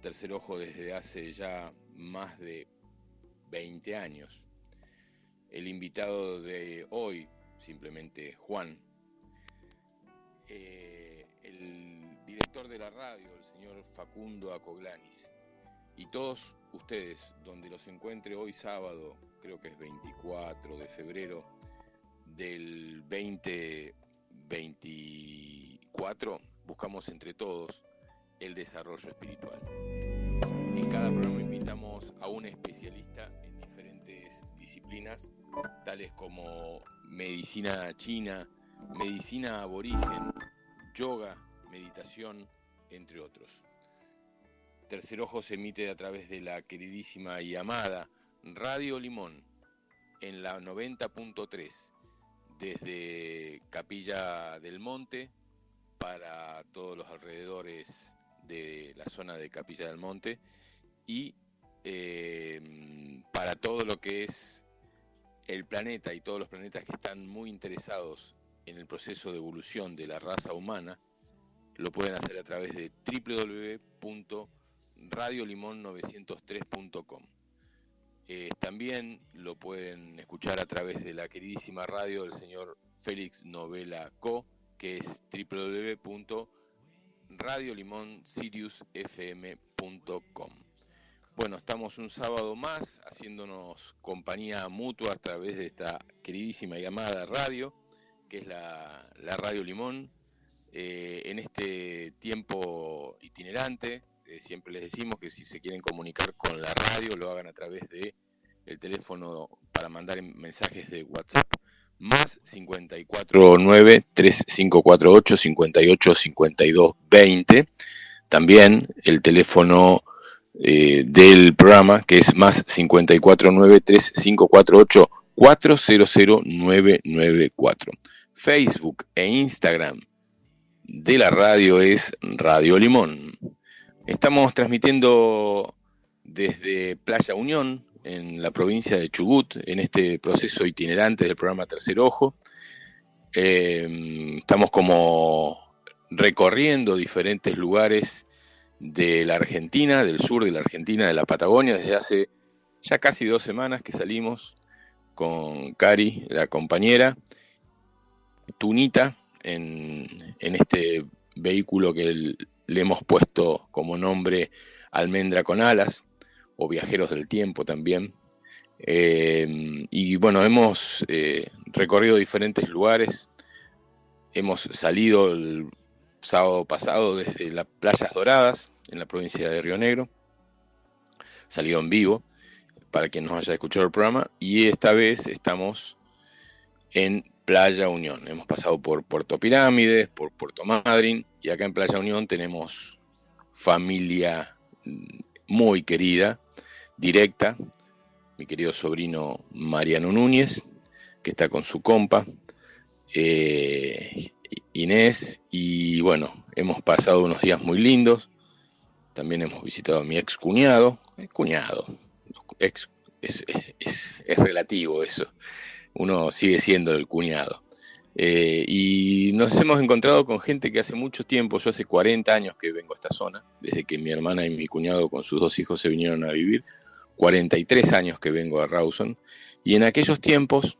Tercer Ojo desde hace ya más de 20 años. El invitado de hoy, simplemente Juan, eh, el director de la radio, el señor Facundo Acoglanis, y todos ustedes, donde los encuentre hoy sábado, creo que es 24 de febrero del 2024, buscamos entre todos el desarrollo espiritual. En cada programa invitamos a un especialista en diferentes disciplinas, tales como medicina china, medicina aborigen, yoga, meditación, entre otros. Tercer Ojo se emite a través de la queridísima y amada Radio Limón en la 90.3 desde Capilla del Monte para todos los alrededores de la zona de Capilla del Monte y eh, para todo lo que es el planeta y todos los planetas que están muy interesados en el proceso de evolución de la raza humana, lo pueden hacer a través de www.radiolimon903.com. Eh, también lo pueden escuchar a través de la queridísima radio del señor Félix Novela Co, que es www.radiolimonSiriusFM.com. Bueno, estamos un sábado más haciéndonos compañía mutua a través de esta queridísima y amada radio, que es la, la Radio Limón, eh, en este tiempo itinerante. eh, siempre les decimos que si se quieren comunicar con la radio, lo hagan a través de el teléfono para mandar mensajes de WhatsApp más 549 3548 58 52 20 también el teléfono eh, del programa que es más 549 3548 400994 Facebook e Instagram de la radio es Radio Limón. Estamos transmitiendo desde Playa Unión en la provincia de Chubut, en este proceso itinerante del programa Tercer Ojo. Eh, estamos como recorriendo diferentes lugares de la Argentina, del sur de la Argentina, de la Patagonia, desde hace ya casi dos semanas que salimos con Cari, la compañera, Tunita, en, este vehículo que le hemos puesto como nombre Almendra con Alas, o Viajeros del Tiempo también. Eh, y bueno, hemos eh, recorrido diferentes lugares. Hemos salido el sábado pasado desde las Playas Doradas, en la provincia de Río Negro. Salido en vivo, para quien nos haya escuchado el programa. Y esta vez estamos en Playa Unión. Hemos pasado por Puerto Pirámides, por Puerto Madryn. Y acá en Playa Unión tenemos familia mm, muy querida, directa, mi querido sobrino Mariano Núñez, que está con su compa, eh, Inés, y bueno, hemos pasado unos días muy lindos. También hemos visitado a mi ex cuñado, cuñado, ex, es- es relativo eso, uno sigue siendo el cuñado. Eh, y nos hemos encontrado con gente que hace mucho tiempo, yo hace 40 años que vengo a esta zona, desde que mi hermana y mi cuñado con sus dos hijos se vinieron a vivir, 43 años que vengo a Rawson, y en aquellos tiempos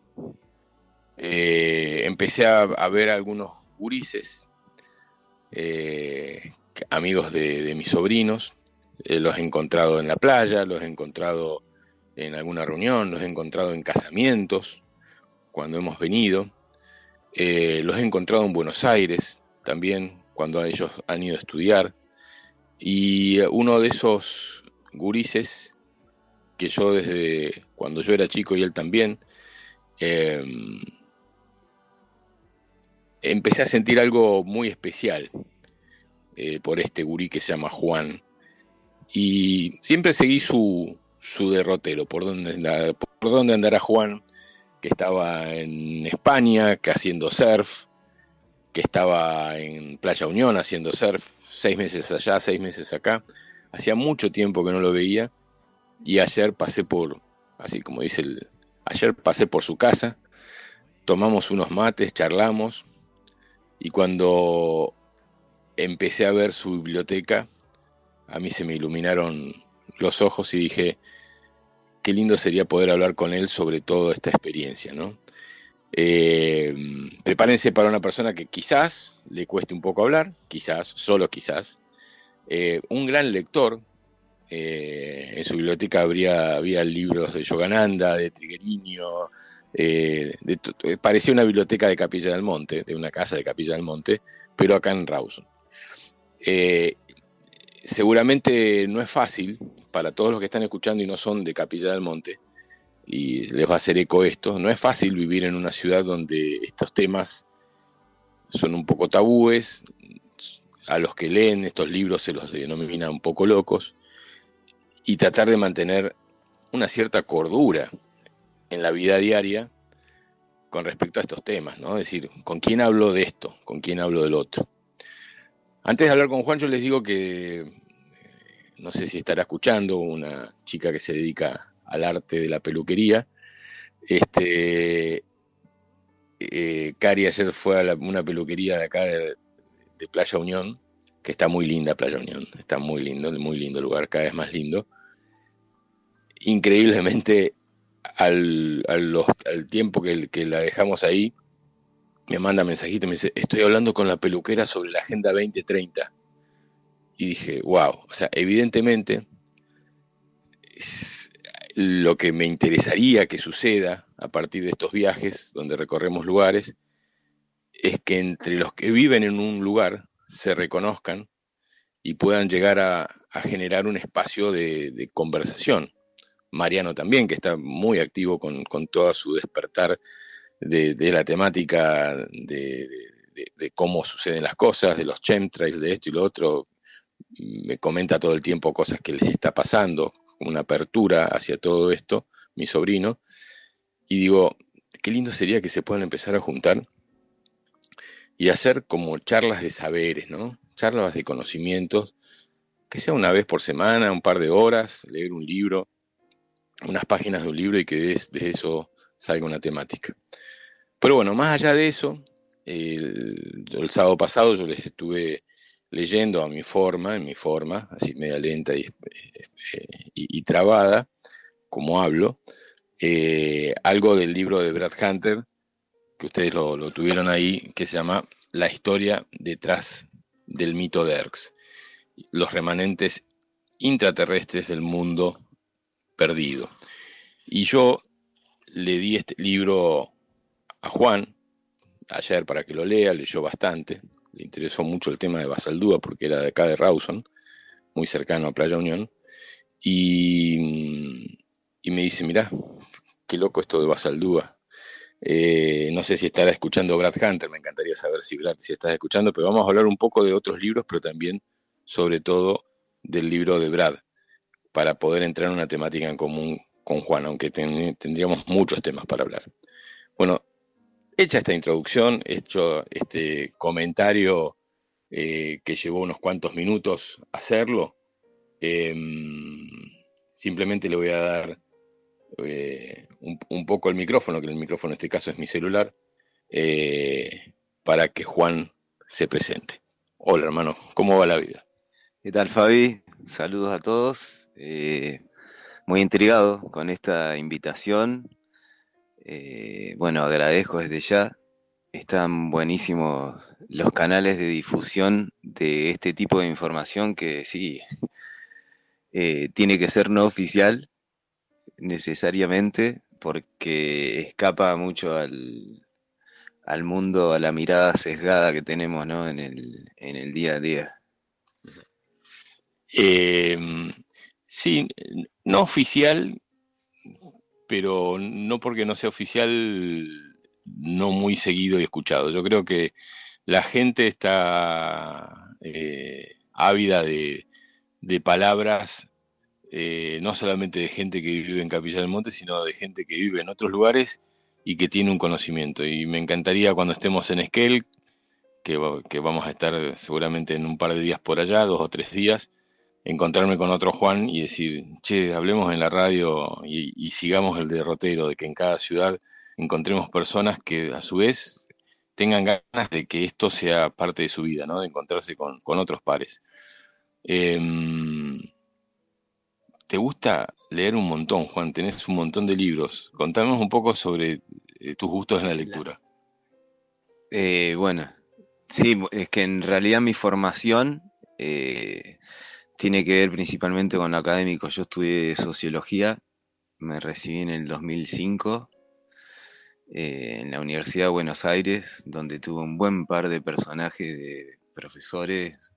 eh, empecé a, ver algunos gurises eh, amigos de, mis sobrinos, eh, los he encontrado en la playa, los he encontrado en alguna reunión, los he encontrado en casamientos, cuando hemos venido, los he encontrado en Buenos Aires también, cuando ellos han ido a estudiar, y uno de esos gurises que yo desde cuando yo era chico y él también, em, empecé a sentir algo muy especial eh, por este gurí que se llama Juan. Y siempre seguí su, su derrotero, por dónde, por andará Juan, que estaba en España, que haciendo surf, que estaba en Playa Unión haciendo surf, seis meses allá, seis meses acá. Hacía mucho tiempo que no lo veía y ayer pasé por, así como dice el, ayer pasé por su casa, tomamos unos mates, charlamos y cuando empecé a ver su biblioteca, a mí se me iluminaron los ojos y dije, qué lindo sería poder hablar con él sobre toda esta experiencia, ¿no? Eh, prepárense para una persona que quizás le cueste un poco hablar, quizás, solo quizás. Eh, un gran lector, eh, en su biblioteca habría, había libros de Yogananda, de Triguerillo, parecía una biblioteca de Capilla del Monte, de una casa de Capilla del Monte, pero acá en Rawson. Eh, seguramente no es fácil para todos los que están escuchando y no son de Capilla del Monte, y les va a hacer eco esto, no es fácil vivir en una ciudad donde estos temas son un poco tabúes, a los que leen estos libros se los denomina un poco locos, y tratar de mantener una cierta cordura en la vida diaria con respecto a estos temas, ¿no? Es decir, ¿con quién hablo de esto? ¿Con quién hablo del otro? Antes de hablar con Juan, yo les digo que eh, no sé si estará escuchando una chica que se dedica al arte de la peluquería. Este, eh, Cari ayer fue a una peluquería de acá de, Playa Unión, que está muy linda Playa Unión, está muy lindo, muy lindo lugar, cada vez más lindo. Increíblemente, al, tiempo que, la dejamos ahí, me manda mensajito me dice, estoy hablando con la peluquera sobre la Agenda 2030. Y dije, wow, o sea, evidentemente lo que me interesaría que suceda a partir de estos viajes donde recorremos lugares es que entre los que viven en un lugar se reconozcan y puedan llegar a, generar un espacio de, conversación. Mariano también, que está muy activo con, con todo su despertar de, la temática de, cómo suceden las cosas, de los chemtrails, de esto y lo otro. Me comenta todo el tiempo cosas que les está pasando, una apertura hacia todo esto, mi sobrino. Y digo, qué lindo sería que se puedan empezar a juntar y hacer como charlas de saberes, ¿no? Charlas de conocimientos, que sea una vez por semana, un par de horas, leer un libro, unas páginas de un libro y que de eso salga una temática. Pero bueno, más allá de eso, el, sábado pasado yo les estuve leyendo a mi forma, en mi forma, así media lenta y, y, trabada, como hablo, eh, algo del libro de Brad Hunter, que ustedes lo, tuvieron ahí, que se llama La historia detrás del mito de Erx, los remanentes intraterrestres del mundo perdido. Y yo le di este libro a Juan ayer para que lo lea, leyó bastante, le interesó mucho el tema de Basaldúa porque era de acá de Rawson, muy cercano a Playa Unión, y, me dice, mirá, qué loco esto de Basaldúa. Eh, no sé si estará escuchando Brad Hunter, me encantaría saber si Brad si estás escuchando, pero vamos a hablar un poco de otros libros, pero también sobre todo del libro de Brad, para poder entrar en una temática en común con Juan, aunque tendríamos muchos temas para hablar. Bueno, Hecha esta introducción, hecho este comentario eh, que llevó unos cuantos minutos hacerlo, em, simplemente le voy a dar eh, un, poco el micrófono, que el micrófono en este caso es mi celular, eh, para que Juan se presente. Hola hermano, ¿cómo va la vida? ¿Qué tal Fabi? Saludos a todos. Muy intrigado con esta invitación eh, bueno, agradezco desde ya están buenísimos los canales de difusión de este tipo de información que sí, eh, tiene que ser no oficial necesariamente porque escapa mucho al, al mundo, a la mirada sesgada que tenemos ¿no? en, el, en el día a día. Eh, sí, no oficial, pero no porque no sea oficial, no muy seguido y escuchado. Yo creo que la gente está eh, ávida de, palabras, eh, no solamente de gente que vive en Capilla del Monte, sino de gente que vive en otros lugares y que tiene un conocimiento. Y me encantaría cuando estemos en Esquel, que, que vamos a estar seguramente en un par de días por allá, dos o tres días, encontrarme con otro Juan y decir, che, hablemos en la radio y, sigamos el derrotero de que en cada ciudad encontremos personas que a su vez tengan ganas de que esto sea parte de su vida, ¿no? De encontrarse con, otros pares. Em, ¿Te gusta leer un montón, Juan? Tenés un montón de libros. Contame un poco sobre eh, tus gustos en la lectura. Eh, bueno, sí, es que en realidad mi formación eh, tiene que ver principalmente con lo académico. Yo estudié sociología, me recibí en el 2005 eh, en la Universidad de Buenos Aires, donde tuve un buen par de personajes de profesores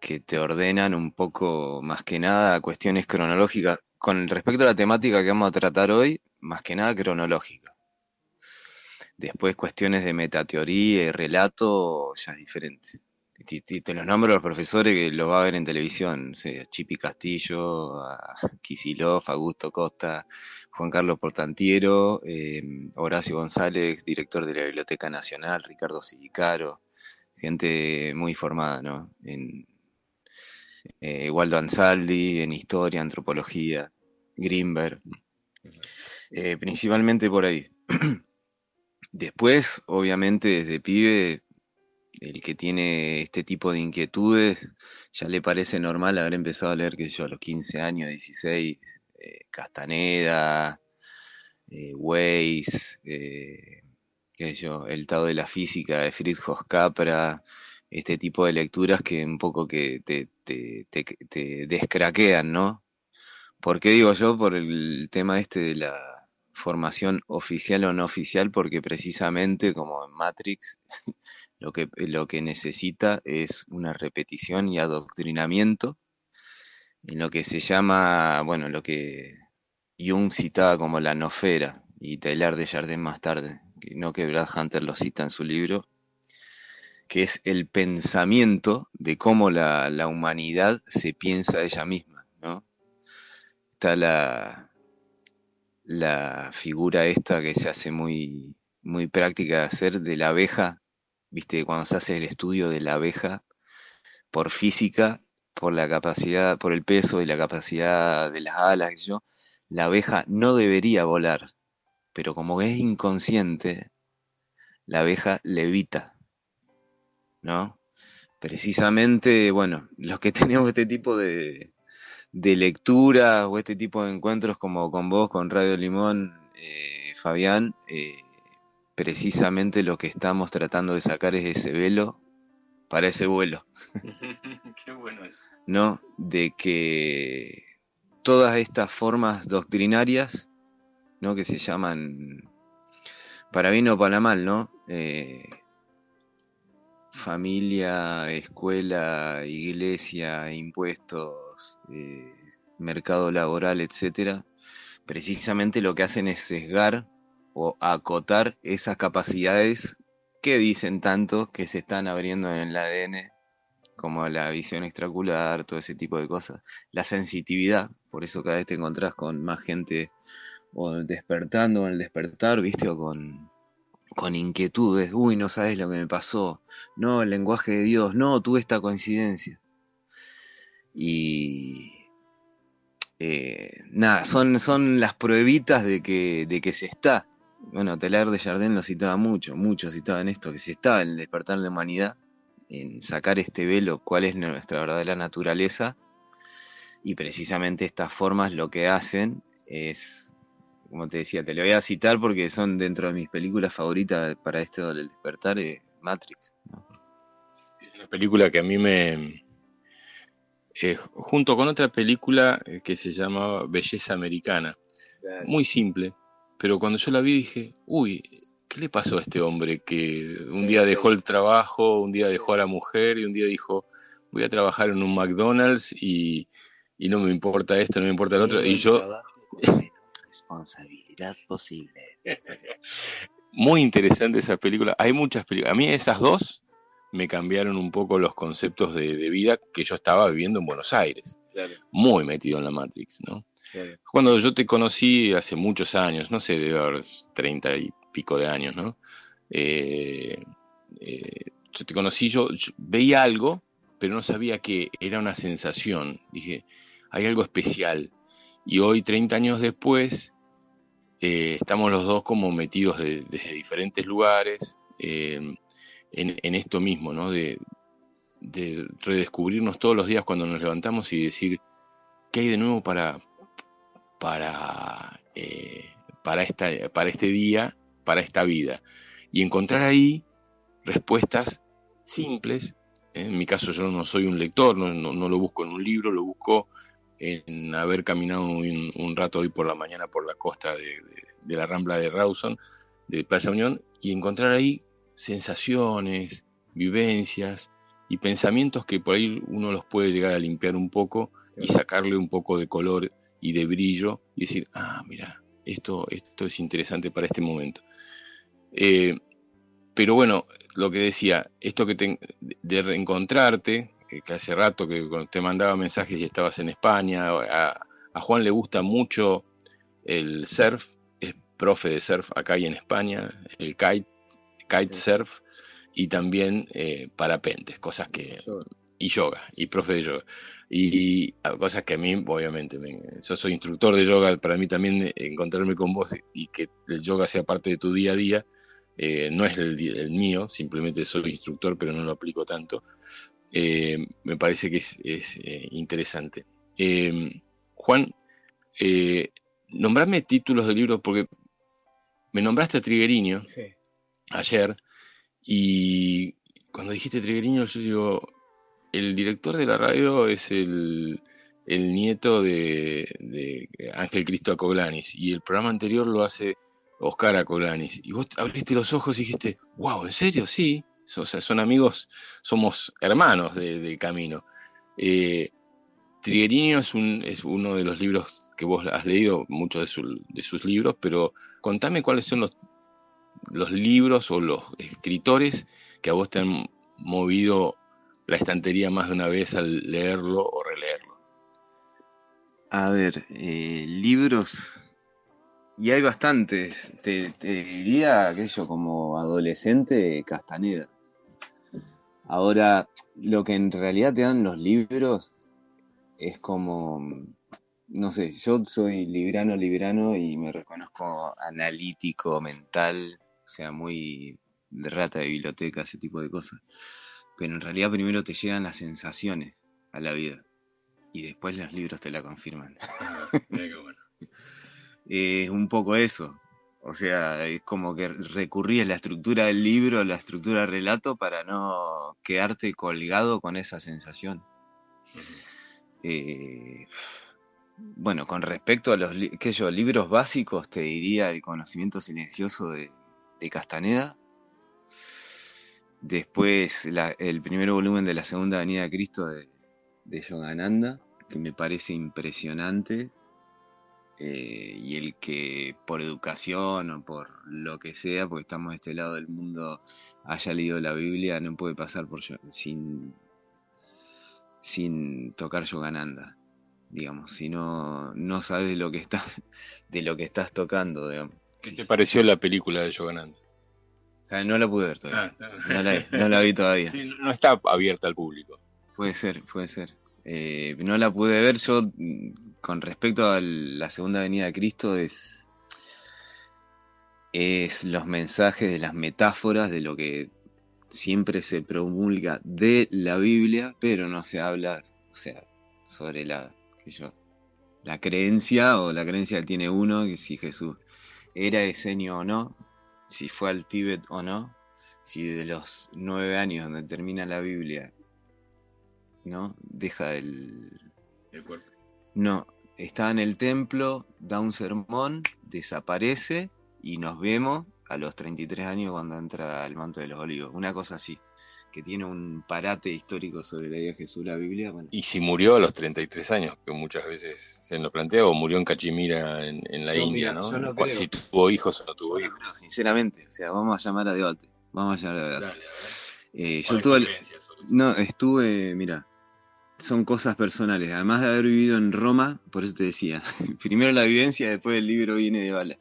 que te ordenan un poco más que nada cuestiones cronológicas. Con respecto a la temática que vamos a tratar hoy, más que nada cronológica. Después cuestiones de metateoría y relato ya es diferente te, los nombro a los profesores que lo va a ver en televisión, o Chipi Castillo, a Kisilov, Augusto Costa, Juan Carlos Portantiero, eh, Horacio González, director de la Biblioteca Nacional, Ricardo Sicaro, gente muy formada, ¿no? En, eh, Waldo Ansaldi, en historia, antropología, Greenberg, eh, principalmente por ahí. Después, obviamente, desde pibe el que tiene este tipo de inquietudes, ya le parece normal haber empezado a leer, que yo, a los 15 años, 16, eh, Castaneda, eh, Weiss, eh, qué yo, El Tao de la Física de Friedrich Capra, este tipo de lecturas que un poco que te, te, te, te descraquean, ¿no? ¿Por qué digo yo? Por el tema este de la formación oficial o no oficial, porque precisamente como en Matrix lo que, lo que necesita es una repetición y adoctrinamiento en lo que se llama, bueno, lo que Jung citaba como la nofera y Taylor de Jardin más tarde, que no que Brad Hunter lo cita en su libro, que es el pensamiento de cómo la, la humanidad se piensa ella misma, ¿no? Está la, la figura esta que se hace muy, muy práctica de hacer de la abeja viste, cuando se hace el estudio de la abeja por física, por la capacidad, por el peso y la capacidad de las alas, yo, la abeja no debería volar, pero como es inconsciente, la abeja levita, ¿no? Precisamente, bueno, los que tenemos este tipo de, de lectura o este tipo de encuentros como con vos, con Radio Limón, eh, Fabián, eh, precisamente lo que estamos tratando de sacar es ese velo para ese vuelo. Qué bueno es. ¿No? De que todas estas formas doctrinarias, ¿no? Que se llaman, para bien o para mal, ¿no? Eh, familia, escuela, iglesia, impuestos, eh, mercado laboral, etcétera, precisamente lo que hacen es sesgar o acotar esas capacidades que dicen tanto que se están abriendo en el ADN, como la visión extracular, todo ese tipo de cosas. La sensitividad, por eso cada vez te encontrás con más gente o despertando en el despertar, ¿viste? O con, con inquietudes, uy, no sabes lo que me pasó, no, el lenguaje de Dios, no, tuve esta coincidencia. Y eh, nada, son, son las pruebitas de que, de que se está bueno, Telar de Jardín lo citaba mucho, mucho citaban esto, que si está en el despertar de humanidad, en sacar este velo, cuál es nuestra verdadera naturaleza, y precisamente estas formas lo que hacen es como te decía, te lo voy a citar porque son dentro de mis películas favoritas para esto del despertar, eh, Matrix. Es una película que a mí me... Eh, junto con otra película eh, que se llama Belleza Americana. Muy simple, pero cuando yo la vi dije, uy, ¿qué le pasó a este hombre que un día dejó el trabajo, un día dejó a la mujer y un día dijo, voy a trabajar en un McDonald's y, y no me importa esto, no me importa el otro? Y yo... Responsabilidad posible. Muy interesante esa película. Hay muchas películas. A mí esas dos me cambiaron un poco los conceptos de, vida que yo estaba viviendo en Buenos Aires. Muy metido en la Matrix, ¿no? Cuando yo te conocí hace muchos años, no sé, debe haber treinta y pico de años, ¿no? Eh, eh, yo te conocí, yo, veía algo, pero no sabía que era una sensación. Dije, hay algo especial. Y hoy, 30 años después, eh, estamos los dos como metidos desde diferentes lugares en, esto mismo, ¿no? De redescubrirnos todos los días cuando nos levantamos y decir, ¿qué hay de nuevo para, para, eh, para, esta, para este día, para esta vida. Y encontrar ahí respuestas simples. ¿eh? En mi caso yo no soy un lector, no, no, lo busco en un libro, lo busco en haber caminado un, rato hoy por la mañana por la costa de, de, la Rambla de Rawson, de Playa Unión, y encontrar ahí sensaciones, vivencias y pensamientos que por ahí uno los puede llegar a limpiar un poco y sacarle un poco de color y de brillo y decir, ah, mira, esto, esto es interesante para este momento. Eh, pero bueno, lo que decía, esto que de reencontrarte, que hace rato que te mandaba mensajes y estabas en España, a, Juan le gusta mucho el surf, es profe de surf acá y en España, el kite, kite surf y también eh, parapentes, cosas que... Y yoga, y profe de yoga. Y, cosas que a mí, obviamente, yo soy instructor de yoga, para mí también eh, encontrarme con vos y que el yoga sea parte de tu día a día, eh, no es el, mío, simplemente soy instructor, pero no lo aplico tanto. Eh, me parece que es, interesante. Juan, nombrame títulos de libros, porque me nombraste a Trigueriño ayer, y cuando dijiste Trigueriño, yo digo, el director de la radio es el, nieto de, Ángel Cristo Acoglanis y el programa anterior lo hace Oscar Acoglanis. Y vos abriste los ojos y dijiste, wow, ¿en serio? Sí. O sea, son amigos, somos hermanos de, camino. Eh, Trigueriño es, un, es uno de los libros que vos has leído, muchos de, de sus libros, pero contame cuáles son los, los libros o los escritores que a vos te han movido la estantería más de una vez al leerlo o releerlo? A ver, eh, libros, y hay bastantes. Te, diría aquello como adolescente, Castaneda. Ahora, lo que en realidad te dan los libros es como, no sé, yo soy librano, librano y me reconozco analítico, mental, o sea, muy de rata de biblioteca, ese tipo de cosas pero en realidad primero te llegan las sensaciones a la vida y después los libros te la confirman. Ah, es un poco eso. O sea, es como que recurrí a la estructura del libro, a la estructura del relato para no quedarte colgado con esa sensación. Eh, bueno, con respecto a los libros básicos, te diría el conocimiento silencioso de Castaneda, Después el primer volumen de la Segunda Avenida de Cristo de, de Yogananda, que me parece impresionante. Eh, y el que por educación o por lo que sea, porque estamos de este lado del mundo, haya leído la Biblia, no puede pasar por sin, sin tocar Yogananda. Digamos, si no, no sabes de lo que estás, de lo que estás tocando, ¿Qué te pareció la película de Yogananda? No la pude ver todavía. Ah, no, la, vi todavía. no está abierta al público. Puede ser, puede ser. Eh, no la pude ver yo mm, con respecto a la segunda venida de Cristo es es los mensajes de las metáforas de lo que siempre se promulga de la Biblia, pero no se habla, o sea, sobre la la creencia o la creencia que tiene uno, que si Jesús era esenio o no, si fue al Tíbet o no, si de los nueve años donde termina la Biblia, ¿no? Deja el... El cuerpo. No, está en el templo, da un sermón, desaparece y nos vemos a los 33 años cuando entra al manto de los olivos. Una cosa así, que tiene un parate histórico sobre la vida de Jesús, la Biblia. Bueno, Y si murió a los 33 años, que muchas veces se nos plantea, o murió en Cachemira, en, en la Yo, India, mira, ¿no? yo no creo. Si tuvo hijos o no tuvo yo hijos. creo, sinceramente, o sea, vamos a llamar a debate. Vamos a llamar a debate. Dale, a ver. Eh, yo ¿Cuál es tuve, no, estuve, mira, son cosas personales. Además de haber vivido en Roma, por eso te decía, primero la vivencia, después el libro viene de bala.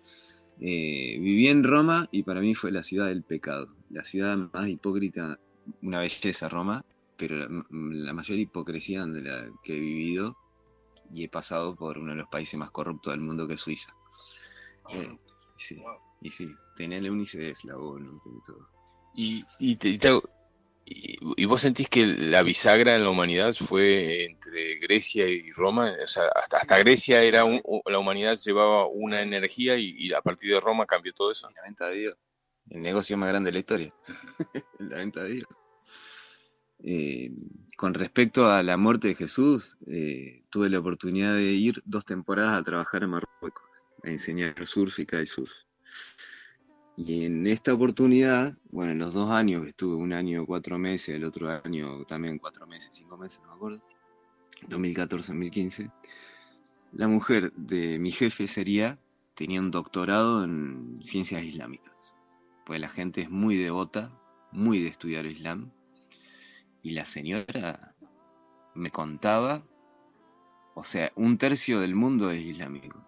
Eh, viví en Roma y para mí fue la ciudad del pecado, la ciudad más hipócrita, una belleza Roma, pero la, la mayor hipocresía de la que he vivido y he pasado por uno de los países más corruptos del mundo que es Suiza. Eh, sí, Wow. y sí, tenía el UNICEF, la ONU, tenía todo. Y, y, te- y te hago- y- y vos sentís que la bisagra en la humanidad fue entre Grecia y Roma, o sea, hasta, hasta Grecia era un- la humanidad llevaba una energía y, y a partir de Roma cambió todo eso. La venta de Dios. El negocio más grande de la historia. la venta de Dios. Eh, con respecto a la muerte de Jesús, eh, tuve la oportunidad de ir dos temporadas a trabajar a Marruecos, a enseñar surf y kitesurf. Y en esta oportunidad, bueno, en los dos años, estuve un año cuatro meses, el otro año también cuatro meses, cinco meses, no me acuerdo, 2014-2015, la mujer de mi jefe sería, tenía un doctorado en ciencias islámicas. Pues la gente es muy devota, muy de estudiar Islam. Y la señora me contaba, o sea, un tercio del mundo es islámico.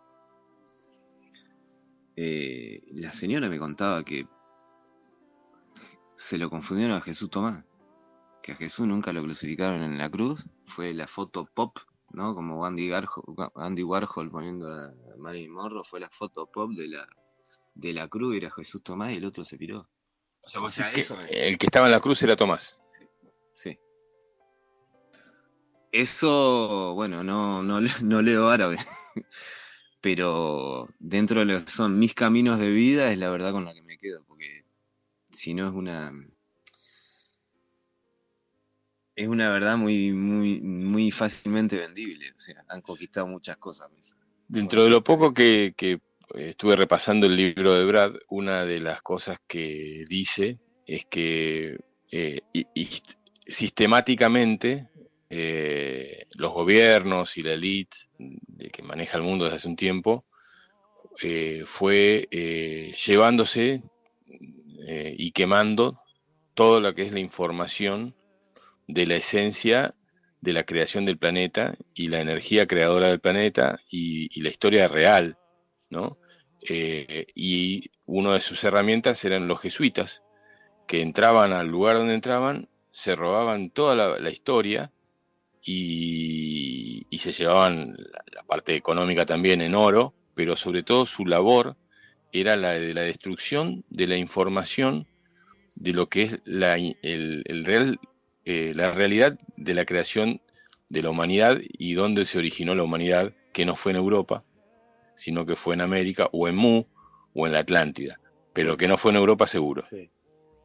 Eh, la señora me contaba que se lo confundieron a Jesús Tomás, que a Jesús nunca lo crucificaron en la cruz, fue la foto pop, ¿no? Como Andy, Andy Warhol poniendo a Marilyn Monroe, fue la foto pop de la, de la cruz, era Jesús Tomás y el otro se piró. O sea, vos O sea, decís eso me- el que estaba en la cruz era Tomás. Sí. Eso, bueno, no, no, le- no leo árabe, pero dentro de lo que son mis caminos de vida es la verdad con la que me quedo, porque si no es una... Es una verdad muy, muy, muy fácilmente vendible. O sea, han conquistado muchas cosas. Dentro de lo poco que, que estuve repasando el libro de Brad, una de las cosas que dice es que eh, sistemáticamente eh, los gobiernos y la élite de que maneja el mundo desde hace un tiempo eh, fue llevándose y quemando todo lo que es la información de la esencia de la creación del planeta y la energía creadora del planeta y la historia real, ¿no? Eh, y una de sus herramientas eran los jesuitas, que entraban al lugar donde entraban, se robaban toda la, historia y, se llevaban la, la parte económica también en oro, pero sobre todo su labor era la de la destrucción de la información de lo que es la, el, el real eh, la realidad de la creación de la humanidad y dónde se originó la humanidad, que no fue en Europa, sino que fue en América o en Mu o en la Atlántida, pero que no fue en Europa seguro.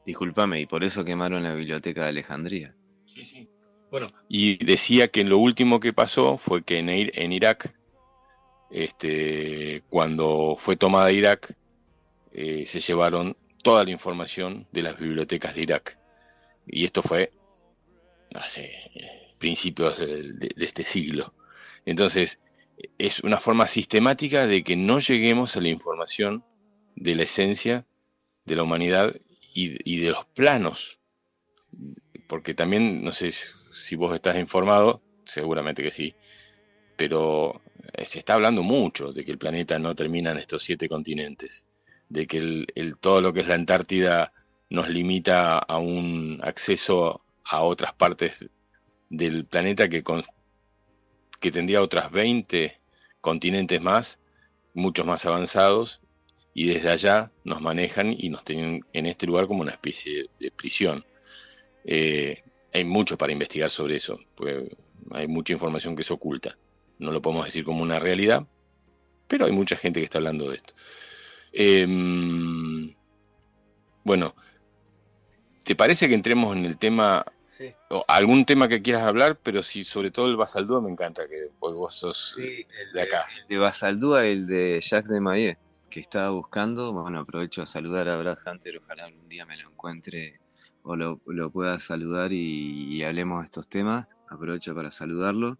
Discúlpame, y por eso quemaron la biblioteca de Alejandría. Sí, sí. Bueno, y decía que lo último que pasó fue que en, Ir- en Irak, este, cuando fue tomada Irak, eh, se llevaron toda la información de las bibliotecas de Irak. Y esto fue hace eh, principios de este siglo. Entonces, es una forma sistemática de que no lleguemos a la información de la esencia de la humanidad y, de los planos. Porque también, no sé si vos estás informado, seguramente que sí, pero eh, se está hablando mucho de que el planeta no termina en estos siete continentes, de que el- todo lo que es la Antártida nos limita a un acceso a otras partes del planeta que, con- que tendría otras 20 continentes más, muchos más avanzados, y desde allá nos manejan y nos tienen en este lugar como una especie de prisión. Eh, hay mucho para investigar sobre eso, hay mucha información que se oculta. no lo podemos decir como una realidad, pero hay mucha gente que está hablando de esto. Em, bueno, ¿te parece que entremos en el tema, o algún tema que quieras hablar, pero sí, sobre todo el Basaldúa me encanta, que vos sos de acá. El de Basaldúa, el de Jacques de Maillet, que estaba buscando, bueno, aprovecho a saludar a Brad Hunter, ojalá algún día me lo encuentre o lo, pueda saludar y, hablemos de estos temas, aprovecho para saludarlo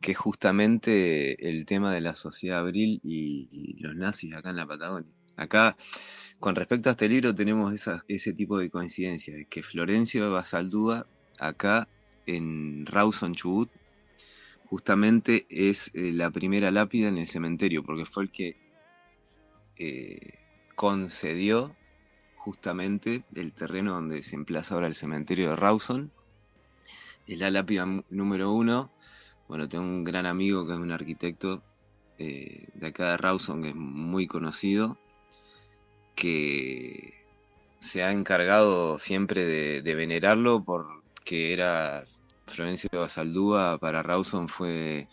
que es justamente el tema de la sociedad abril y, los nazis acá en la Patagonia. Acá, con respecto a este libro, tenemos ese tipo de coincidencias, que Florencio Basaldúa, acá en Rawson, Chubut, justamente es eh, la primera lápida en el cementerio, porque fue el que eh, concedió justamente el terreno donde se emplaza ahora el cementerio de Rawson. Es la lápida número uno bueno, tengo un gran amigo que es un arquitecto eh, de acá de Rawson, que es muy conocido, que se ha encargado siempre de, venerarlo porque era Florencio Basaldúa para Rawson fue,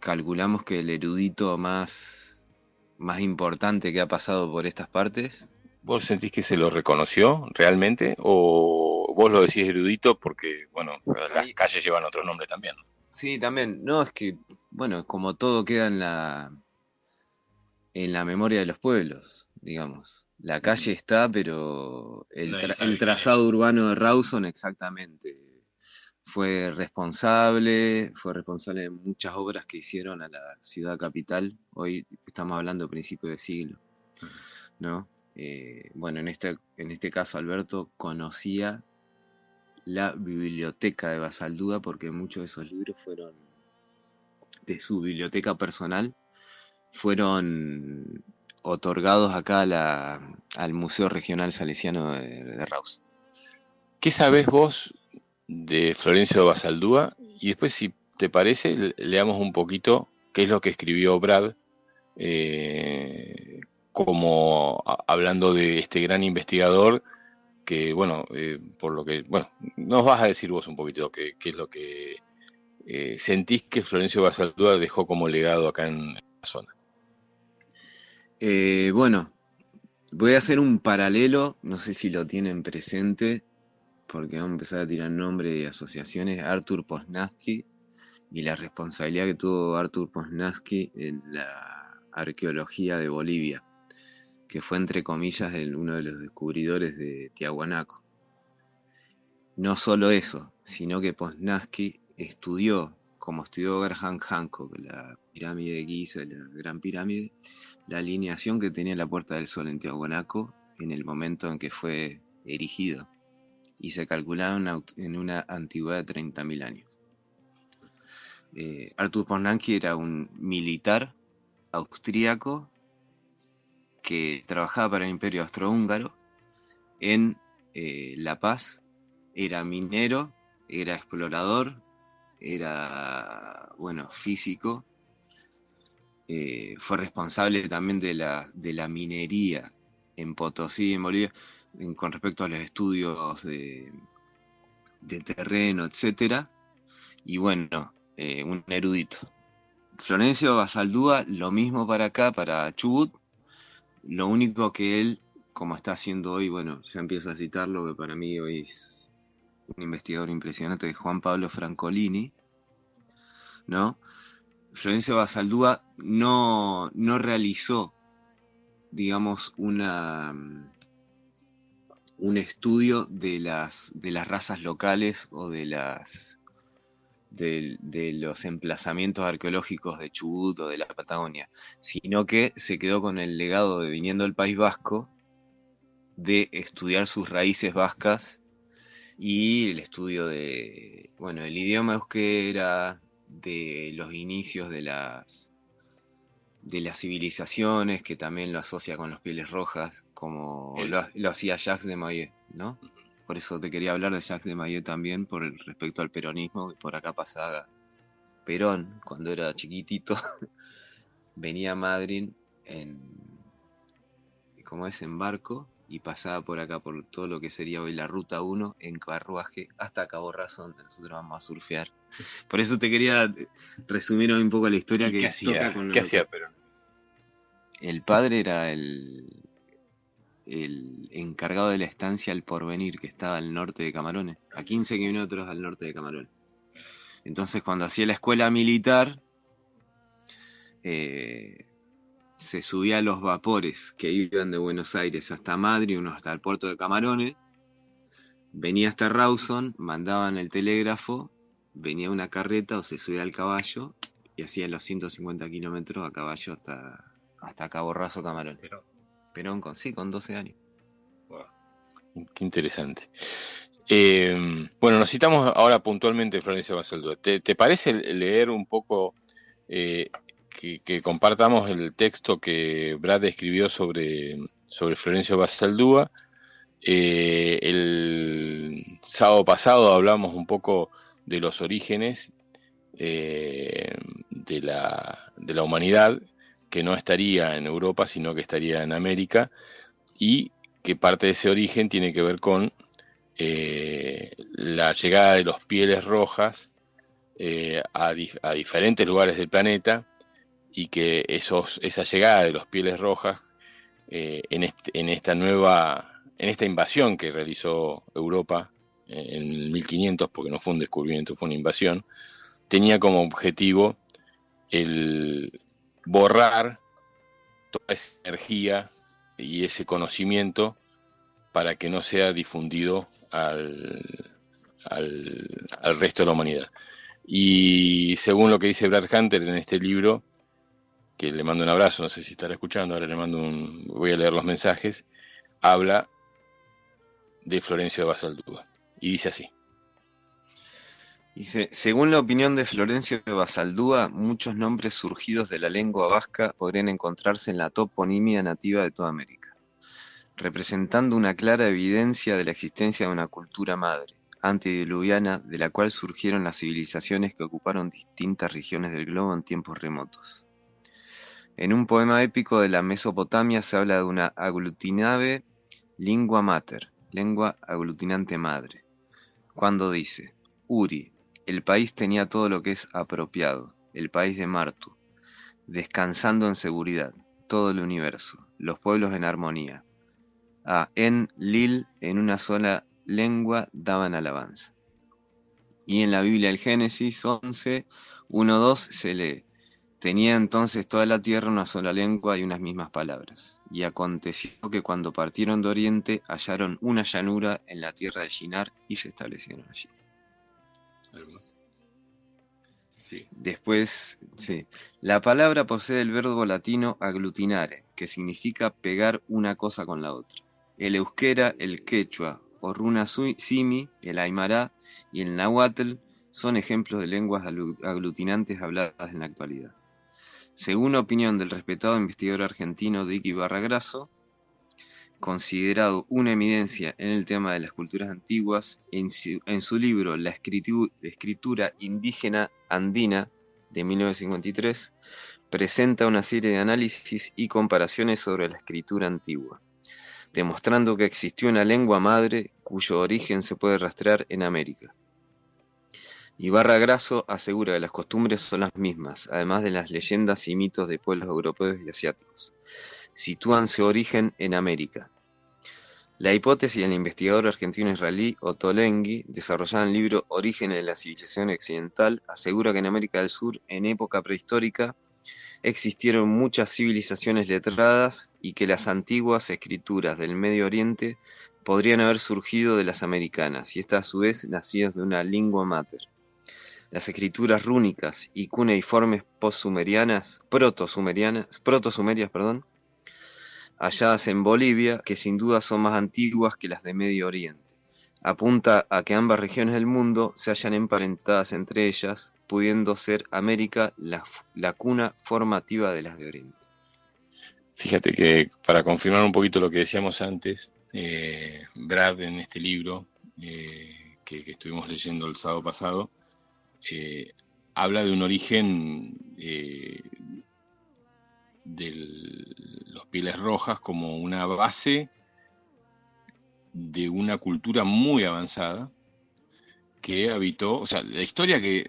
calculamos que el erudito más, más importante que ha pasado por estas partes. ¿Vos sentís que se lo reconoció realmente o vos lo decís erudito porque, bueno, las calles llevan otro nombre también? Sí, también. No, es que, bueno, como todo queda en la, en la memoria de los pueblos, digamos. La calle está, pero el, trazado urbano de Rawson exactamente fue responsable, fue responsable de muchas obras que hicieron a la ciudad capital. Hoy estamos hablando de principios de siglo, ¿no? Eh, bueno, en este, en este caso Alberto conocía la biblioteca de Basaldúa porque muchos de esos libros fueron de su biblioteca personal fueron otorgados acá al Museo Regional Salesiano de, de Raus. ¿Qué sabes vos de Florencio Basaldúa? Y después, si te parece, leamos un poquito qué es lo que escribió Brad, eh, como hablando de este gran investigador que, bueno, eh, por lo que, bueno, nos vas a decir vos un poquito qué, es lo que eh, sentís que Florencio Basaldúa dejó como legado acá en la zona. Eh, bueno, voy a hacer un paralelo, no sé si lo tienen presente, porque vamos a empezar a tirar nombres y asociaciones, Artur Posnansky y la responsabilidad que tuvo Artur Posnansky en la arqueología de Bolivia que fue entre comillas uno de los descubridores de Tiahuanaco. No solo eso, sino que Posnansky estudió, como estudió Graham Hancock, la pirámide de Giza, la Gran Pirámide, la alineación que tenía la Puerta del Sol en Tiahuanaco en el momento en que fue erigido, y se calculaba en una antigüedad de 30.000 años. Eh, Posnansky era un militar austríaco que trabajaba para el Imperio Austrohúngaro en eh, La Paz, era minero, era explorador, era, bueno, físico, eh, fue responsable también de la, de la minería en Potosí, en Bolivia, con respecto a los estudios de, de terreno, etcétera, y bueno, eh, un erudito. Florencio Basaldúa, lo mismo para acá, para Chubut, lo único que él, como está haciendo hoy, bueno, ya empiezo a citarlo, que para mí hoy es un investigador impresionante, Juan Pablo Francolini, ¿no? Florencio Basaldúa no, no realizó, digamos, una un estudio de las de las razas locales o de las de, los emplazamientos arqueológicos de Chubut o de la Patagonia, sino que se quedó con el legado de viniendo del País Vasco de estudiar sus raíces vascas y el estudio de, bueno, el idioma euskera, de los inicios de las de las civilizaciones, que también lo asocia con los pieles rojas, como lo, hacía Jacques de Maillet, ¿no? Por eso te quería hablar de Jacques de Maillet también, por el respecto al peronismo, por acá pasaba Perón, cuando era chiquitito, venía a Madrid en, ¿cómo es? En barco, y pasaba por acá, por todo lo que sería hoy la Ruta 1, en carruaje hasta Cabo Raso, donde nosotros vamos a surfear. Por eso te quería resumir un poco la historia que ¿Qué hacía, ¿qué hacía Perón? El padre era el, el encargado de la estancia El Porvenir, que estaba al norte de Camarones, a 15 kilómetros al norte de Camarones. Entonces, cuando hacía la escuela militar, eh, se subía a los vapores que iban de Buenos Aires hasta Madrid, uno hasta el puerto de Camarones, venía hasta Rawson, mandaban el telégrafo, venía una carreta o se subía al caballo y hacía los 150 kilómetros a caballo hasta, hasta Cabo Raso Camarones. Perón con, sí, con 12 años. Qué interesante. Eh, bueno, nos citamos ahora puntualmente Florencia Basaldúa. ¿Te, ¿Te, parece leer un poco, eh, que, compartamos el texto que Brad escribió sobre, sobre Florencio Basaldúa? Eh, el sábado pasado hablamos un poco de los orígenes de, la, de la humanidad que no estaría en Europa, sino que estaría en América, y que parte de ese origen tiene que ver con eh, la llegada de los pieles rojas eh, a, diferentes lugares del planeta y que esa llegada de los pieles rojas eh, en, en, esta nueva, en esta invasión que realizó Europa en el 1500, porque no fue un descubrimiento, fue una invasión, tenía como objetivo el borrar toda esa energía y ese conocimiento para que no sea difundido al, al, resto de la humanidad. Y según lo que dice Brad Hunter en este libro, que le mando un abrazo, no sé si estará escuchando, ahora le mando un, voy a leer los mensajes, habla de Florencio de Basaldúa. Y dice así. Dice, según la opinión de Florencio de Basaldúa, muchos nombres surgidos de la lengua vasca podrían encontrarse en la toponimia nativa de toda América, representando una clara evidencia de la existencia de una cultura madre, antediluviana, de la cual surgieron las civilizaciones que ocuparon distintas regiones del globo en tiempos remotos. En un poema épico de la Mesopotamia se habla de una aglutinave lingua mater, lengua aglutinante madre, cuando dice, Uri, el país tenía todo lo que es apropiado, el país de Martu, descansando en seguridad, todo el universo, los pueblos en armonía. A En Lil en una sola lengua daban alabanza. Y en la Biblia del Génesis 11, 1, 2 se lee, tenía entonces toda la tierra una sola lengua y unas mismas palabras. Y aconteció que cuando partieron de oriente hallaron una llanura en la tierra de Shinar y se establecieron allí. Después, sí. La palabra posee el verbo latino aglutinare, que significa pegar una cosa con la otra. El euskera, el quechua o runa simi, el aymara y el nahuatl son ejemplos de lenguas aglutinantes habladas en la actualidad. Según la opinión del respetado investigador argentino Dick Ibarra Grasso, considerado una eminencia en el tema de las culturas antiguas, en su, libro La escritura indígena andina de 1953, presenta una serie de análisis y comparaciones sobre la escritura antigua, demostrando que existió una lengua madre cuyo origen se puede rastrear en América. Ibarra Grasso asegura que las costumbres son las mismas, además de las leyendas y mitos de pueblos europeos y asiáticos sitúan su origen en América. La hipótesis del investigador argentino-israelí Otto Lengi, desarrollada en el libro Orígenes de la civilización occidental, asegura que en América del Sur, en época prehistórica, existieron muchas civilizaciones letradas y que las antiguas escrituras del Medio Oriente podrían haber surgido de las americanas y estas a su vez nacidas de una lingua mater. Las escrituras rúnicas y cuneiformes post-sumerianas, proto-sumerianas, proto-sumerias, perdón, halladas en Bolivia, que sin duda son más antiguas que las de Medio Oriente. Apunta a que ambas regiones del mundo se hayan emparentadas entre ellas, pudiendo ser América la, cuna formativa de las de Oriente. Fíjate que para confirmar un poquito lo que decíamos antes, eh, Brad en este libro eh, que, estuvimos leyendo el sábado pasado, eh, habla de un origen de los pieles rojas como una base de una cultura muy avanzada que habitó, o sea, la historia que,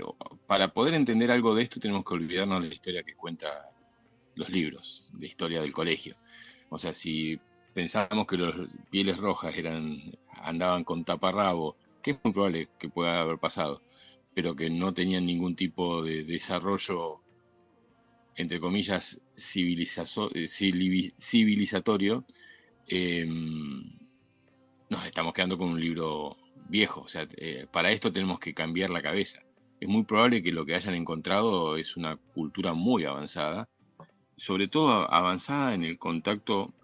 para poder entender algo de esto tenemos que olvidarnos de la historia que cuenta los libros de historia del colegio. O sea, si pensamos que los pieles rojas eran andaban con taparrabo, que es muy probable que pueda haber pasado, pero que no tenían ningún tipo de desarrollo, entre comillas, eh, civilizatorio, em, nos estamos quedando con un libro viejo. O sea, eh, para esto tenemos que cambiar la cabeza. Es muy probable que lo que hayan encontrado es una cultura muy avanzada, sobre todo avanzada en el contacto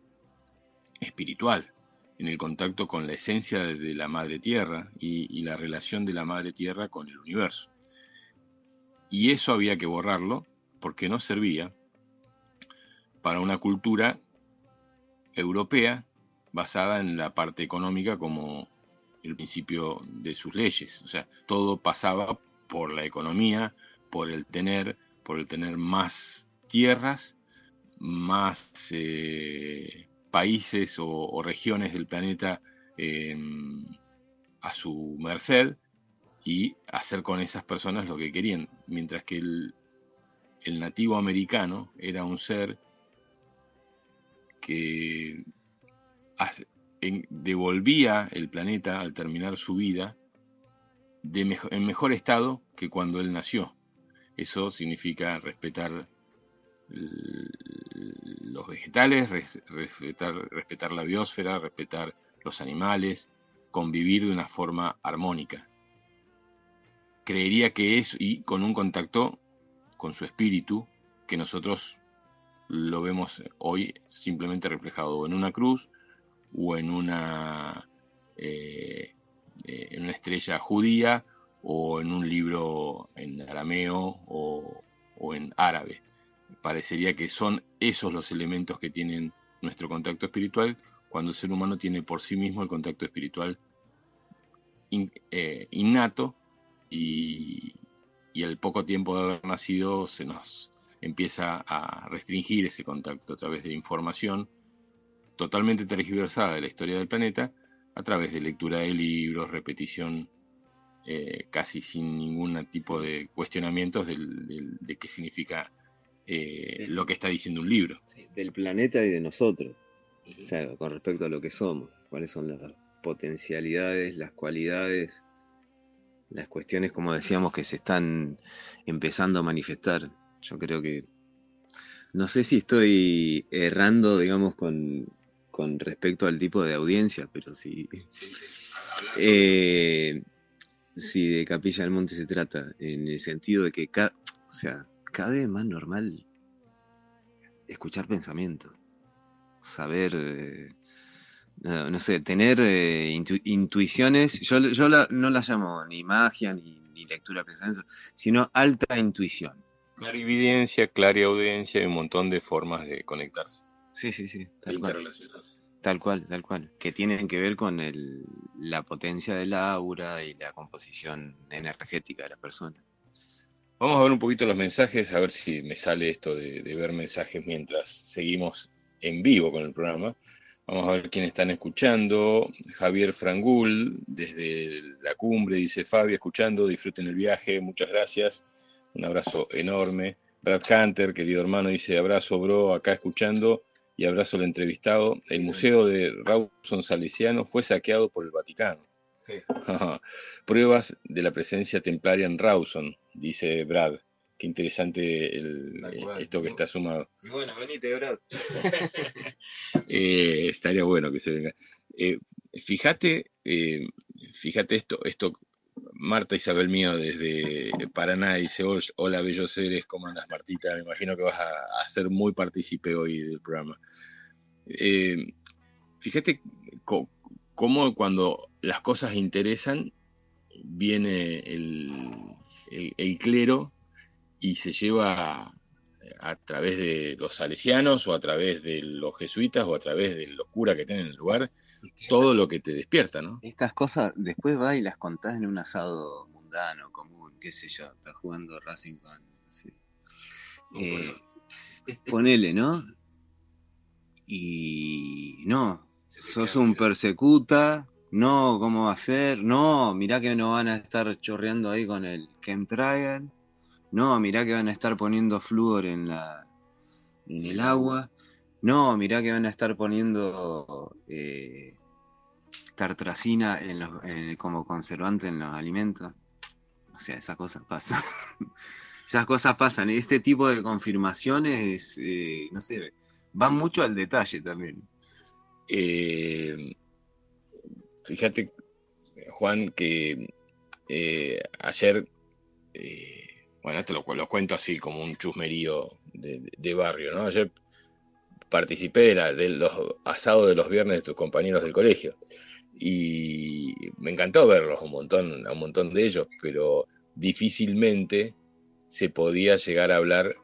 espiritual, en el contacto con la esencia de la madre tierra y, la relación de la madre tierra con el universo. Y eso había que borrarlo porque no servía para una cultura europea basada en la parte económica como el principio de sus leyes. O sea, todo pasaba por la economía, por el tener, por el tener más tierras, más eh, países o, regiones del planeta em, a su merced y hacer con esas personas lo que querían, mientras que el, nativo americano era un ser que devolvía el planeta al terminar su vida en mejor estado que cuando él nació. Eso significa respetar los vegetales, respetar, respetar la biosfera, respetar los animales, convivir de una forma armónica. Creería que es, y con un contacto con su espíritu, que nosotros lo vemos hoy simplemente reflejado en una cruz o en una, eh, eh, en una estrella judía o en un libro en arameo o en árabe parecería que son esos los elementos que tienen nuestro contacto espiritual cuando el ser humano tiene por sí mismo el contacto espiritual eh, innato y, al poco tiempo de haber nacido se nos empieza a restringir ese contacto a través de información totalmente tergiversada de la historia del planeta, a través de lectura de libros, repetición eh, casi sin ningún tipo de cuestionamientos de qué significa eh, lo que está diciendo un libro. del planeta y de nosotros, o sea, con respecto a lo que somos, cuáles son las potencialidades, las cualidades, las cuestiones, como decíamos, que se están empezando a manifestar. Yo creo que, no sé si estoy errando, digamos, con, con respecto al tipo de audiencia, pero sí. Eh, si de Capilla del Monte se trata, en el sentido de que, o sea, cada vez más normal escuchar pensamientos, saber, eh, no, sé, tener eh, intuiciones. Yo, yo no las llamo ni magia ni, lectura de pensamientos, sino alta intuición. Clarividencia, audiencia y un montón de formas de conectarse. Sí, sí, sí, tal cual. Tal cual, tal cual. Que tienen que ver con el, la potencia del aura y la composición energética de la persona. Vamos a ver un poquito los mensajes, a ver si me sale esto de, ver mensajes mientras seguimos en vivo con el programa. Vamos a ver quiénes están escuchando. Javier Frangul, desde la cumbre, dice Fabio, escuchando, disfruten el viaje, muchas gracias. Un abrazo enorme. Brad Hunter, querido hermano, dice abrazo, bro, acá escuchando y abrazo al entrevistado. El museo de Rawson Salesiano fue saqueado por el Vaticano. Pruebas de la presencia templaria en Rawson, dice Brad. Qué interesante esto que está sumado. Bueno, venite, Brad. Eh, estaría bueno que se venga. Eh, fíjate, eh, fíjate esto, esto, Marta Isabel mío desde Paraná dice, hola bellos seres, ¿cómo andas Martita? Me imagino que vas a, a ser muy partícipe hoy del programa. fíjate cómo cuando las cosas interesan, viene el, clero y se lleva a, través de los salesianos o a través de los jesuitas o a través de los curas que tienen en el lugar, todo lo que te despierta, ¿no? Estas cosas después va y las contás en un asado mundano, común, qué sé yo, estás jugando Racing con... Eh, ponele, ¿no? Y no, sos un persecuta no, ¿cómo va a ser? No, mirá que no van a estar chorreando ahí con el chemtrail. No, mirá que van a estar poniendo flúor en la en el agua. No, mirá que van a estar poniendo eh, tartracina en los, como conservante en los alimentos. O sea, esas cosas pasan. esas cosas pasan. Este tipo de confirmaciones, eh, no sé, van mucho al detalle también. Eh, fíjate, Juan, que eh, ayer, bueno, esto lo, lo, cuento así como un chusmerío de, de barrio, ¿no? Ayer participé de, la, de los asados de los viernes de tus compañeros del colegio y me encantó verlos un montón, a un montón de ellos, pero difícilmente se podía llegar a hablar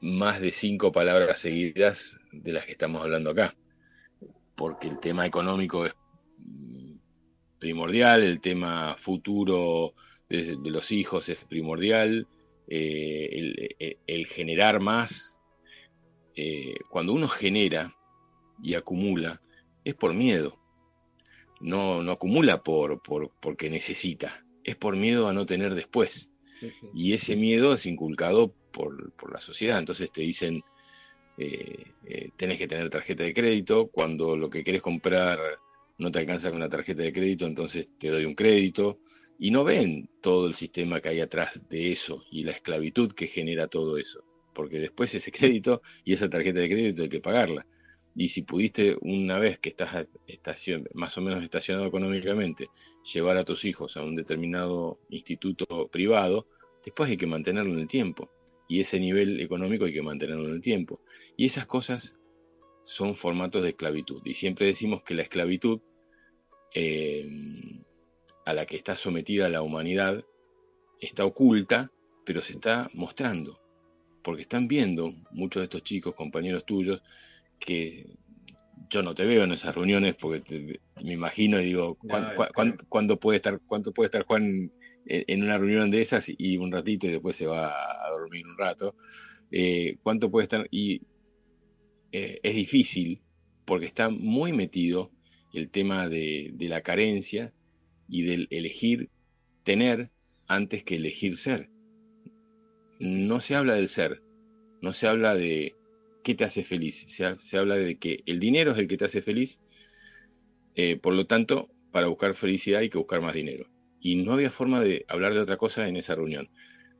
más de cinco palabras seguidas de las que estamos hablando acá, porque el tema económico es primordial, el tema futuro de, los hijos es primordial, eh, el, generar más eh, cuando uno genera y acumula, es por miedo. No, no acumula por, por, porque necesita, es por miedo a no tener después. Y ese miedo es inculcado por, por, la sociedad. Entonces te dicen, eh, eh, tenés que tener tarjeta de crédito, cuando lo que querés comprar no te alcanza con la tarjeta de crédito, entonces te doy un crédito. Y no ven todo el sistema que hay atrás de eso y la esclavitud que genera todo eso porque después ese crédito y esa tarjeta de crédito hay que pagarla. Y si pudiste una vez que estás más o menos estacionado económicamente, llevar a tus hijos a un determinado instituto privado, después hay que mantenerlo en el tiempo. Y ese nivel económico hay que mantenerlo en el tiempo. Y esas cosas son formatos de esclavitud. Y siempre decimos que la esclavitud eh, a la que está sometida la humanidad está oculta, pero se está mostrando porque están viendo muchos de estos chicos, compañeros tuyos, que yo no te veo en esas reuniones porque me imagino y digo, ¿cuándo, puede estar, ¿cuánto puede estar Juan en, una reunión de esas y un ratito y después se va a dormir un rato? Eh, ¿Cuánto puede estar? Y eh, es difícil porque está muy metido el tema de, la carencia y del elegir tener antes que elegir ser no se habla del ser, no se habla de qué te hace feliz, se, habla de que el dinero es el que te hace feliz, eh, por lo tanto, para buscar felicidad hay que buscar más dinero. Y no había forma de hablar de otra cosa en esa reunión.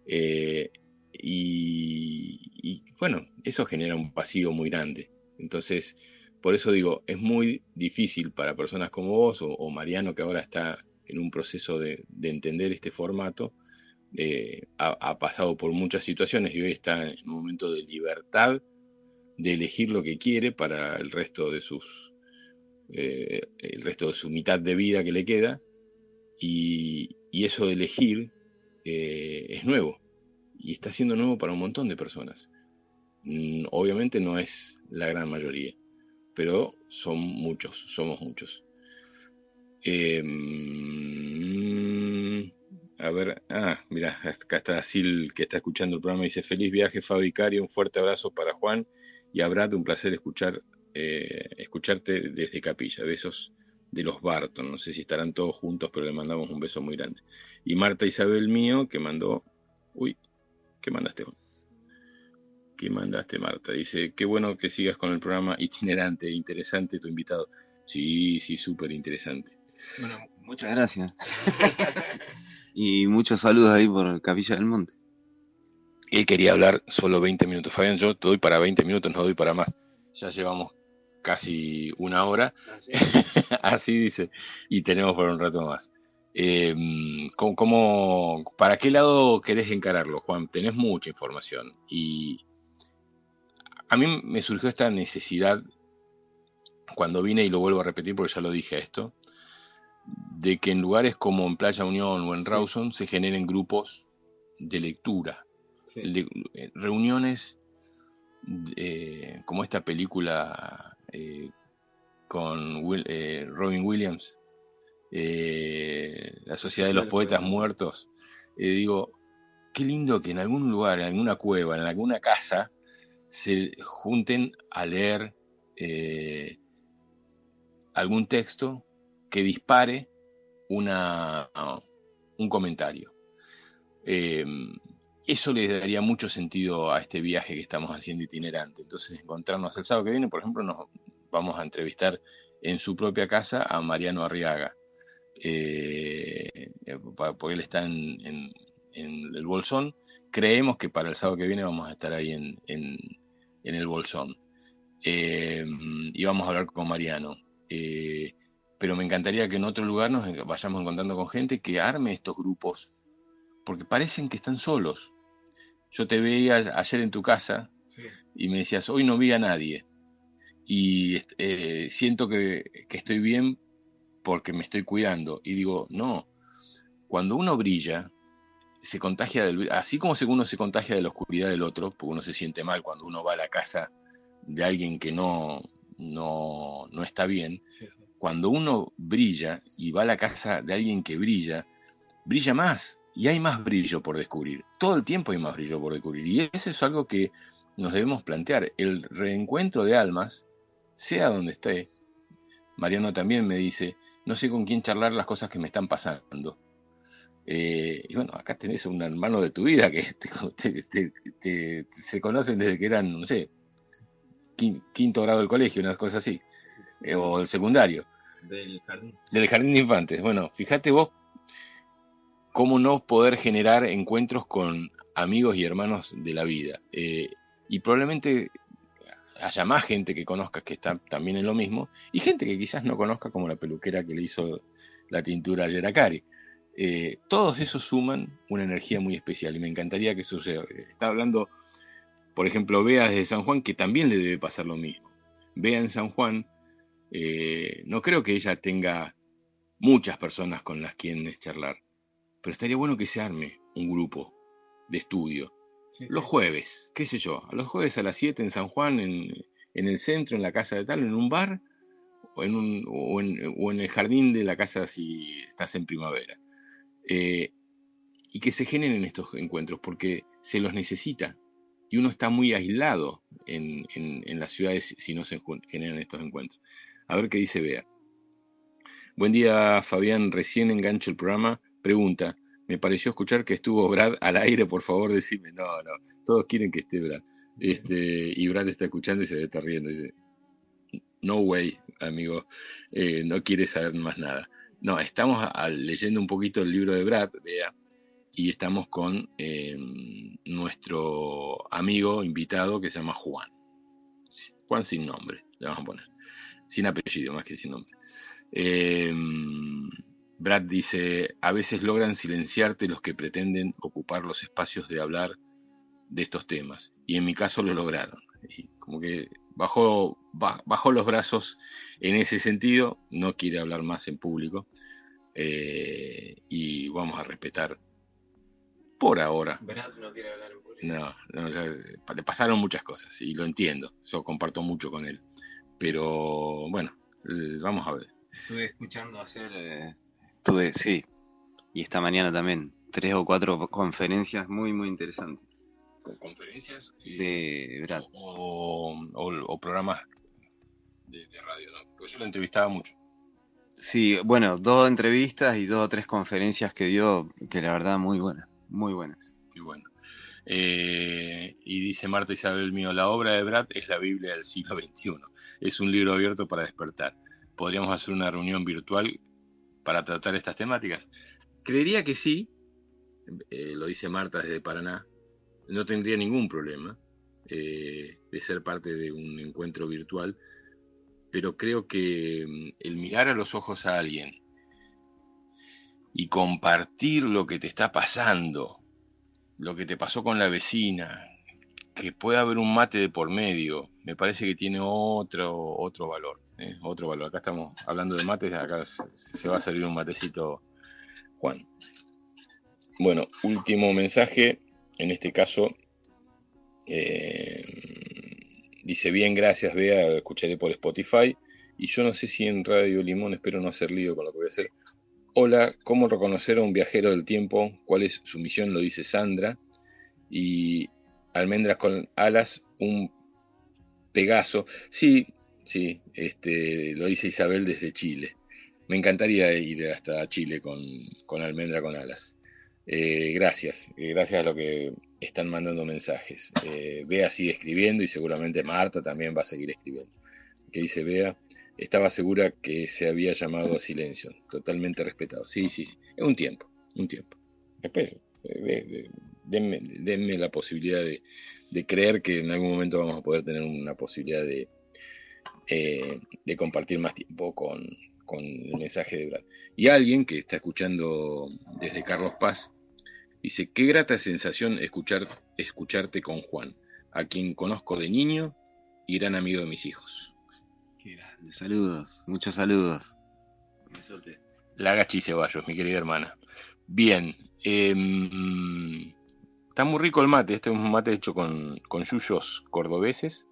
Eh, y, bueno, eso genera un pasivo muy grande. Entonces, por eso digo, es muy difícil para personas como vos o, Mariano, que ahora está en un proceso de entender este formato, eh, ha, pasado por muchas situaciones y hoy está en un momento de libertad de elegir lo que quiere para el resto de sus eh, el resto de su mitad de vida que le queda y, eso de elegir eh, es nuevo y está siendo nuevo para un montón de personas mm, obviamente no es la gran mayoría pero son muchos somos muchos a ver, ah, mira, acá está Sil que está escuchando el programa. Dice: Feliz viaje, Fabi Cari. Un fuerte abrazo para Juan y a Brad. Un placer escuchar, eh, escucharte desde Capilla. Besos los Barton. No sé si estarán todos juntos, pero le mandamos un beso muy grande. Y Marta Isabel mío, que mandó. Uy, ¿qué mandaste? ¿Qué mandaste, Marta? Dice: Qué bueno que sigas con el programa itinerante, interesante tu invitado. Sí, sí, súper interesante. Bueno, muchas gracias. Y muchos saludos ahí por Capilla del Monte. Él quería hablar solo 20 minutos. Fabián, yo te doy para 20 minutos, no doy para más. Ya llevamos casi una hora. Así, dice. Y tenemos por un rato más. Eh, ¿cómo, para qué lado querés encararlo, Juan? Tenés mucha información. Y a mí me surgió esta necesidad cuando vine, y lo vuelvo a repetir porque ya lo dije esto, de que en lugares como en Playa Unión o en Rawson se generen grupos de lectura, eh, reuniones eh, como esta película eh, con Robin Williams, La Sociedad de los Poetas Muertos. digo, qué lindo que en algún lugar, en alguna cueva, en alguna casa, se junten a leer algún texto que dispare una, un comentario. Eh, eso le daría mucho sentido a este viaje que estamos haciendo itinerante. Entonces, encontrarnos el sábado que viene, por ejemplo, nos vamos a entrevistar en su propia casa a Mariano Arriaga, eh, porque él está en, el Bolsón. Creemos que para el sábado que viene vamos a estar ahí en, el Bolsón. Eh, y vamos a hablar con Mariano. Eh, pero me encantaría que en otro lugar nos vayamos encontrando con gente que arme estos grupos, porque parecen que están solos. Yo te veía ayer en tu casa y me decías, hoy no vi a nadie. Y eh, siento que, estoy bien porque me estoy cuidando. Y digo, no, cuando uno brilla, se contagia del así como uno se contagia de la oscuridad del otro, porque uno se siente mal cuando uno va a la casa de alguien que no, no, no está bien, cuando uno brilla y va a la casa de alguien que brilla, brilla más y hay más brillo por descubrir. Todo el tiempo hay más brillo por descubrir. Y eso es algo que nos debemos plantear. El reencuentro de almas, sea donde esté, Mariano también me dice, no sé con quién charlar las cosas que me están pasando. Eh, y bueno, acá tenés un hermano de tu vida que se conocen desde que eran, no sé, quinto grado del colegio, unas cosas así, eh, o el secundario. Del jardín. Del jardín de infantes. Bueno, fíjate vos cómo no poder generar encuentros con amigos y hermanos de la vida. Eh, y probablemente haya más gente que conozca que está también en lo mismo, y gente que quizás no conozca como la peluquera que le hizo la tintura a Yeracari. Eh, todos esos suman una energía muy especial y me encantaría que suceda. Está hablando, por ejemplo, Bea desde San Juan, que también le debe pasar lo mismo. Bea en San Juan, eh, no creo que ella tenga muchas personas con las quienes charlar, pero estaría bueno que se arme un grupo de estudio. los jueves, qué sé yo, a los jueves a las 7 en San Juan, en, el centro, en la casa de tal, en un bar, o en, un, o en, el jardín de la casa si estás en primavera. Eh, y que se generen estos encuentros, porque se los necesita. Y uno está muy aislado en, en las ciudades si no se generan estos encuentros. A ver qué dice Bea. Buen día, Fabián. Recién engancho el programa Pregunta, me pareció escuchar que estuvo Brad al aire, por favor decime, no, no, todos quieren que esté Brad. Este, y Brad está escuchando y se está riendo, dice, no way, amigo, eh, no quiere saber más nada. No, estamos leyendo un poquito el libro de Brad, vea, y estamos con em, nuestro amigo invitado que se llama Juan. Juan sin nombre, le vamos a poner. Sin apellido, más que sin nombre. Eh, Brad dice, a veces logran silenciarte los que pretenden ocupar los espacios de hablar de estos temas. Y en mi caso lo lograron. Y como que bajó, bajó los brazos en ese sentido, no quiere hablar más en público. Eh, y vamos a respetar por ahora. Brad no quiere hablar en público. No, le pasaron muchas cosas y lo entiendo. Yo comparto mucho con él. Pero bueno, vamos a ver. Estuve escuchando hacer eh, Tuve, sí. Y esta mañana también. Tres o cuatro conferencias muy, muy interesantes. ¿Conferencias? De Brad. O, programas de, radio, ¿no? Porque yo lo entrevistaba mucho. Sí, bueno, dos entrevistas y dos o tres conferencias que dio, que la verdad muy buenas, muy buenas. Qué bueno. Eh, y dice Marta Isabel mío, la obra de Brad es la Biblia del siglo XXI. Es un libro abierto para despertar. Podríamos hacer una reunión virtual para tratar estas temáticas? Creería que sí, eh, lo dice Marta desde Paraná, no tendría ningún problema eh, de ser parte de un encuentro virtual, pero creo que mm, el mirar a los ojos a alguien y compartir lo que te está pasando, lo que te pasó con la vecina, que pueda haber un mate de por medio, me parece que tiene otro, otro valor. Otro valor. Acá estamos hablando de mates, acá se va a servir un matecito Juan. Bueno, último mensaje, en este caso, eh, dice bien, gracias, Bea, escucharé por Spotify. Y yo no sé si en Radio Limón, espero no hacer lío con lo que voy a hacer. Hola, ¿cómo reconocer a un viajero del tiempo? ¿Cuál es su misión? Lo dice Sandra. Y almendras con alas, un Pegaso. Sí, Sí, este, lo dice Isabel desde Chile. Me encantaría ir hasta Chile con, almendra con alas. Eh, gracias, eh, gracias a lo que están mandando mensajes. Eh, Bea sigue escribiendo y seguramente Marta también va a seguir escribiendo. ¿Qué dice Bea? Estaba segura que se había llamado a silencio, totalmente respetado. Sí, sí, sí. Es un tiempo, un tiempo. Después, denme, la posibilidad de, de, creer que en algún momento vamos a poder tener una posibilidad de, de compartir más tiempo con, con el mensaje de Brad. Y alguien que está escuchando desde Carlos Paz dice, qué grata sensación escuchar, escucharte con Juan, a quien conozco de niño y gran amigo de mis hijos. Qué grande, saludos, muchos saludos. La Gachi Ceballos, mi querida hermana. Bien, em, está muy rico el mate, este es un mate hecho con, con yuyos cordobeses,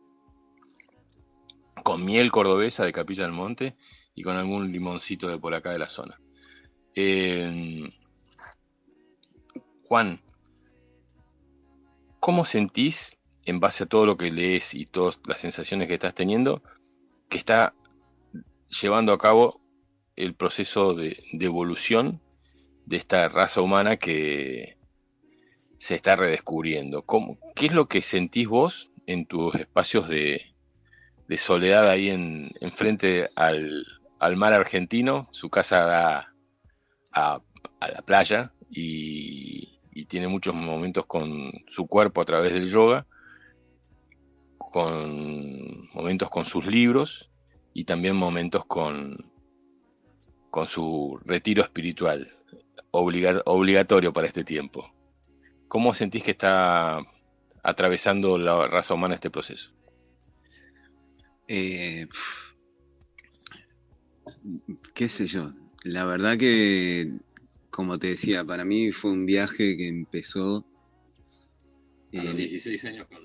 con miel cordobesa de Capilla del Monte y con algún limoncito de por acá de la zona. Eh, Juan, ¿cómo sentís, en base a todo lo que lees y todas las sensaciones que estás teniendo, que está llevando a cabo el proceso de, evolución de esta raza humana que se está redescubriendo? ¿Cómo, ¿Qué es lo que sentís vos en tus espacios de, soledad ahí en, en frente al, mar argentino, su casa da a, la playa y, tiene muchos momentos con su cuerpo a través del yoga, con momentos con sus libros y también momentos con, con su retiro espiritual obligatorio para este tiempo. ¿Cómo sentís que está atravesando la raza humana este proceso? Eh, qué sé yo, la verdad que, como te decía, para mí fue un viaje que empezó... A los 16 años con...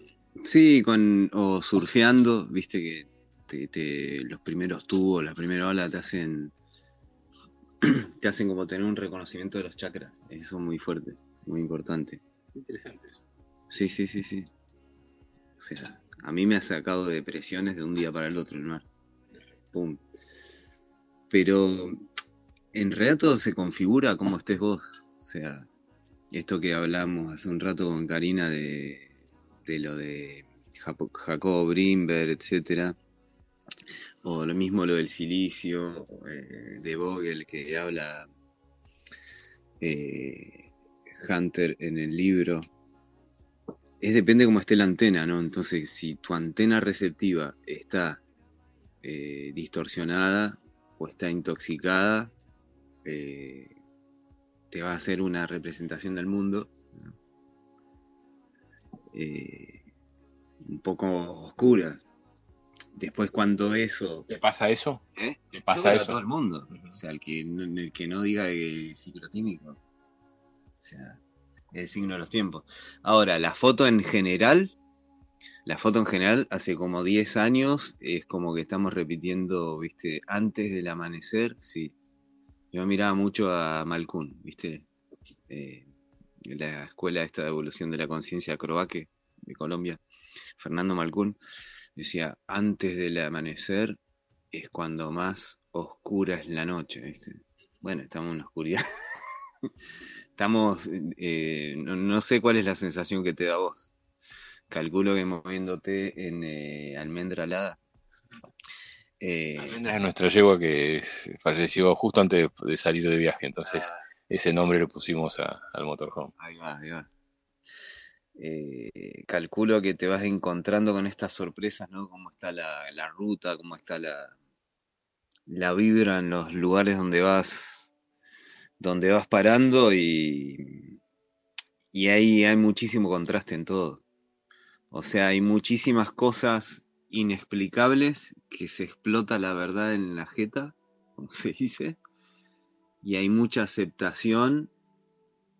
Sí, con, o surfeando, viste que te, los primeros tubos, la primera ola te hacen te hacen como tener un reconocimiento de los chakras. Eso es muy fuerte, muy importante. Interesante eso. Sí, sí, sí, sí. O sea, a mí me ha sacado de depresiones de un día para el otro el mar. Pum pero en realidad todo se configura como estés vos. O sea, esto que hablamos hace un rato con Karina de, lo de Jacob Brimber, etcétera, o lo mismo lo del silicio, eh, de Vogel que habla eh, Hunter en el libro. Es depende cómo esté la antena, ¿no? Entonces, si tu antena receptiva está eh, distorsionada, está intoxicada, eh, te va a hacer una representación del mundo eh, un poco oscura. Después cuando eso... ¿Te pasa eso? ¿Te pasa eso? A todo el mundo. O sea, el que, el que no diga que es ciclotímico. O sea, el signo de los tiempos. Ahora, la foto en general la foto en general, hace como 10 años, es como que estamos repitiendo, viste, antes del amanecer, sí. Yo miraba mucho a Malcún, viste, eh, la escuela esta de evolución de la conciencia Croaque de Colombia, Fernando Malcún, decía, antes del amanecer es cuando más oscura es la noche, viste. Bueno, estamos en la oscuridad. estamos, eh, no, no sé cuál es la sensación que te da a vos calculo que moviéndote en eh, almendra alada. Eh, almendra es nuestra yegua que falleció justo antes de salir de viaje, entonces ah. ese nombre lo pusimos al motorhome. Ahí va, ahí va. Eh, calculo que te vas encontrando con estas sorpresas, ¿no? Cómo está la, la ruta, cómo está la, la vibra en los lugares donde vas, donde vas parando y, y ahí hay muchísimo contraste en todo. O sea, hay muchísimas cosas inexplicables que se explota la verdad en la jeta, como se dice, y hay mucha aceptación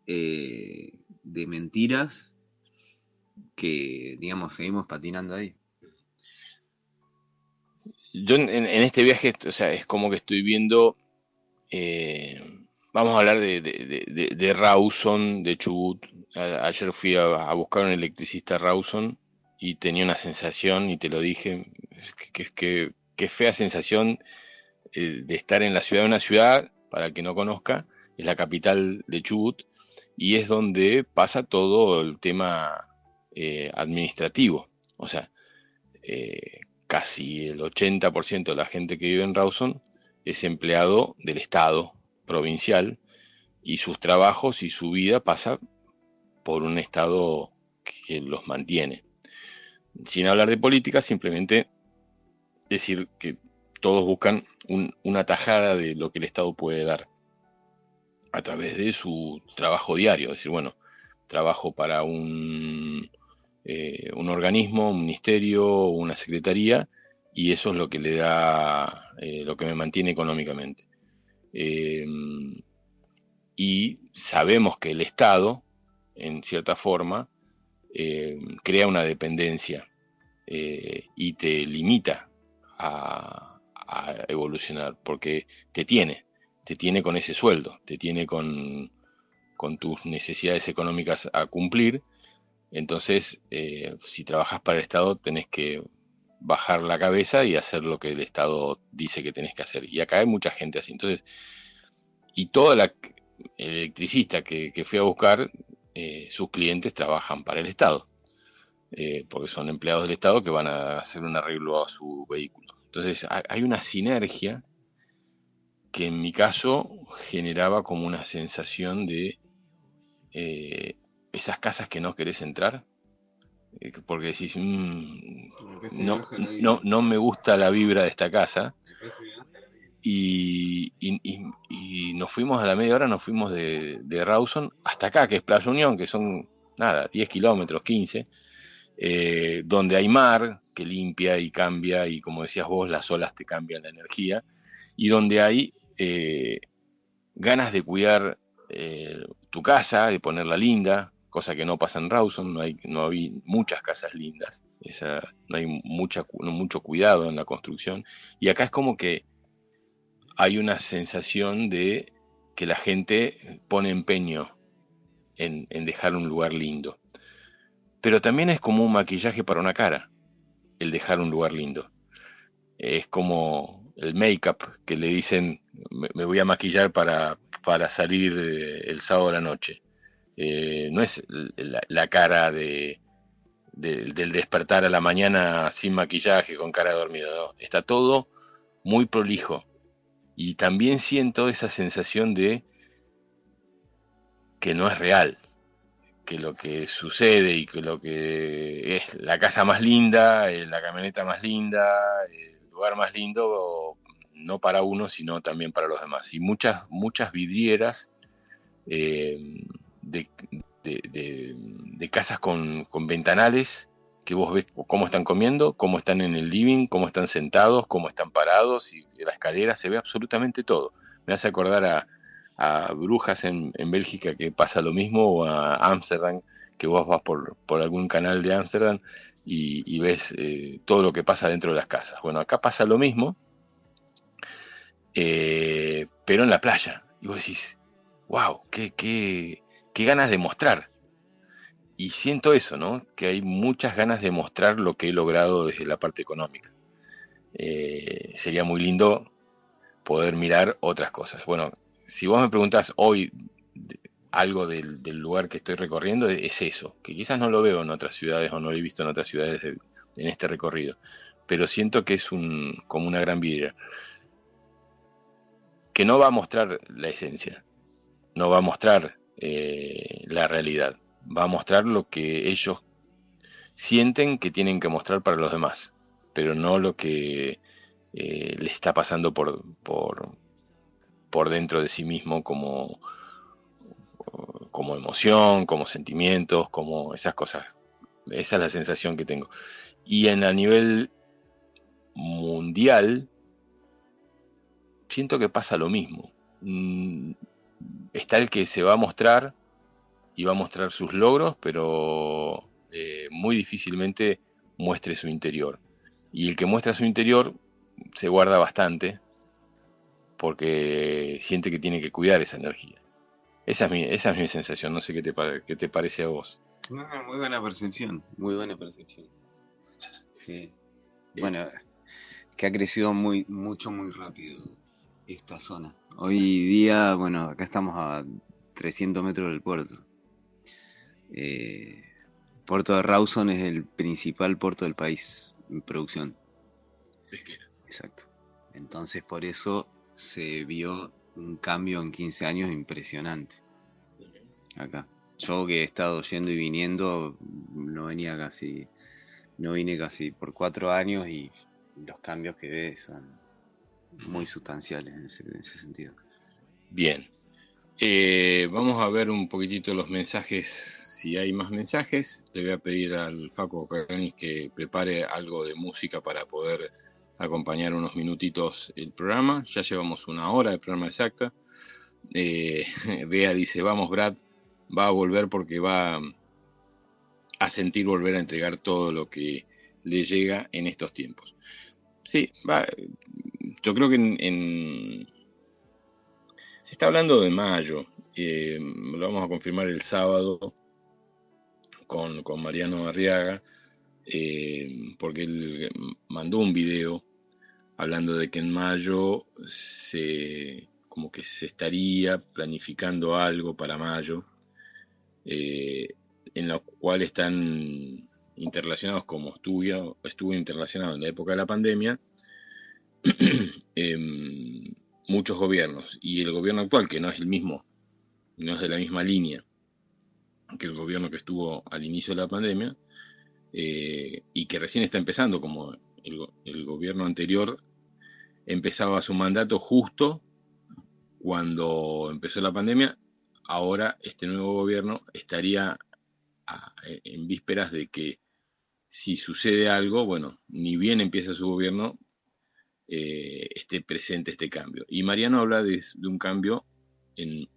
eh, de mentiras que, digamos, seguimos patinando ahí. Yo en, este viaje, o sea, es como que estoy viendo, eh, vamos a hablar de, de, de, Rawson, de Chubut. ayer fui a, a, buscar un electricista Rawson y tenía una sensación, y te lo dije, que, que, que fea sensación eh, de estar en la ciudad de una ciudad, para el que no conozca, es la capital de Chubut y es donde pasa todo el tema eh, administrativo. O sea, eh, casi el 80% de la gente que vive en Rawson es empleado del Estado provincial y sus trabajos y su vida pasa por un Estado que los mantiene. Sin hablar de política, simplemente decir que todos buscan una tajada de lo que el Estado puede dar a través de su trabajo diario. Es decir, bueno, trabajo para un, eh, un organismo, un ministerio, una secretaría, y eso es lo que le da, eh, lo que me mantiene económicamente. Eh, y sabemos que el Estado, en cierta forma, crea una dependencia y te limita a, evolucionar, porque te tiene, te tiene con ese sueldo, te tiene con, con tus necesidades económicas a cumplir. Entonces, eh, si trabajas para el Estado, tenés que bajar la cabeza y hacer lo que el Estado dice que tenés que hacer. Y acá hay mucha gente así. Entonces, y toda la electricista que, que fui a buscar, eh, sus clientes trabajan para el Estado. Eh, porque son empleados del Estado que van a hacer un arreglo a su vehículo. Entonces hay una sinergia que en mi caso generaba como una sensación de eh, esas casas que no querés entrar, porque decís, mm, no, no, no me gusta la vibra de esta casa. Y, nos fuimos a la media hora, nos fuimos de, de Rawson hasta acá, que es Playa Unión, que son, nada, 10 kilómetros, 15 eh, donde hay mar que limpia y cambia y como decías vos, las olas te cambian la energía, y donde hay eh, ganas de cuidar eh, tu casa, de ponerla linda, cosa que no pasa en Rawson, no hay, no hay muchas casas lindas, no hay mucha, mucho cuidado en la construcción, y acá es como que hay una sensación de que la gente pone empeño en dejar un lugar lindo. Pero también es como un maquillaje para una cara, el dejar un lugar lindo. Es como el make-up que le dicen, me, voy a maquillar para, para salir eh, el sábado de la noche. Eh, no es la, cara de, del despertar a la mañana sin maquillaje, con cara dormido. Está todo muy prolijo. Y también siento esa sensación de que no es real que lo que sucede y que lo que es la casa más linda, eh, la camioneta más linda, el lugar más lindo, no para uno, sino también para los demás. Y muchas, muchas vidrieras eh, de, de, casas con, con, ventanales que vos ves cómo están comiendo, cómo están en el living, cómo están sentados, cómo están parados, y la escalera se ve absolutamente todo. Me hace acordar a, a Brujas en, en Bélgica que pasa lo mismo, o a Ámsterdam, que vos vas por, por algún canal de Ámsterdam y, ves eh, todo lo que pasa dentro de las casas. Bueno, acá pasa lo mismo, eh, pero en la playa. Y vos decís, wow, qué, qué, qué ganas de mostrar. Y siento eso, ¿no? Que hay muchas ganas de mostrar lo que he logrado desde la parte económica. Eh, sería muy lindo poder mirar otras cosas. Bueno, si vos me preguntás hoy algo del, lugar que estoy recorriendo, es eso, que quizás no lo veo en otras ciudades o no lo he visto en otras ciudades en este recorrido, pero siento que es un, como una gran vidriera, que no va a mostrar la esencia, no va a mostrar eh, la realidad, va a mostrar lo que ellos sienten que tienen que mostrar para los demás, pero no lo que eh, le está pasando por, por, por dentro de sí mismo como, como emoción, como sentimientos, como esas cosas. Esa es la sensación que tengo. Y en a nivel mundial, siento que pasa lo mismo. Está el que se va a mostrar y va a mostrar sus logros, pero eh, muy difícilmente muestre su interior. Y el que muestra su interior se guarda bastante porque siente que tiene que cuidar esa energía. Esa es mi, esa es mi sensación, no sé qué te, qué te parece a vos. muy buena percepción, muy buena percepción. Sí. Bueno, que ha crecido muy, mucho, muy rápido esta zona. Hoy día, bueno, acá estamos a 300 metros del puerto. Eh, puerto de Rawson es el principal puerto del país en producción. Exacto. Entonces por eso se vio un cambio en 15 años impresionante. Acá. Yo que he estado yendo y viniendo, no venía casi, no vine casi por cuatro años y los cambios que ves son muy sustanciales en ese, sentido. Bien. Eh, vamos a ver un poquitito los mensajes, si hay más mensajes. Le voy a pedir al Faco Caranis que prepare algo de música para poder acompañar unos minutitos el programa. Ya llevamos una hora de programa exacta. Eh, Bea dice, vamos Brad, va a volver porque va a sentir volver a entregar todo lo que le llega en estos tiempos. Sí, va, yo creo que en, se está hablando de mayo, eh, lo vamos a confirmar el sábado con, Mariano Arriaga, eh, porque él mandó un video hablando de que en mayo se como que se estaría planificando algo para mayo, eh, en lo cual están interrelacionados como estuvo, estuvo interrelacionado en la época de la pandemia, em, muchos gobiernos. Y el gobierno actual, que no es el mismo, no es de la misma línea que el gobierno que estuvo al inicio de la pandemia, eh, y que recién está empezando, como el, gobierno anterior empezaba su mandato justo cuando empezó la pandemia, ahora este nuevo gobierno estaría en vísperas de que si sucede algo, bueno, ni bien empieza su gobierno, eh, esté presente este cambio. Y Mariano habla de, un cambio en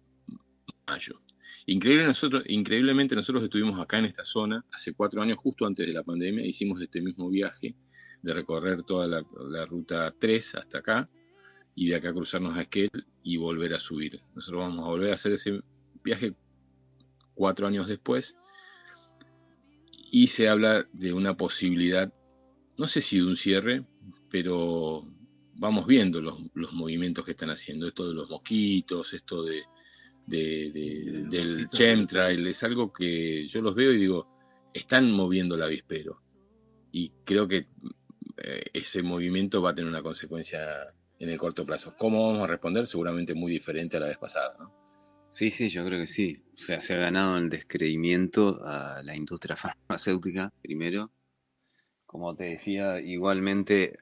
mayo. Increíble nosotros, increíblemente nosotros estuvimos acá en esta zona hace cuatro años, justo antes de la pandemia, hicimos este mismo viaje de recorrer toda la, ruta 3 hasta acá y de acá cruzarnos a Esquel y volver a subir. Nosotros vamos a volver a hacer ese viaje cuatro años después y se habla de una posibilidad, no sé si de un cierre, pero vamos viendo los, los, movimientos que están haciendo, esto de los mosquitos, esto de, del chemtrail, es algo que yo los veo y digo, están moviendo el avispero. Y creo que eh, ese movimiento va a tener una consecuencia en el corto plazo. ¿Cómo vamos a responder? Seguramente muy diferente a la vez pasada, ¿no? Sí, sí, yo creo que sí. O sea, se ha ganado el descreimiento a la industria farmacéutica, primero. Como te decía, igualmente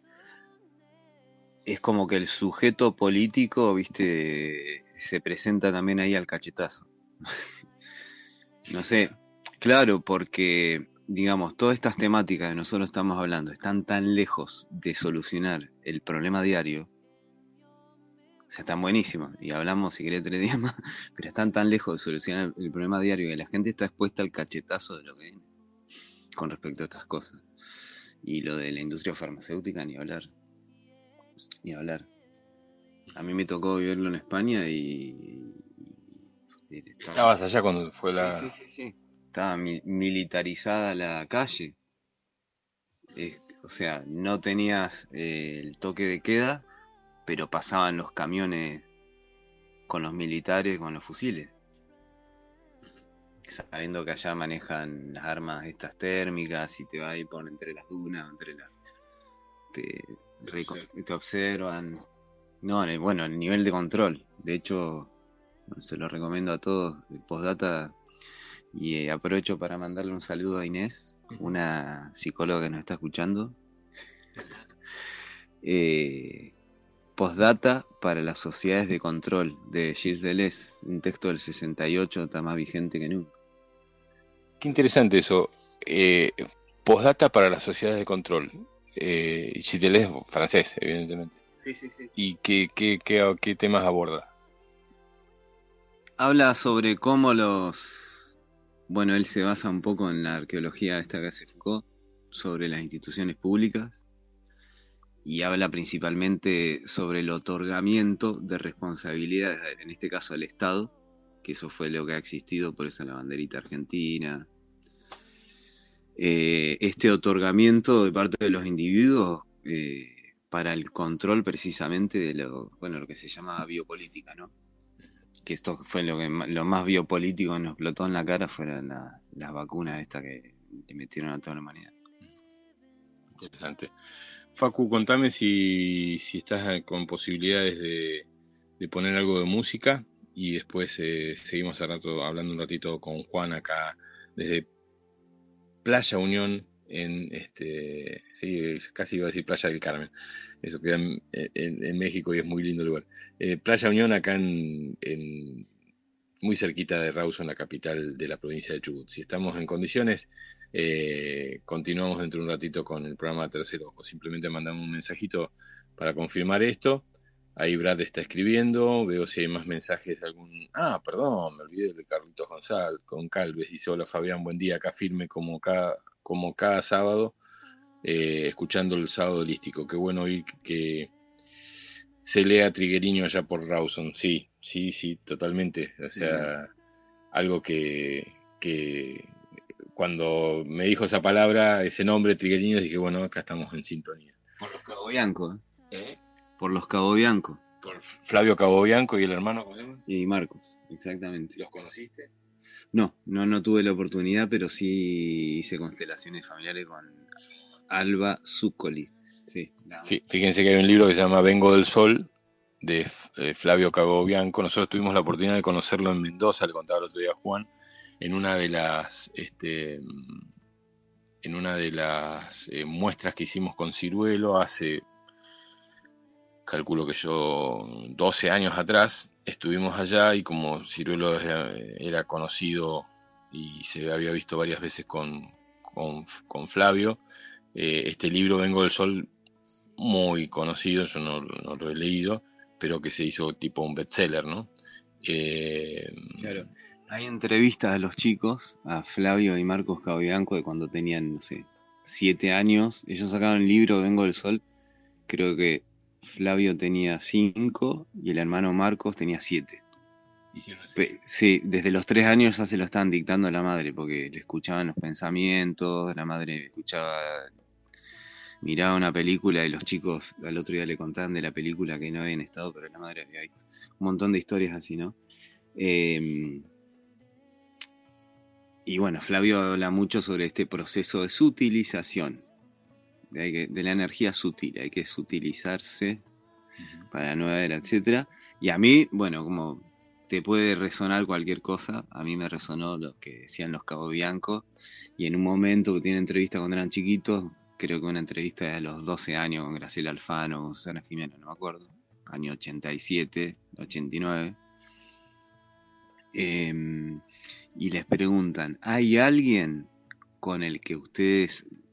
es como que el sujeto político, viste, se presenta también ahí al cachetazo. no sé, claro, porque, digamos, todas estas temáticas que nosotros estamos hablando están tan lejos de solucionar el problema diario. O sea, están buenísimos. Y hablamos, si querés, tres días más. Pero están tan lejos de solucionar el problema diario que la gente está expuesta al cachetazo de lo que viene. Con respecto a estas cosas. Y lo de la industria farmacéutica, ni hablar ni hablar. A mí me tocó vivirlo en España y... Estabas allá cuando fue la... Sí, sí, sí. Estaba militarizada la calle. o sea, no tenías eh, el toque de queda, pero pasaban los camiones con los militares, con los fusiles. Sabiendo que allá manejan las armas estas térmicas y te va ahí por entre las dunas, entre las... Te, te observan. No, bueno, el nivel de control. De hecho, se lo recomiendo a todos. Postdata. Y eh, aprovecho para mandarle un saludo a Inés, una psicóloga que nos está escuchando. eh, postdata para las sociedades de control de Gilles Deleuze, un texto del 68 está más vigente que nunca. Qué interesante eso. Eh, postdata para las sociedades de control eh, es francés, evidentemente. Sí, sí, sí. ¿Y qué, qué, qué, qué temas aborda? Habla sobre cómo los... Bueno, él se basa un poco en la arqueología esta que hace Foucault, sobre las instituciones públicas, y habla principalmente sobre el otorgamiento de responsabilidades, en este caso al Estado, que eso fue lo que ha existido, por eso la banderita argentina, eh, este otorgamiento de parte de los individuos eh, para el control precisamente de lo, bueno, lo que se llama biopolítica, ¿no? Que esto fue lo que lo más biopolítico nos explotó en la cara fueron la, las vacunas esta que le metieron a toda la humanidad. Interesante. Facu, contame si, si estás con posibilidades de, de poner algo de música y después eh, seguimos hablando un ratito con Juan acá desde Playa Unión en este sí, casi iba a decir Playa del Carmen. Eso queda en, México y es muy lindo el lugar. Eh, Playa Unión acá en, muy cerquita de Rawson la capital de la provincia de Chubut. Si estamos en condiciones eh, continuamos dentro de un ratito con el programa Tercero o simplemente mandamos un mensajito para confirmar esto Ahí Brad está escribiendo, veo si hay más mensajes de algún... Ah, perdón, me olvidé de Carlitos González, con Calves, dice, hola Fabián, buen día, acá firme como cada, como cada sábado, eh, escuchando el sábado holístico. Qué bueno oír que se lea Trigueriño allá por Rawson, sí, sí, sí, totalmente. O sea, algo que, que cuando me dijo esa palabra, ese nombre, Trigueriño, dije, bueno, acá estamos en sintonía. Por los Cabo Bianco. ¿Eh? Por los Cabo Bianco. Por Flavio Cabo Bianco y el hermano, ¿cómo Y Marcos, exactamente. ¿Los conociste? No, no, no tuve la oportunidad, pero sí hice constelaciones familiares con Alba Zuccoli. Sí, Fíjense que hay un libro que se llama Vengo del Sol, de, Flavio Cabo Bianco. Nosotros tuvimos la oportunidad de conocerlo en Mendoza, le contaba el otro día a Juan, en una de las este, en una de las eh, muestras que hicimos con Ciruelo hace calculo que yo 12 años atrás estuvimos allá y como Ciruelo era conocido y se había visto varias veces con, con, Flavio, eh, este libro Vengo del Sol, muy conocido, yo no, lo he leído, pero que se hizo tipo un bestseller, ¿no? Eh, claro. Hay entrevistas a los chicos, a Flavio y Marcos Cabianco, de cuando tenían, no sé, siete años. Ellos sacaron el libro Vengo del Sol, creo que Flavio tenía cinco y el hermano Marcos tenía siete. Sí, desde los tres años ya se lo estaban dictando a la madre, porque le escuchaban los pensamientos, la madre escuchaba, miraba una película y los chicos al otro día le contaban de la película que no habían estado, pero la madre había visto. Un montón de historias así, ¿no? Em, y bueno, Flavio habla mucho sobre este proceso de sutilización, de, la energía sutil, hay que sutilizarse para la nueva era, etcétera. Y a mí, bueno, como te puede resonar cualquier cosa, a mí me resonó lo que decían los Cabo Bianco, y en un momento que tiene entrevista cuando eran chiquitos, creo que una entrevista de los 12 años con Graciela Alfano, con Susana Jiménez, no me acuerdo, año 87, 89, em, y les preguntan, ¿hay alguien con el que ustedes eh,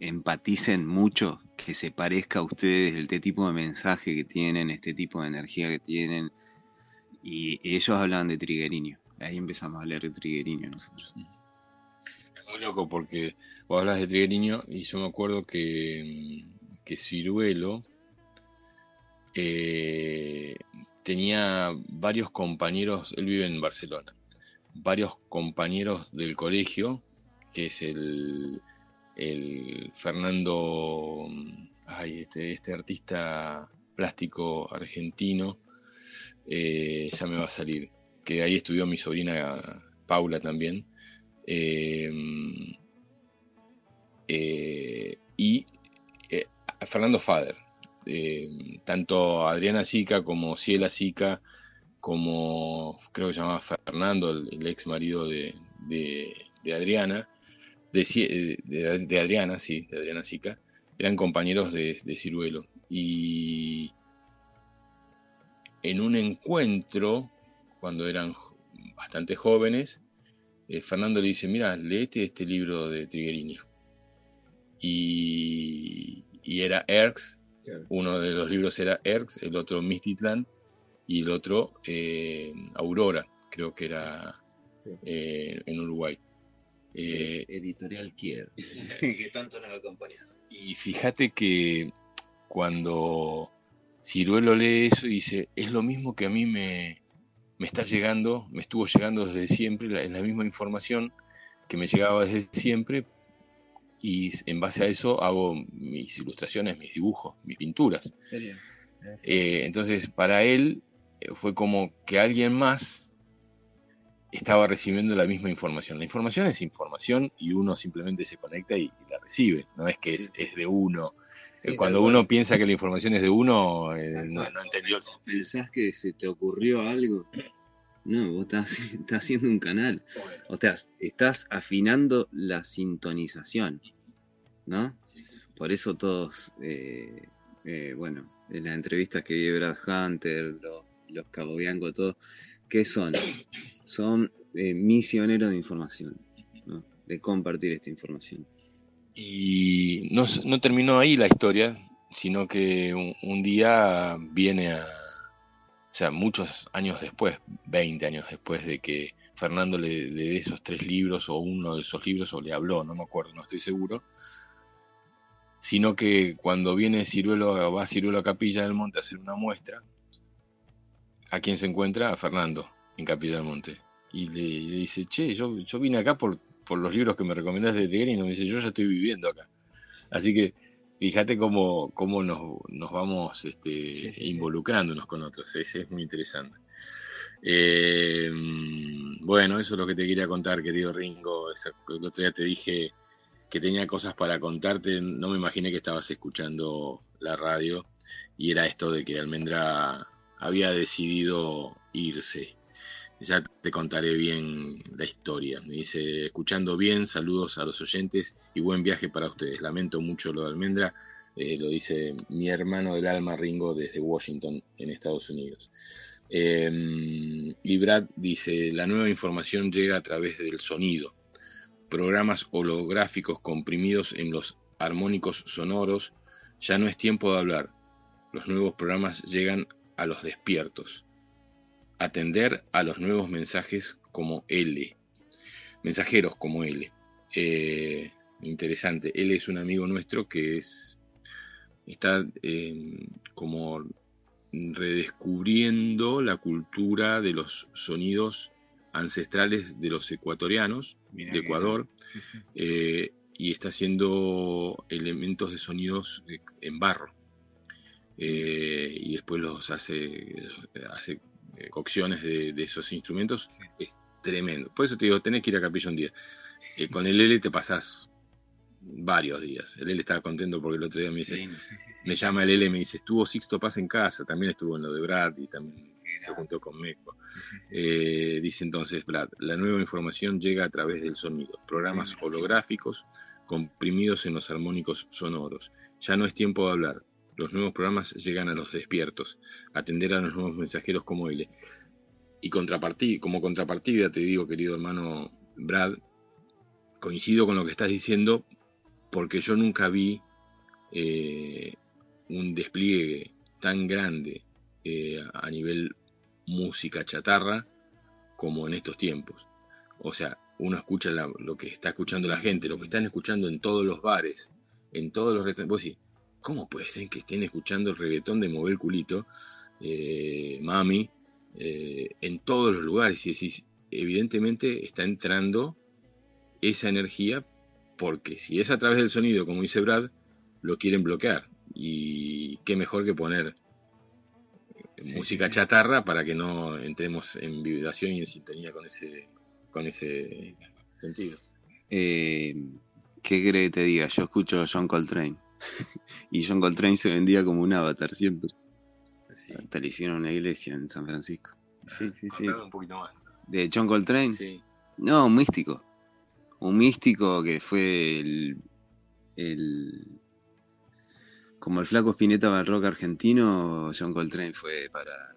empaticen mucho, que se parezca a ustedes este tipo de mensaje que tienen, este tipo de energía que tienen. Y ellos hablan de Trigueriño. Ahí empezamos a leer de Trigueriño nosotros. Es muy loco porque vos hablas de Trigueriño y yo me acuerdo que, que Ciruelo eh, tenía varios compañeros, él vive en Barcelona, varios compañeros del colegio, que es el el Fernando, este, este artista plástico argentino, eh, ya me va a salir, que ahí estudió mi sobrina Paula también. Eh, eh, y Fernando Fader, tanto Adriana Sica como Ciela Sica, como creo que se llamaba Fernando, el, ex marido de Adriana, de, Adriana, sí, de Adriana Sica, eran compañeros de, Ciruelo. Y en un encuentro, cuando eran bastante jóvenes, eh, Fernando le dice, mira, léete este libro de Trigueriño. Y, era Erx, uno de los libros era Erx, el otro Mistitlan y el otro eh, Aurora, creo que era eh, en Uruguay. Eh, editorial Kier, que tanto nos acompaña. Y fíjate que cuando Ciruelo lee eso dice, es lo mismo que a mí me, me está llegando, me estuvo llegando desde siempre, es la misma información que me llegaba desde siempre, y en base a eso hago mis ilustraciones, mis dibujos, mis pinturas. Eh, entonces, para él eh, fue como que alguien más estaba recibiendo la misma información. La información es información y uno simplemente se conecta y, la recibe, no es que es, de uno. Eh, cuando uno piensa que la información es de uno, no, no, entendió. ¿Pensás que se te ocurrió algo? No, vos estás, haciendo un canal. O sea, estás afinando la sintonización, ¿no? Por eso todos, eh, eh, bueno, en las entrevistas que vi Brad Hunter, los, los Cabo Bianco, todos, ¿qué son? Son eh, misioneros de información, de compartir esta información. Y no, no terminó ahí la historia, sino que un día viene a, o sea, muchos años después, 20 años después de que Fernando le, dé esos tres libros o uno de esos libros o le habló, no me acuerdo, no estoy seguro, sino que cuando viene Ciruelo, va Ciruelo a Capilla del Monte a hacer una muestra, ¿a quién se encuentra? A Fernando, en Capilla del Monte. Y le, dice, che, yo, yo vine acá por, por los libros que me recomendaste de leer y me dice, yo ya estoy viviendo acá. Así que fíjate cómo, cómo nos, nos vamos este, involucrándonos con otros, es, es muy interesante. Eh, bueno, eso es lo que te quería contar, querido Ringo. El otro día te dije que tenía cosas para contarte, no me imaginé que estabas escuchando la radio y era esto de que Almendra había decidido irse. Ya te contaré bien la historia. Me dice, escuchando bien, saludos a los oyentes y buen viaje para ustedes. Lamento mucho lo de Almendra, eh, lo dice mi hermano del alma Ringo desde Washington, en Estados Unidos. Eh, y Brad dice, la nueva información llega a través del sonido. Programas holográficos comprimidos en los armónicos sonoros. Ya no es tiempo de hablar. Los nuevos programas llegan a los despiertos atender a los nuevos mensajes como L, mensajeros como L. Eh, interesante, él es un amigo nuestro que es está eh, como redescubriendo la cultura de los sonidos ancestrales de los ecuatorianos, de Ecuador, eh, y está haciendo elementos de sonidos en barro. Y después los hace, hace eh, cocciones de, esos instrumentos es tremendo. Por eso te digo, tenés que ir a Capilla un día. Eh, con el L te pasás varios días. El L estaba contento porque el otro día me dice, me llama el L y me dice, estuvo Sixto Paz en casa, también estuvo en lo de Brad y también se juntó con Meco. Eh, dice entonces Brad, la nueva información llega a través del sonido, programas holográficos comprimidos en los armónicos sonoros. Ya no es tiempo de hablar, los nuevos programas llegan a los despiertos, atender a los nuevos mensajeros como él. Y contrapartida, como contrapartida, te digo, querido hermano Brad, coincido con lo que estás diciendo, porque yo nunca vi eh, un despliegue tan grande eh, a nivel música chatarra como en estos tiempos. O sea, uno escucha lo que está escuchando la gente, lo que están escuchando en todos los bares, en todos los restaurantes. ¿Cómo puede ser que estén escuchando el reggaetón de mover culito, eh, mami, eh, en todos los lugares? Y decís, evidentemente está entrando esa energía porque si es a través del sonido, como dice Brad, lo quieren bloquear. Y qué mejor que poner música chatarra para que no entremos en vibración y en sintonía con ese, con ese sentido. Eh, ¿Qué cree que te diga? Yo escucho John Coltrane. y John Coltrane se vendía como un avatar siempre. Hasta le hicieron una iglesia en San Francisco. Sí, sí, sí. Un poquito más. ¿De John Coltrane? Sí. No, un místico. Un místico que fue el, el como el flaco Spinetta para el rock argentino, John Coltrane fue para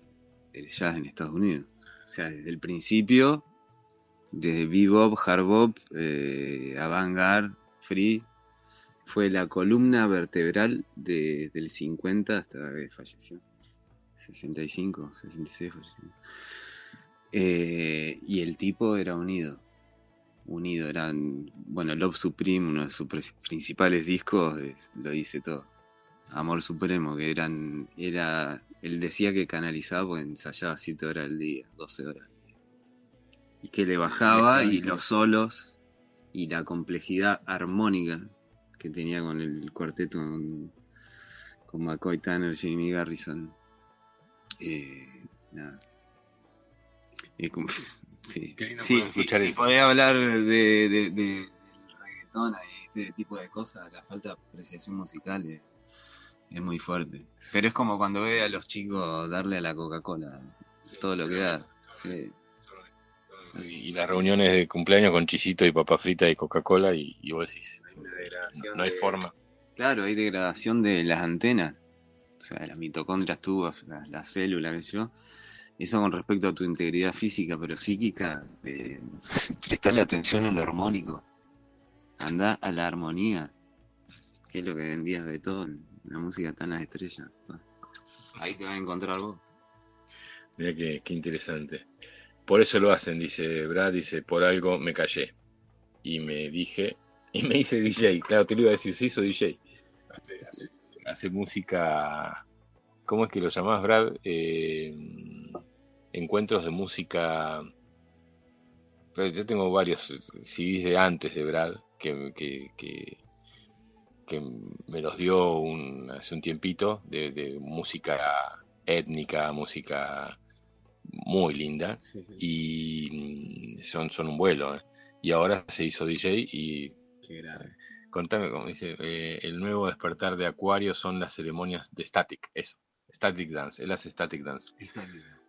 el jazz en Estados Unidos. O sea, desde el principio, desde bebop, hard bop, eh, avant-garde, free, fue la columna vertebral de, del 50 hasta que falleció. 65, 66 falleció. Eh, y el tipo era unido. Unido, eran. Bueno, Love Supreme, uno de sus principales discos, lo dice todo. Amor Supremo, que eran. era Él decía que canalizaba porque ensayaba 7 horas al día, 12 horas al día. Y que le bajaba y los solos y la complejidad armónica que tenía con el cuarteto con, con McCoy Tanner, Jamie Garrison. Eh, nada. Es como, sí, lindo sí, sí, sí, podés hablar de, de, de- reggaetón y este tipo de cosas, la falta de apreciación musical es, es muy fuerte. Pero es como cuando ve a los chicos darle a la Coca-Cola, todo lo que da. Sí. Y, las reuniones de cumpleaños con chisito y papa frita y Coca-Cola y, y vos decís, no, no hay forma. Claro, hay degradación de las antenas, o sea, las mitocondrias, tú, las, las células, qué sé yo. Eso con respecto a tu integridad física, pero psíquica, eh, está la atención en lo armónico. Anda a la armonía, que es lo que vendía Beethoven, la música tan las estrellas. Ahí te vas a encontrar vos. Mira qué, qué interesante. Por eso lo hacen, dice Brad, dice, por algo me callé. Y me dije, y me hice DJ. Claro, te lo iba a decir, se hizo DJ. Hace, hace- hace música, ¿cómo es que lo llamás, Brad? Eh, encuentros de música. Pero yo tengo varios CDs de antes de Brad que, que, que, que me los dio un, hace un tiempito de, de música étnica, música muy linda y son, son un vuelo. ¿eh? Y ahora se hizo DJ y contame, como dice, eh, el nuevo despertar de Acuario son las ceremonias de Static, eso, Static Dance, él hace Static Dance.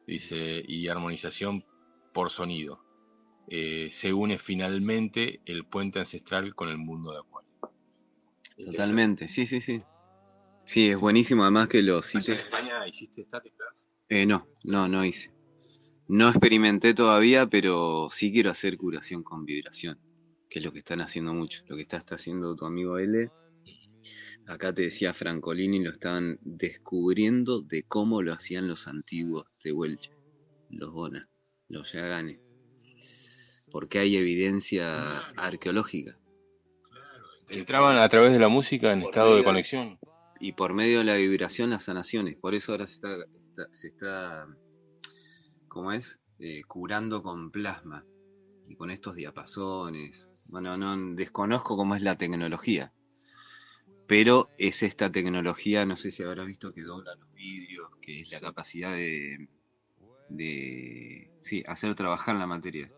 Dice, y armonización por sonido. Eh, se une finalmente el puente ancestral con el mundo de Acuario. Totalmente, sí, sí, sí. Sí, es buenísimo además que lo ¿Allá cite. en España hiciste Static Dance? Eh, no, no, no hice. No experimenté todavía, pero sí quiero hacer curación con vibración, que es lo que están haciendo mucho. Lo que está, está haciendo tu amigo L. Acá te decía Francolini, lo estaban descubriendo de cómo lo hacían los antiguos de Welch, los Bona, los Yaganes. Porque hay evidencia arqueológica. Entraban a través de la música en estado de conexión. y por medio de la vibración las sanaciones. Por eso ahora se está, está- se está ¿cómo es? Eh, curando con plasma y con estos diapasones. Bueno, no desconozco cómo es la tecnología, pero es esta tecnología, no sé si habrás visto que dobla los vidrios, que es la capacidad de, de sí, hacer trabajar la materia.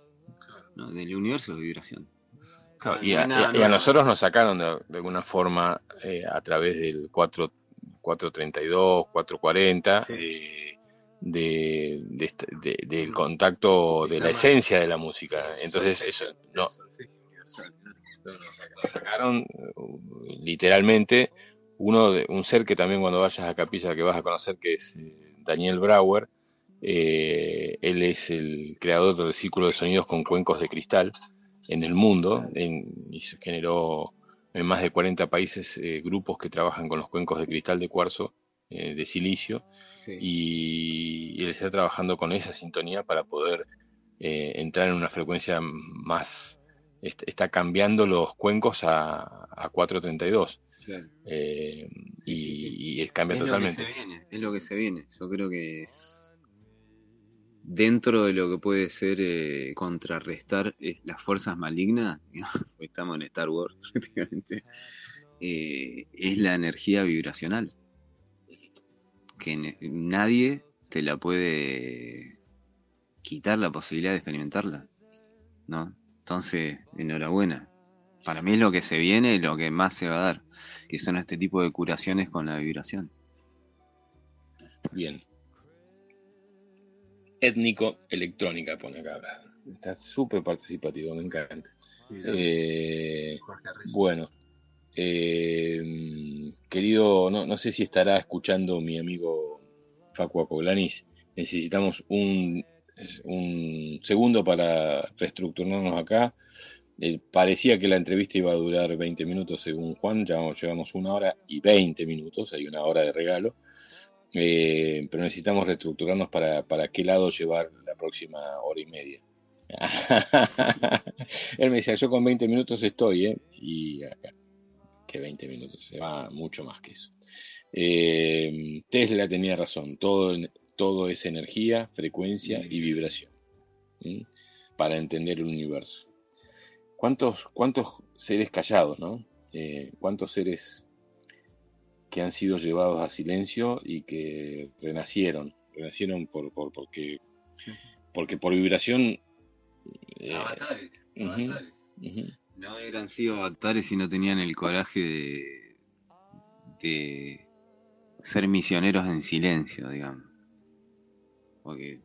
¿no? Del universo de vibración. Claro, No, y, a, hay nada y a- y a nuevo. nosotros nos sacaron de, de alguna forma eh, a través del 4, 432, 440, Sí. eh, de, de de- del contacto de la esencia de la música. Entonces, eso no, sacaron literalmente. Uno de, un ser que también cuando vayas a Capilla que vas a conocer que es eh, Daniel Brauer eh, él es el creador del círculo de sonidos con cuencos de cristal en el mundo. En- y se generó en más de 40 países eh, grupos que trabajan con los cuencos de cristal de cuarzo eh, de silicio y, y él está trabajando con esa sintonía para poder eh, entrar en una frecuencia más est- está cambiando los cuencos a, a 432 eh, y, y cambia es totalmente Lo que se viene, es lo que se viene. Yo creo que es dentro de lo que puede ser eh, contrarrestar eh, las fuerzas malignas, estamos en Star Wars prácticamente, eh, es la energía vibracional. Que nadie te la puede quitar la posibilidad de experimentarla. ¿No? Entonces, enhorabuena. Para mí es lo que se viene y lo que más se va a dar, que son este tipo de curaciones con la vibración. Bien. Étnico electrónica pone acá. Brad. Está súper participativo, me encanta. Eh, bueno, eh, querido, no, no sé si estará escuchando mi amigo Facu Acoglanis. Necesitamos un, un segundo para reestructurarnos acá. Eh, parecía que la entrevista iba a durar 20 minutos según Juan, llevamos, llevamos una hora y 20 minutos, hay una hora de regalo. Eh, pero necesitamos reestructurarnos para, para qué lado llevar la próxima hora y media. Él me decía, yo con 20 minutos estoy, ¿eh? Y acá, que 20 minutos, se va mucho más que eso. Eh, Tesla tenía razón, todo, todo es energía, frecuencia y vibración, ¿sí? para entender el universo. ¿Cuántos, ¿Cuántos seres callados, no? eh, cuántos seres que han sido llevados a silencio y que renacieron, renacieron por, por porque, porque por vibración... Eh, avatares, No eran sido avatares y no tenían el coraje de, de ser misioneros en silencio, digamos. Porque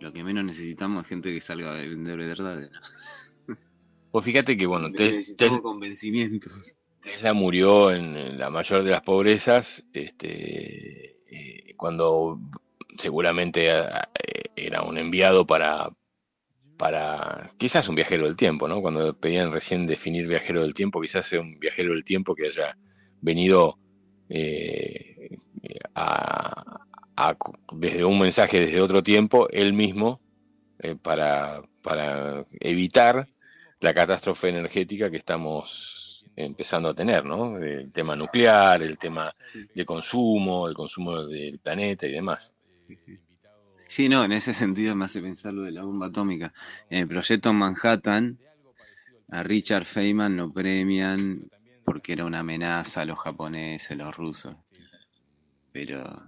lo que menos necesitamos es gente que salga a vender verdades, ¿no? Pues fíjate que, bueno, convencimientos. Tesla murió en, la mayor de las pobrezas, este, eh, cuando seguramente eh, era un enviado para, para, quizás un viajero del tiempo, ¿no? Cuando pedían recién definir viajero del tiempo, quizás sea un viajero del tiempo que haya venido eh, desde un mensaje desde otro tiempo, él mismo, para, para evitar la catástrofe energética que estamos empezando a tener, ¿no? El tema nuclear, el tema de consumo, el consumo del planeta y demás. Sí, no, en ese sentido me hace pensar lo de la bomba atómica. En el proyecto Manhattan, a Richard Feynman lo premian porque era una amenaza a los japoneses, los rusos. Pero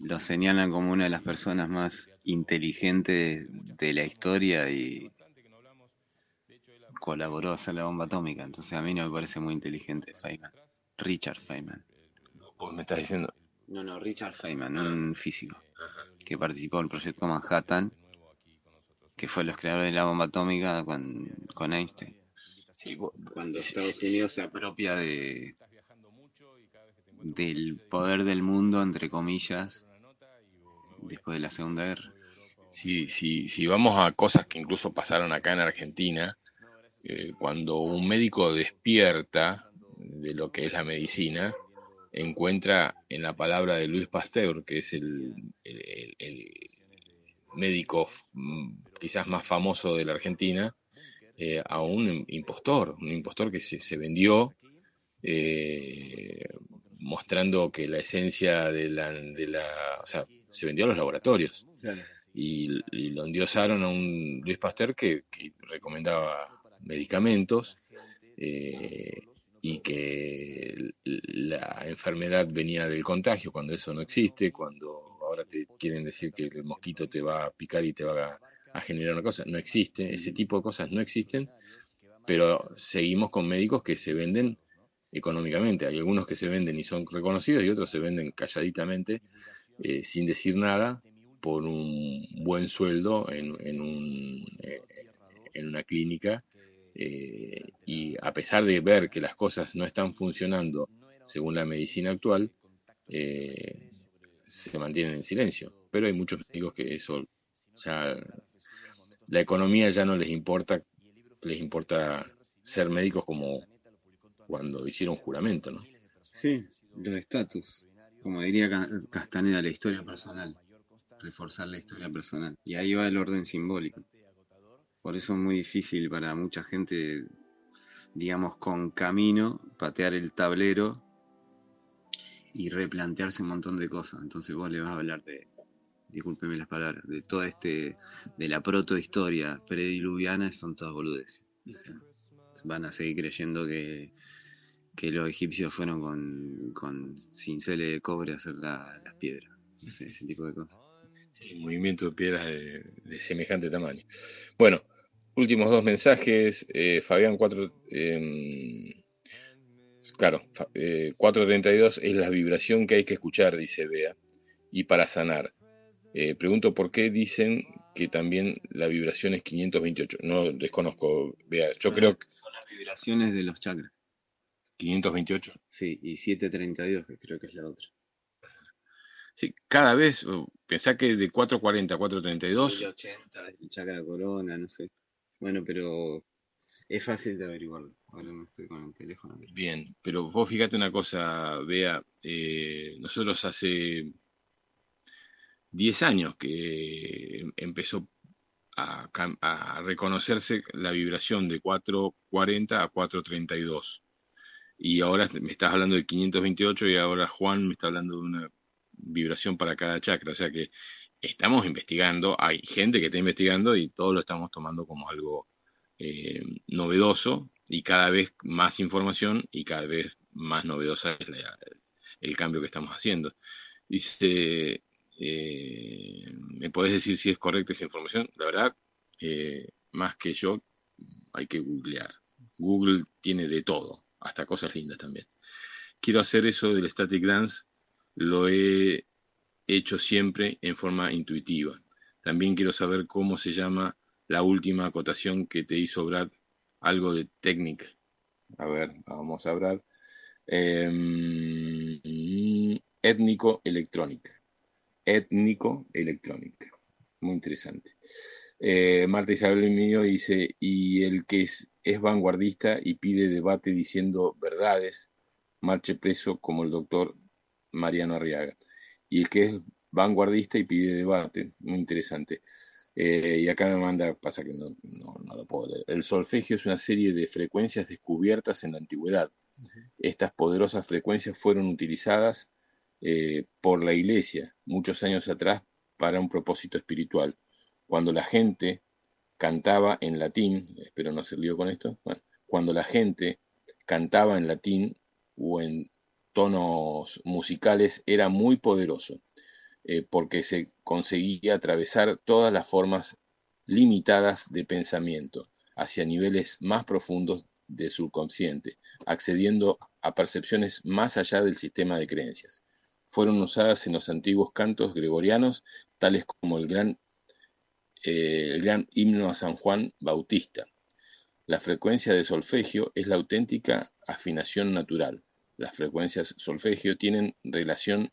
lo señalan como una de las personas más inteligentes de la historia y colaboró a hacer la bomba atómica, entonces a mí no me parece muy inteligente Feynman. Richard Feynman. ¿Vos me estás diciendo? No, no, Richard Feynman, un físico que participó en el proyecto Manhattan, que fue los creadores de la bomba atómica con, con Einstein. Sí, cuando Estados Unidos se apropia de del poder del mundo, entre comillas, después de la Segunda Guerra. Sí, sí, si vamos a cosas que incluso pasaron acá en Argentina, eh, cuando un médico despierta de lo que es la medicina, encuentra en la palabra de Luis Pasteur, que es el, médico mm, quizás más famoso de la Argentina, eh, a un impostor, un impostor que se, vendió eh, mostrando que la esencia de la, de la, o sea, se vendió a los laboratorios. Y, lo endiosaron a un Luis Pasteur que recomendaba medicamentos eh, y que la enfermedad venía del contagio cuando eso no existe, cuando ahora te quieren decir que el mosquito te va a picar y te va a, generar una cosa, no existe, ese tipo de cosas no existen, pero seguimos con médicos que se venden económicamente, hay algunos que se venden y son reconocidos y otros se venden calladitamente eh, sin decir nada por un buen sueldo en, en, un, eh, en una clínica eh, y a pesar de ver que las cosas no están funcionando según la medicina actual, eh, se mantienen en silencio. Pero hay muchos médicos que eso, ya, la economía ya no les importa, les importa ser médicos como cuando hicieron juramento, ¿no? Sí, los estatus, como diría Castaneda, la historia personal, reforzar la historia personal. Y ahí va el orden simbólico. Por eso es muy difícil para mucha gente, digamos, con camino, patear el tablero y replantearse un montón de cosas. Entonces vos le vas a hablar de, discúlpeme las palabras, de toda este, de la protohistoria prediluviana, son todas boludes. van a seguir creyendo que, que los egipcios fueron con, con cincele de cobre a hacer las piedras. ese tipo de cosas. Sí, movimiento de piedras de semejante tamaño. Bueno, últimos dos mensajes. Eh, Fabián 4. Em, claro, eh, 432 es la vibración que hay que escuchar, dice Bea. Y para sanar. Eh, pregunto por qué dicen que también la vibración es 528. No desconozco, Bea. Yo creo que. Son las vibraciones de los chakras. 528. Sí, y 732, que creo que es la otra. Sí, cada vez, pensá que de 440 a 432. 80, el chakra corona, no sé. Bueno, pero es fácil de averiguarlo. Ahora no estoy con el teléfono. Bien, pero vos fíjate una cosa, Bea. Eh, nosotros hace 10 años que empezó a, a, reconocerse la vibración de 440 a 432. Y ahora me estás hablando de 528 y ahora Juan me está hablando de una vibración para cada chakra. O sea que estamos investigando, hay gente que está investigando y todo lo estamos tomando como algo eh, novedoso y cada vez más información y cada vez más novedosa es el cambio que estamos haciendo. Dice, eh, ¿me podés decir si es correcta esa información? La verdad, eh, más que yo, hay que googlear. Google tiene de todo, hasta cosas lindas también. Quiero hacer eso del static dance, lo he hecho siempre en forma intuitiva. También quiero saber cómo se llama la última acotación que te hizo Brad, algo de técnica. A ver, vamos a Brad. Em, étnico electrónica. Étnico electrónica. Muy interesante. Eh, Marta Isabel mío dice, y el que es, es vanguardista y pide debate diciendo verdades, marche preso como el doctor Mariano Arriaga. Y el que es vanguardista y pide debate, muy interesante. Eh, y acá me manda, pasa que no, lo puedo leer. El solfegio es una serie de frecuencias descubiertas en la antigüedad. Estas poderosas frecuencias fueron utilizadas eh, por la iglesia muchos años atrás para un propósito espiritual. Cuando la gente cantaba en latín, espero no hacer lío con esto, cuando la gente cantaba en latín o en tonos musicales era muy poderoso. Eh, porque se conseguía atravesar todas las formas limitadas de pensamiento hacia niveles más profundos del subconsciente, accediendo a percepciones más allá del sistema de creencias. Fueron usadas en los antiguos cantos gregorianos, tales como el gran, eh, el gran himno a San Juan Bautista. La frecuencia de solfegio es la auténtica afinación natural. Las frecuencias solfegio tienen relación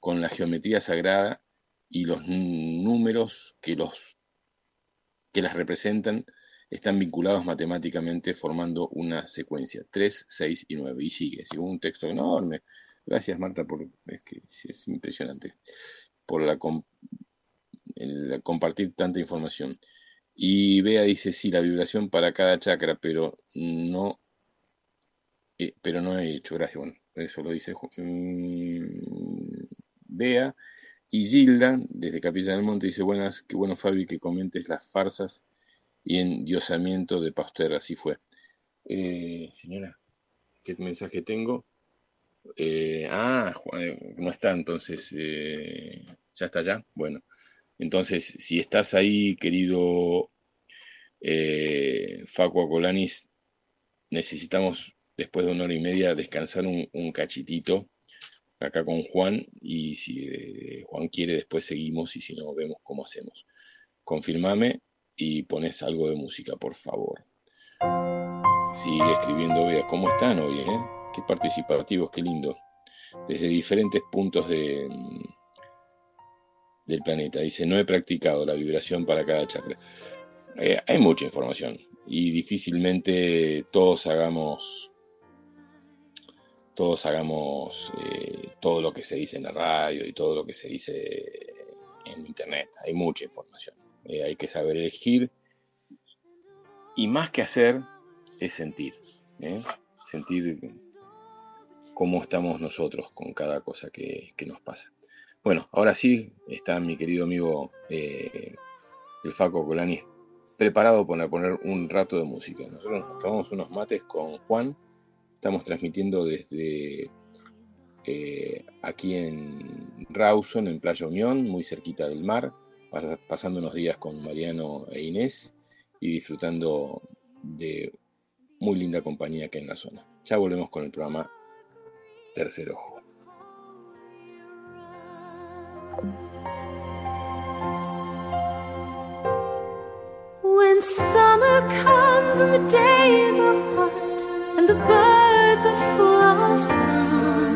con la geometría sagrada y los números que, los, que las representan están vinculados matemáticamente formando una secuencia, 3, 6 y 9. Y sigue, sigue un texto enorme. Gracias Marta, por, es que es impresionante, por la, compartir tanta información. Y Bea dice, sí, la vibración para cada chakra, pero no, pero no he hecho, gracias, bueno, eso lo dice mm, Bea. Y Gilda, desde Capilla del Monte, dice, buenas, qué bueno Fabi que comentes las farsas y endiosamiento de Pasteur, así fue. Eh, señora, ¿qué mensaje tengo? Eh, ah, eh, no está, entonces, ¿ya está ya? Bueno, entonces, si estás ahí, querido Facu Colanis, necesitamos, después de una hora y media, descansar un, un cachitito acá con Juan y si eh, Juan quiere después seguimos y si no vemos cómo hacemos. Confirmame y pones algo de música, por favor. Sigue escribiendo, vea cómo están hoy, ¿eh? Qué participativos, qué lindo. Desde diferentes puntos de, mm, del planeta. Dice, no he practicado la vibración para cada chakra. Eh, hay mucha información y difícilmente todos hagamos todos hagamos eh, todo lo que se dice en la radio y todo lo que se dice en internet. Hay mucha información. Eh, hay que saber elegir. Y más que hacer, es sentir. ¿eh? Sentir cómo estamos nosotros con cada cosa que, nos pasa. Bueno, ahora sí está mi querido amigo el Faco Colani preparado para poner un rato de música. Nosotros nos tomamos unos mates con Juan Estamos transmitiendo desde eh, aquí en Rawson, en Playa Unión, muy cerquita del mar, pasando unos días con Mariano e Inés y disfrutando de muy linda compañía que en la zona. Ya volvemos con el programa Tercer Ojo. Are full of song.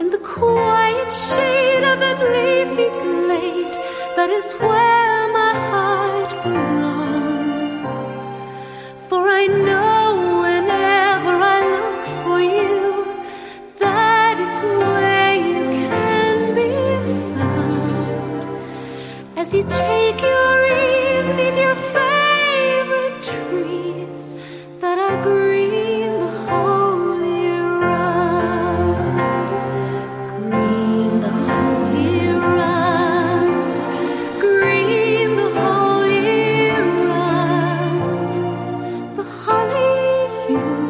In the quiet shade of that leafy glade, that is where my heart belongs. For I know whenever I look for you, that is where you can be found. As you take your you.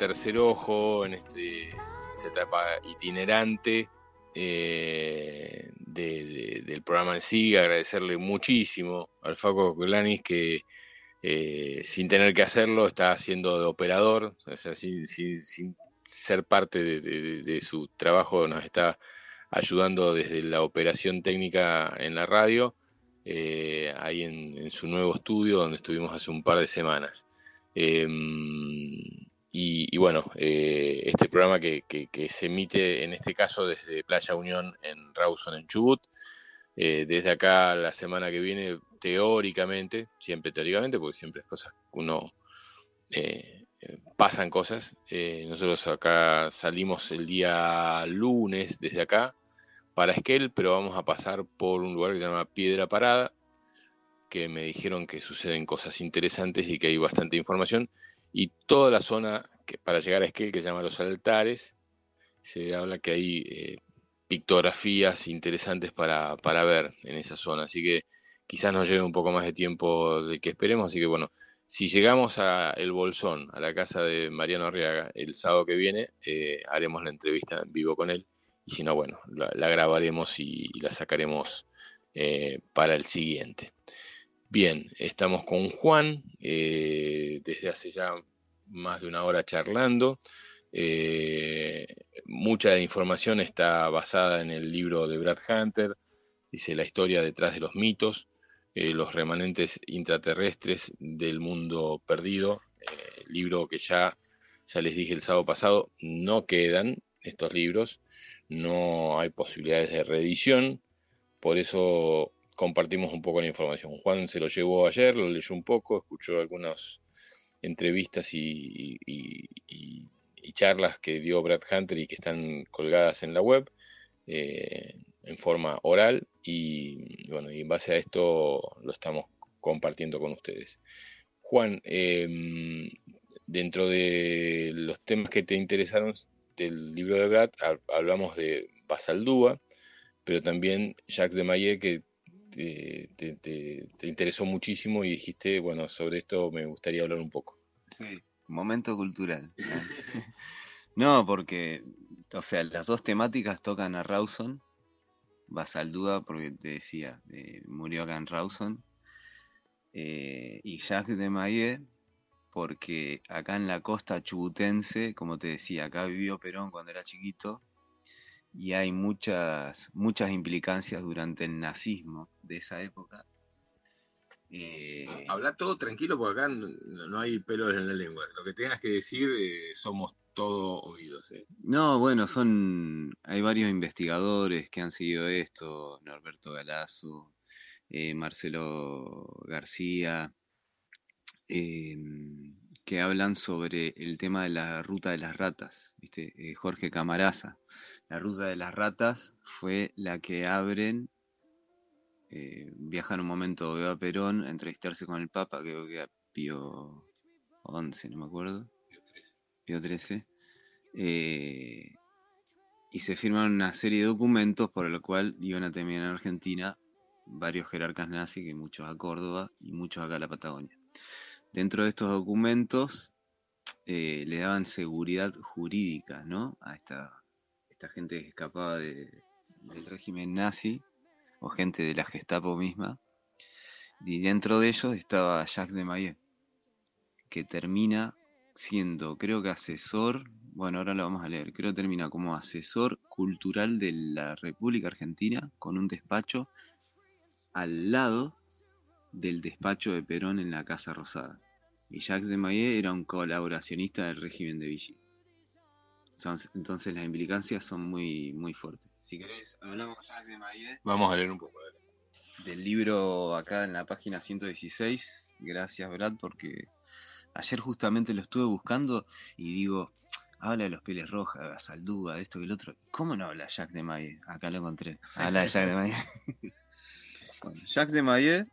Tercer Ojo en este, esta etapa itinerante eh, del programa en sí. Agradecerle muchísimo al Faco Colanis que eh, sin tener que hacerlo está haciendo de operador, o sea, sin, ser parte de, su trabajo nos está ayudando desde la operación técnica en la radio, eh, ahí en, su nuevo estudio donde estuvimos hace un par de semanas. Em, y, bueno, eh, este programa que, se emite en este caso desde Playa Unión en Rawson, en Chubut. Eh, desde acá la semana que viene, teóricamente, siempre teóricamente, porque siempre es cosas uno eh, pasan cosas. nosotros acá salimos el día lunes desde acá para Esquel, pero vamos a pasar por un lugar que se llama Piedra Parada, que me dijeron que suceden cosas interesantes y que hay bastante información. Y toda la zona que para llegar a Esquel, que se llama Los Altares, se habla que hay eh, pictografías interesantes para, para ver en esa zona. Así que quizás nos lleve un poco más de tiempo de que esperemos. Así que bueno, si llegamos a El Bolsón, a la casa de Mariano Arriaga, el sábado que viene, eh, haremos la entrevista en vivo con él. Y si no, bueno, la, grabaremos y, la sacaremos eh, para el siguiente. Bien, estamos con Juan eh, desde hace ya más de una hora charlando. Eh, mucha información está basada en el libro de Brad Hunter, dice la historia detrás de los mitos, eh, los remanentes intraterrestres del mundo perdido, libro que ya, ya les dije el sábado pasado, no quedan estos libros, no hay posibilidades de reedición, por eso compartimos un poco la información. Juan se lo llevó ayer, lo leyó un poco, escuchó algunas entrevistas y, charlas que dio Brad Hunter y que están colgadas en la web eh, en forma oral y bueno, y en base a esto lo estamos compartiendo con ustedes. Juan, em, dentro de los temas que te interesaron del libro de Brad, hablamos de Basaldúa, pero también Jacques de Maillet, que te, interesó muchísimo y dijiste, bueno, sobre esto me gustaría hablar un poco. Sí, momento cultural. no, porque, o sea, las dos temáticas tocan a Rawson. Basaldúa, porque te decía, eh, murió acá en Rawson. Eh, y Jacques de Maillet, porque acá en la costa chubutense, como te decía, acá vivió Perón cuando era chiquito y hay muchas, muchas implicancias durante el nazismo de esa época. Eh, Habla todo tranquilo porque acá no, hay pelos en la lengua. Lo que tengas que decir eh, somos todos oídos. Eh. No, bueno, son hay varios investigadores que han seguido esto, Norberto Galazo, eh, Marcelo García, em, que hablan sobre el tema de la ruta de las ratas, ¿viste? Jorge Camaraza la ruta de las ratas fue la que abren, eh, viajan un momento a Perón a entrevistarse con el Papa, creo que a Pío 11, no me acuerdo. Pío 13. Eh, y se firman una serie de documentos por el cual iban a terminar en Argentina varios jerarcas nazis, que muchos a Córdoba y muchos acá a la Patagonia. Dentro de estos documentos eh, le daban seguridad jurídica ¿no? a, esta, esta gente que escapaba del régimen nazi o gente de la Gestapo misma. Y dentro de ellos estaba Jacques de Maillet, que termina siendo, creo que asesor, bueno, ahora lo vamos a leer, creo que termina como asesor cultural de la República Argentina con un despacho al lado del despacho de Perón en la Casa Rosada. Y Jacques de Maillet era un colaboracionista del régimen de Vichy entonces las implicancias son muy, muy fuertes. Si querés, hablamos ya de Maillet. Vamos a leer un poco del libro acá en la página 116. Gracias, Brad, porque ayer justamente lo estuve buscando y digo, habla de los pieles rojas, de Saldúa, de esto y el otro. ¿Cómo no habla Jack de Maillet? Acá lo encontré. Habla de Jack de Maillet. bueno, Jacques de Maillet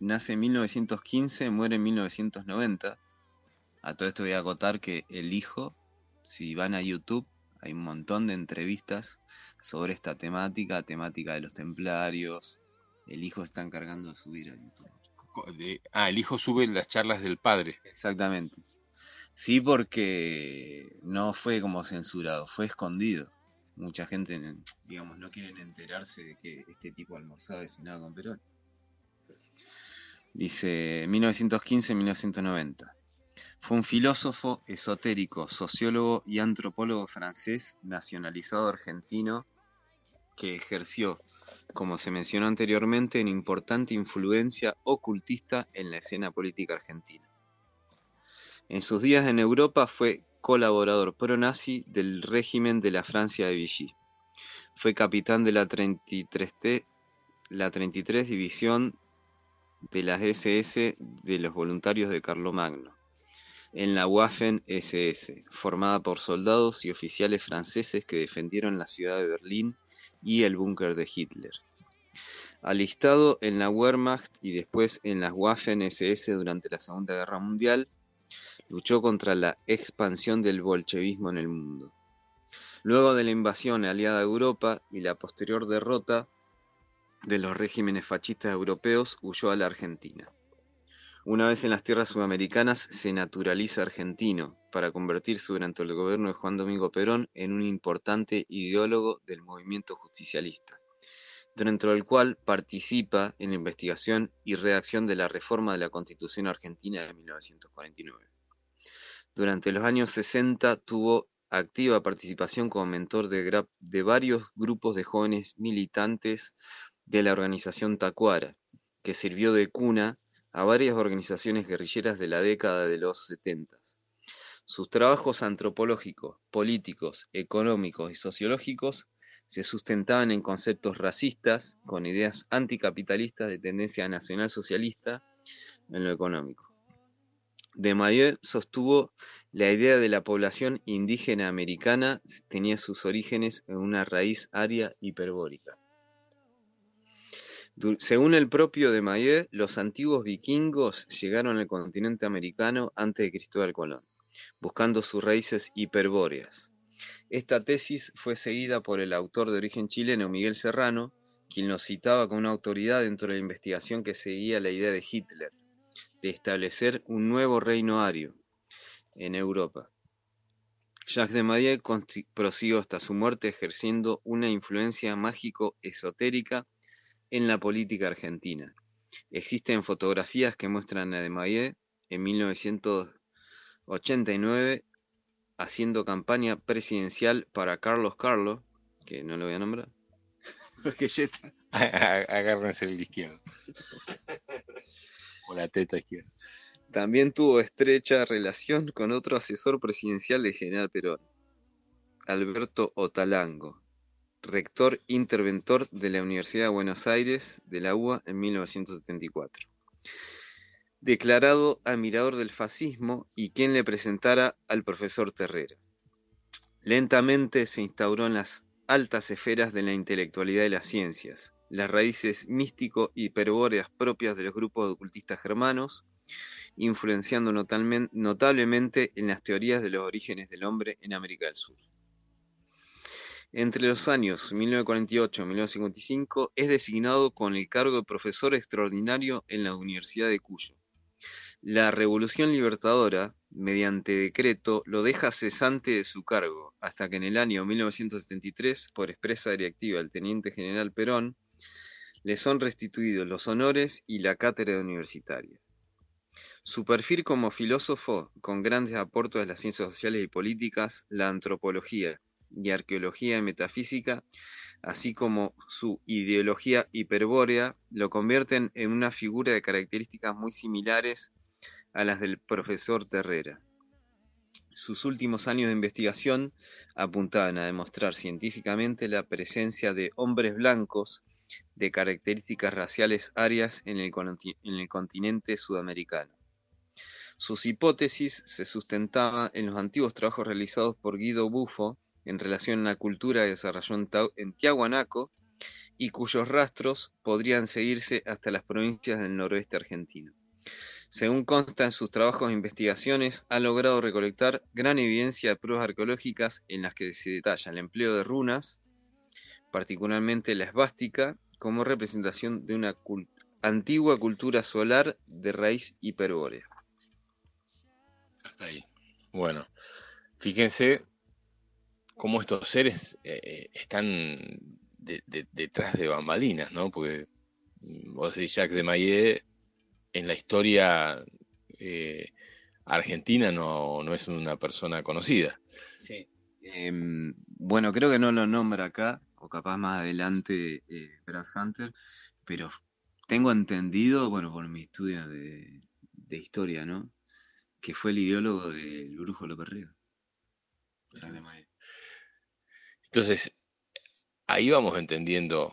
nace en 1915, muere en 1990. A todo esto voy a acotar que el hijo si van a YouTube, hay un montón de entrevistas sobre esta temática, temática de los templarios. El hijo está encargando de subir a YouTube. ah, el hijo sube las charlas del padre. Exactamente. Sí, porque no fue como censurado, fue escondido. Mucha gente, digamos, no quieren enterarse de que este tipo almorzaba y cenaba con Perón. Dice 1915-1990. Fue un filósofo esotérico, sociólogo y antropólogo francés nacionalizado argentino que ejerció, como se mencionó anteriormente, una importante influencia ocultista en la escena política argentina. En sus días en Europa fue colaborador pro-nazi del régimen de la Francia de Vichy. Fue capitán de la 33, la 33 División de las SS de los voluntarios de Carlomagno, en la Waffen-SS, formada por soldados y oficiales franceses que defendieron la ciudad de Berlín y el búnker de Hitler. Alistado en la Wehrmacht y después en las Waffen-SS durante la Segunda Guerra Mundial, luchó contra la expansión del bolchevismo en el mundo. Luego de la invasión aliada a Europa y la posterior derrota de los regímenes fascistas europeos, huyó a la Argentina. Una vez en las tierras sudamericanas, se naturaliza argentino para convertirse durante el gobierno de Juan Domingo Perón en un importante ideólogo del movimiento justicialista, dentro del cual participa en la investigación y redacción de la reforma de la Constitución Argentina de 1949. Durante los años 60 tuvo activa participación como mentor de, de varios grupos de jóvenes militantes de la organización Tacuara, que sirvió de cuna a varias organizaciones guerrilleras de la década de los setentas. Sus trabajos antropológicos, políticos, económicos y sociológicos se sustentaban en conceptos racistas con ideas anticapitalistas de tendencia nacional-socialista en lo económico. Desmarais sostuvo la idea de la población indígena americana tenía sus orígenes en una raíz aria hiperbórica. Según el propio Desmarais, los antiguos vikingos llegaron al continente americano antes de Cristóbal Colón, buscando sus raíces hiperbóreas. Esta tesis fue seguida por el autor de origen chileno Miguel Serrano, quien lo citaba como una autoridad dentro de la investigación que seguía la idea de Hitler de establecer un nuevo reino ario en Europa. Jacques de Maillet prosiguió hasta su muerte ejerciendo una influencia mágico-esotérica en la política argentina. Existen fotografías que muestran a de Maillet en 1989 haciendo campaña presidencial para Carlos Carlos, que no lo voy a nombrar, porque Agárrense el izquierdo. o la teta izquierda. También tuvo estrecha relación con otro asesor presidencial de General Perón, Alberto Otalango, rector interventor de la Universidad de Buenos Aires de la UBA en 1974. Declarado admirador del fascismo y quien le presentara al profesor Terrera. Lentamente se instauró en las altas esferas de la intelectualidad y las ciencias, las raíces místico hiperbóreas propias de los grupos ocultistas germanos, influenciando notablemente en las teorías de los orígenes del hombre en América del Sur. Entre los años 1948 y 1955 es designado con el cargo de profesor extraordinario en la Universidad de Cuyo. La Revolución Libertadora, mediante decreto, lo deja cesante de su cargo, hasta que en el año 1973, por expresa directiva del teniente general Perón, le son restituidos los honores y la cátedra universitaria. Su perfil como filósofo, con grandes aportes de las ciencias sociales y políticas, la antropología y arqueología y metafísica, así como su ideología hiperbórea, lo convierten en una figura de características muy similares a las del profesor Terrera. Sus últimos años de investigación apuntaban a demostrar científicamente la presencia de hombres blancos de características raciales arias en el, continente sudamericano. Sus hipótesis se sustentaban en los antiguos trabajos realizados por Guido Buffo en relación a la cultura que desarrolló en Tiahuanaco y cuyos rastros podrían seguirse hasta las provincias del noroeste argentino. Según consta en sus trabajos e investigaciones, ha logrado recolectar gran evidencia de pruebas arqueológicas en las que se detalla el empleo de runas, particularmente la esvástica, como representación de una antigua cultura solar de raíz hiperbórea. Hasta ahí. Bueno, fíjense cómo estos seres eh, eh, están detrás de bambalinas, ¿no? Porque mm, vos decís Jacques de Maillet, en la historia eh, argentina no, no es una persona conocida. Sí. Em, bueno, creo que no lo nombra acá, o capaz más adelante eh, Brad Hunter, pero tengo entendido, bueno, por mi estudio de, historia, ¿no? Que fue el ideólogo del Brujo López Río. Entonces, ahí vamos entendiendo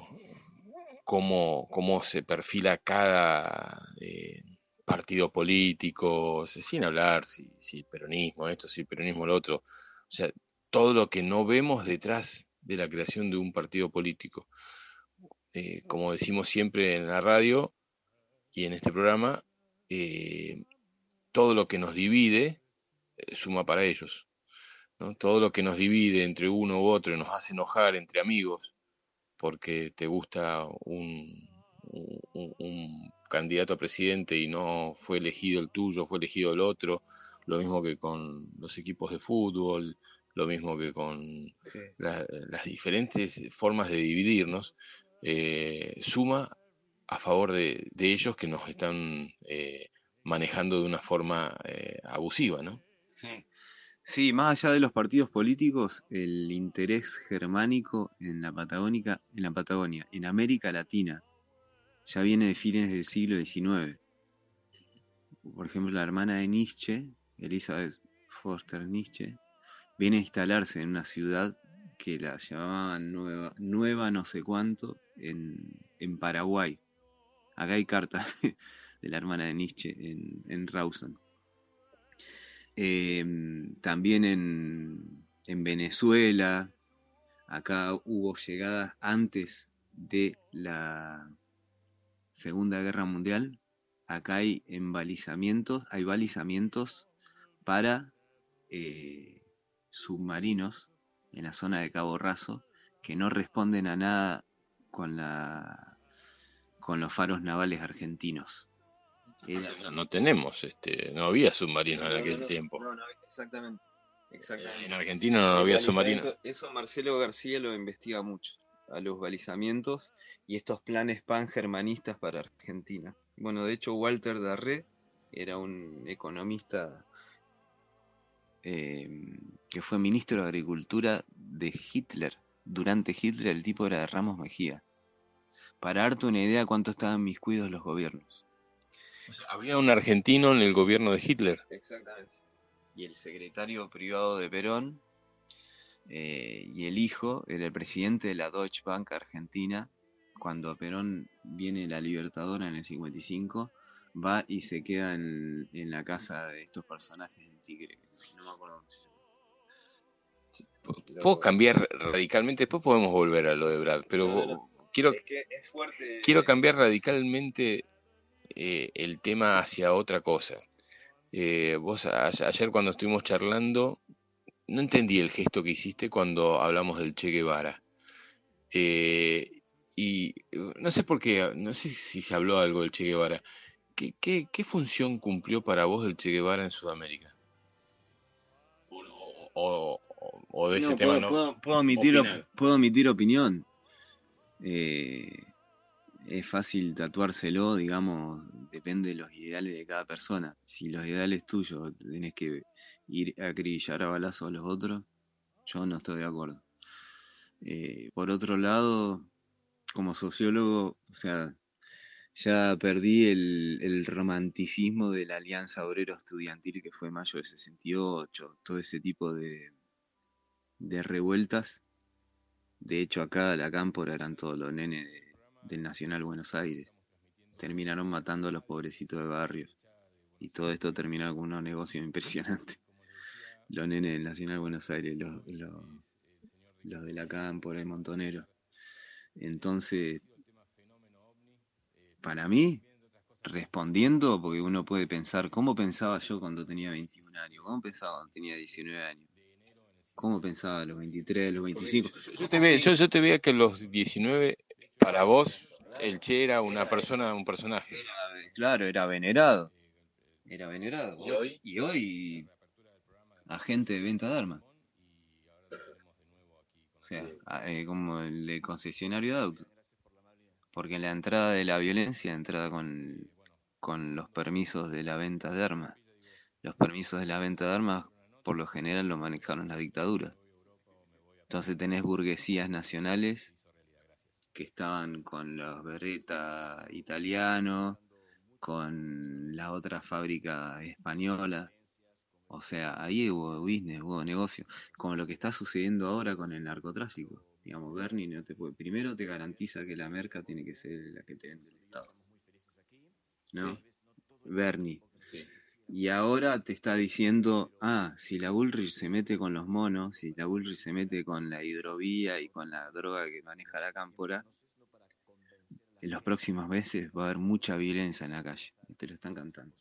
cómo, cómo se perfila cada eh, partido político, sin hablar si, si peronismo esto, si peronismo lo otro. O sea, todo lo que no vemos detrás de la creación de un partido político. Eh, como decimos siempre en la radio y en este programa, eh, todo lo que nos divide suma para ellos. Todo lo que nos divide entre uno u otro y nos hace enojar entre amigos porque te gusta un, un, candidato a presidente y no fue elegido el tuyo, fue elegido el otro, lo mismo que con los equipos de fútbol, lo mismo que con las diferentes formas de dividirnos, eh, suma a favor de, ellos que nos están eh, manejando de una forma eh, abusiva, ¿no? Sí. Sí, más allá de los partidos políticos, el interés germánico en la Patagónica, en la Patagonia, en América Latina, ya viene de fines del siglo XIX. Por ejemplo, la hermana de Nietzsche, Elizabeth Foster Nietzsche, viene a instalarse en una ciudad que la llamaban Nueva, Nueva no sé cuánto en, Paraguay. Acá hay carta de la hermana de Nietzsche en, en Rawson. Em, también en, en Venezuela, acá hubo llegadas antes de la Segunda Guerra Mundial, acá hay embalizamientos, hay balizamientos para eh, submarinos en la zona de Cabo Raso que no responden a nada con la con los faros navales argentinos. No, tenemos, este, no había submarinos en aquel tiempo. No, no, exactamente, exactamente. En Argentina no había submarinos. Eso Marcelo García lo investiga mucho a los balizamientos y estos planes pan-germanistas para Argentina. Bueno, de hecho Walter Darré era un economista eh, que fue ministro de Agricultura de Hitler. Durante Hitler el tipo era de Ramos Mejía. Para darte una idea cuánto estaban mis cuidos los gobiernos. Había un argentino en el gobierno de Hitler. Exactamente. Y el secretario privado de Perón eh, y el hijo era el presidente de la Deutsche Bank Argentina. Cuando Perón viene la Libertadora en el 55, va y se queda en, la casa de estos personajes en Tigre. No me acuerdo Puedo cambiar radicalmente, después podemos volver a lo de Brad, pero quiero, quiero cambiar radicalmente eh, el tema hacia otra cosa. Eh, vos ayer cuando estuvimos charlando no entendí el gesto que hiciste cuando hablamos del Che Guevara. Eh, y no sé por qué, no sé si se habló algo del Che Guevara. ¿Qué, qué, qué función cumplió para vos el Che Guevara en Sudamérica? O, o, de ese tema no. Puedo, omitir, puedo omitir opinión. Eh, es fácil tatuárselo, digamos, depende de los ideales de cada persona. Si los ideales tuyos tenés que ir a acribillar a balazos a los otros, yo no estoy de acuerdo. Eh, por otro lado, como sociólogo, o sea, ya perdí el, el, romanticismo de la Alianza Obrero Estudiantil que fue mayo del 68, todo ese tipo de, de revueltas. De hecho, acá la cámpora eran todos los nenes del Nacional Buenos Aires. Terminaron matando a los pobrecitos de barrios. Y todo esto terminó con unos negocios impresionantes los nenes del Nacional Buenos Aires, los, los, de la cámpora y Montonero. Entonces, para mí, respondiendo, porque uno puede pensar, ¿cómo pensaba yo cuando tenía 21 años? ¿Cómo pensaba cuando tenía 19 años? ¿Cómo pensaba los 23, a los 25? Yo te, veía, yo, te veía que los 19, para vos, el Che era una persona, un personaje. claro, era venerado. Era venerado. ¿Y hoy? Y hoy agente de venta de armas. O sea, eh, como el de concesionario de autos. Porque en la entrada de la violencia entrada con, con los permisos de la venta de armas. Los permisos de la venta de armas por lo general lo manejaron las dictaduras. Entonces tenés burguesías nacionales que estaban con los Beretta italianos, con la otra fábrica española. O sea, ahí hubo business, hubo negocio. Como lo que está sucediendo ahora con el narcotráfico. Digamos, Bernie no te puede, primero te garantiza que la merca tiene que ser la que te vende el Estado. ¿No? Bernie. Y ahora te está diciendo, ah, si la Bullrich se mete con los monos, si la Bullrich se mete con la hidrovía y con la droga que maneja la cámpora, en los próximos meses va a haber mucha violencia en la calle. Te lo están cantando.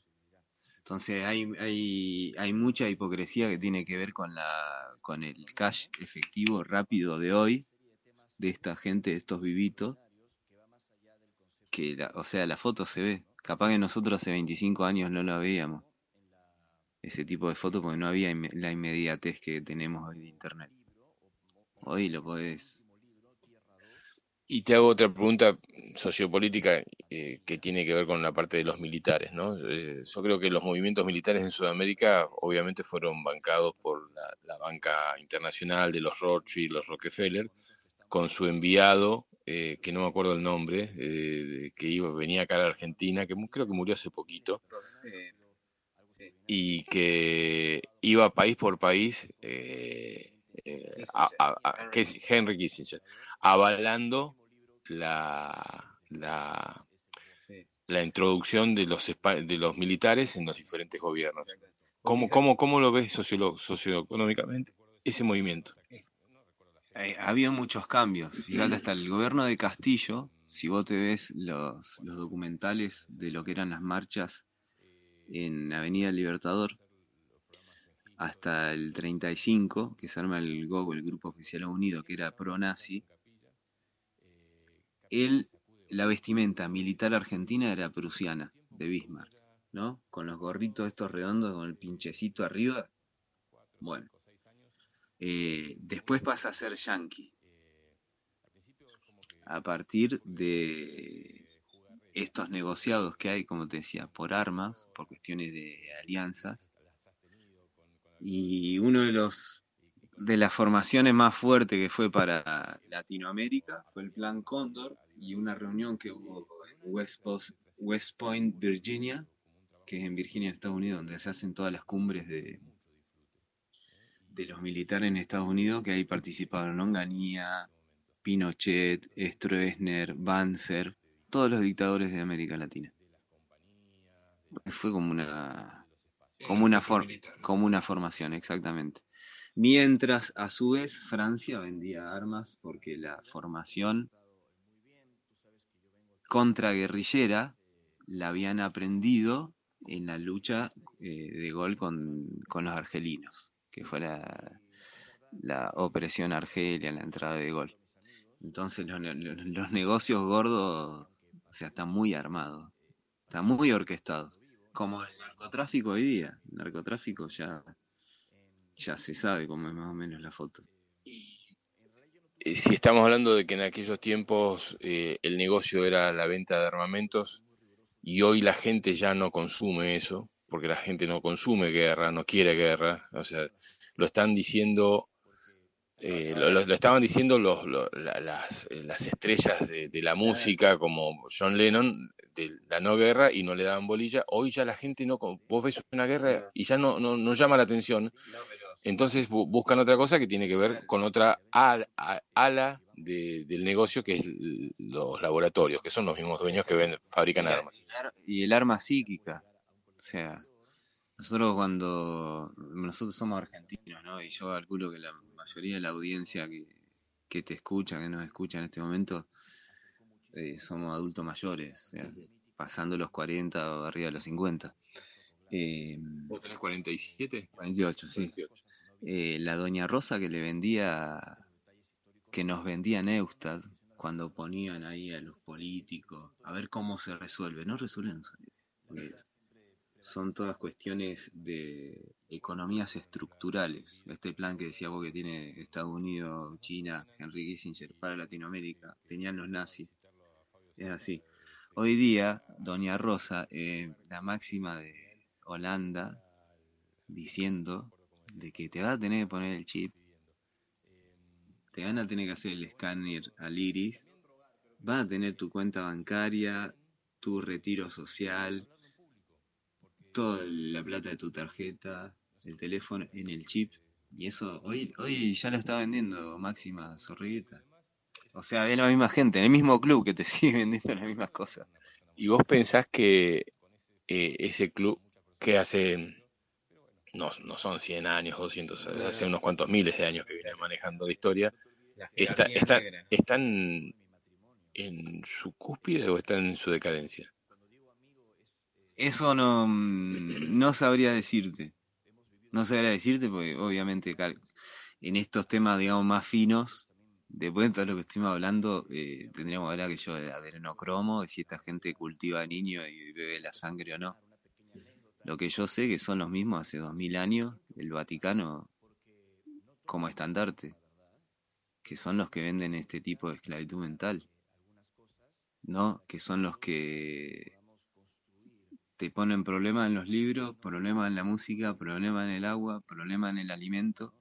Entonces hay, hay, hay mucha hipocresía que tiene que ver con, la, con el cash efectivo rápido de hoy, de esta gente, de estos vivitos, que, la, o sea, la foto se ve. Capaz que nosotros hace 25 años no la veíamos ese tipo de fotos porque no había la inmediatez que tenemos hoy de internet. Hoy lo podés. Y te hago otra pregunta sociopolítica eh, que tiene que ver con la parte de los militares, ¿no? Eh, yo creo que los movimientos militares en Sudamérica obviamente fueron bancados por la, banca internacional de los Rothschild, los Rockefeller, con su enviado, eh, que no me acuerdo el nombre, que iba, venía acá a la Argentina, que creo que murió hace poquito y que iba país por país, eh, eh, es Henry Kissinger, avalando la, la, la introducción de los, de los militares en los diferentes gobiernos. ¿Cómo, cómo, cómo lo ves socioeconómicamente ese movimiento? Ha habido muchos cambios. Fíjate, hasta el gobierno de Castillo, si vos te ves los, los documentales de lo que eran las marchas en Avenida Libertador hasta el 35, que se arma el GOG, el Grupo Oficial Unido, que era pro-nazi, él, la vestimenta militar argentina era prusiana, de Bismarck, ¿no? Con los gorritos estos redondos, con el pinchecito arriba. Bueno. Eh, después pasa a ser yankee. A partir de estos negociados que hay, como te decía, por armas, por cuestiones de alianzas. Y uno de los de las formaciones más fuertes que fue para Latinoamérica fue el Plan Cóndor y una reunión que hubo en West, Point, Virginia, que es en Virginia, Estados Unidos, donde se hacen todas las cumbres de, de los militares en Estados Unidos, que ahí participaron Onganía, Pinochet, Stroessner, Banzer, todos los dictadores de América Latina. Fue como una como una como una formación, exactamente. Mientras a su vez Francia vendía armas porque la formación contraguerrillera la habían aprendido en la lucha eh, de gol con, los argelinos, que fue la, la opresión Argelia, la entrada de gol. Entonces los, los negocios gordos o sea, está muy armado, está muy orquestado. Como el narcotráfico hoy día. El narcotráfico ya, ya se sabe cómo es más o menos la foto. Eh, si estamos hablando de que en aquellos tiempos eh, el negocio era la venta de armamentos y hoy la gente ya no consume eso, porque la gente no consume guerra, no quiere guerra, o sea, lo están diciendo eh, lo, estaban diciendo los, las, eh, las, estrellas de, la música como John Lennon de la no guerra y no le daban bolilla. Hoy ya la gente no, vos ves una guerra y ya no, no, llama la atención. Entonces buscan otra cosa que tiene que ver con otra ala, del negocio que es los laboratorios, que son los mismos dueños que ven, fabrican armas. Y el arma psíquica. O sea, nosotros cuando nosotros somos argentinos, ¿no? Y yo calculo que la mayoría de la audiencia que, te escucha, que nos escucha en este momento, eh, somos adultos mayores, pasando los 40 o arriba de los 50. Eh, ¿Vos tenés 47? 48, sí. Eh, la doña Rosa que le vendía, que nos vendía Neustad, cuando ponían ahí a los políticos, a ver cómo se resuelve. No resuelven. Son todas cuestiones de economías estructurales. Este plan que decía vos que tiene Estados Unidos, China, Henry Kissinger para Latinoamérica, tenían los nazis. Es así. Hoy día, Doña Rosa, eh, la máxima de Holanda, diciendo de que te va a tener que poner el chip, te van a tener que hacer el escáner al iris, vas a tener tu cuenta bancaria, tu retiro social, toda la plata de tu tarjeta, el teléfono en el chip. Y eso hoy, hoy ya lo está vendiendo Máxima Zorrigueta. O sea, es la misma gente, en el mismo club que te sigue vendiendo las mismas cosas. ¿Y vos pensás que eh, ese club que hace, no, no son 100 años, 200, hace unos cuantos miles de años que viene manejando la historia, está, está, ¿están en su cúspide o están en su decadencia? Eso no, mm, no sabría decirte. No sabría decirte porque obviamente en estos temas, digamos, más finos, después de todo lo que estuvimos hablando, eh, tendríamos que hablar que yo de adenocromo, de si esta gente cultiva niños y bebe la sangre o no. Lo que yo sé que son los mismos hace dos mil años, el Vaticano como estandarte, que son los que venden este tipo de esclavitud mental, ¿no? Que son los que te ponen problemas en los libros, problemas en la música, problemas en el agua, problemas en el alimento,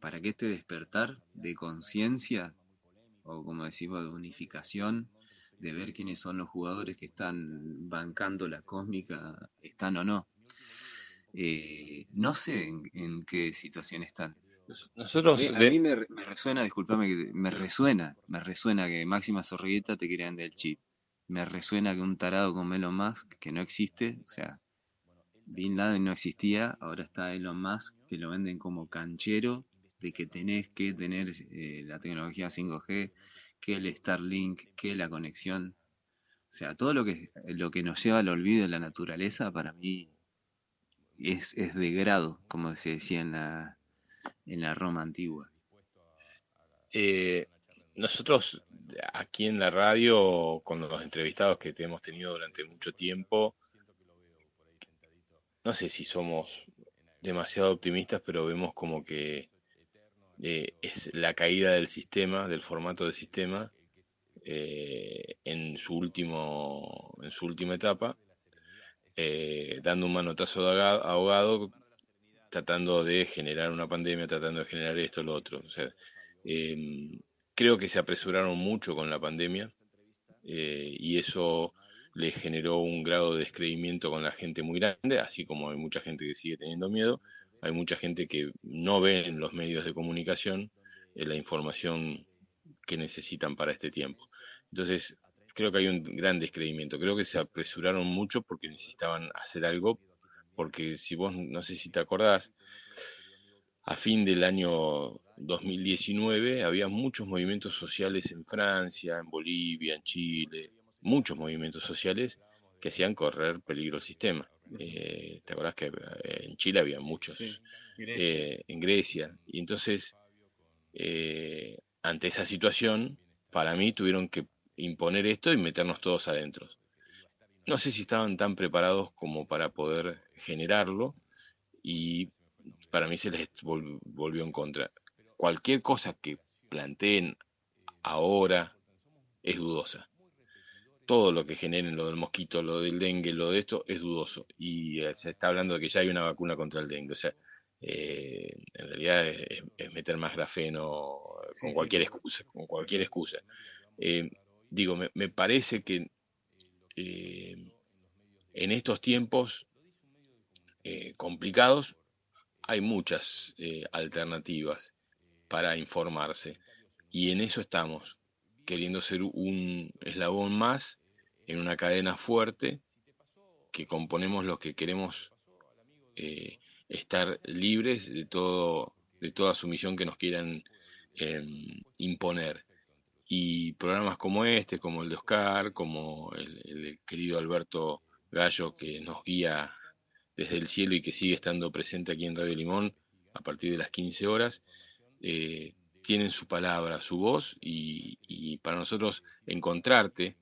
para que este despertar de conciencia, o como decimos, de unificación, de ver quiénes son los jugadores que están bancando la cósmica, están o no. Eh, no sé en, qué situación están. Nosotros a mí, me, resuena, discúlpame, me resuena, me resuena que Máxima Zorrigueta te quiera vender el chip. Me resuena que un tarado con Elon Musk, que no existe, o sea, Bin Laden no existía, ahora está Elon Musk, que lo venden como canchero, de que tenés que tener eh, la tecnología 5G, que el Starlink, que la conexión. O sea, todo lo que, lo que nos lleva al olvido de la naturaleza, para mí es, es de grado, como se decía en la, en la Roma antigua. Eh, nosotros aquí en la radio, con los entrevistados que hemos tenido durante mucho tiempo, no sé si somos demasiado optimistas, pero vemos como que eh, es la caída del sistema, del formato del sistema, eh, en su último, en su última etapa, eh, dando un manotazo de ahogado, tratando de generar una pandemia, tratando de generar esto, lo otro. O sea, em, creo que se apresuraron mucho con la pandemia y eso le generó un grado de descreimiento con la gente muy grande, así como hay mucha gente que sigue teniendo miedo hay mucha gente que no ve en los medios de comunicación eh, la información que necesitan para este tiempo. Entonces, creo que hay un gran descreimiento. Creo que se apresuraron mucho porque necesitaban hacer algo, porque si vos, no sé si te acordás, a fin del año 2019 había muchos movimientos sociales en Francia, en Bolivia, en Chile, muchos movimientos sociales que hacían correr peligro el sistema. Eh, ¿Te acordás que eh, en Chile había muchos? Eh, en Grecia. Y entonces, eh, ante esa situación, para mí tuvieron que imponer esto y meternos todos adentro. No sé si estaban tan preparados como para poder generarlo y para mí se les volvió en contra. Cualquier cosa que planteen ahora es dudosa todo lo que generen, lo del mosquito, lo del dengue, lo de esto, es dudoso. Y eh, se está hablando de que ya hay una vacuna contra el dengue. O sea, eh, en realidad es, meter más grafeno con cualquier excusa, con cualquier excusa. Eh, digo, me, parece que en estos tiempos complicados hay muchas alternativas para informarse. Y en eso estamos queriendo ser un eslabón más en una cadena fuerte que componemos los que queremos eh, estar libres de todo de toda sumisión que nos quieran em, imponer y programas como este como el de Oscar como el, querido Alberto Gallo que nos guía desde el cielo y que sigue estando presente aquí en Radio Limón a partir de las 15 horas eh, tienen su palabra, su voz y, para nosotros encontrarte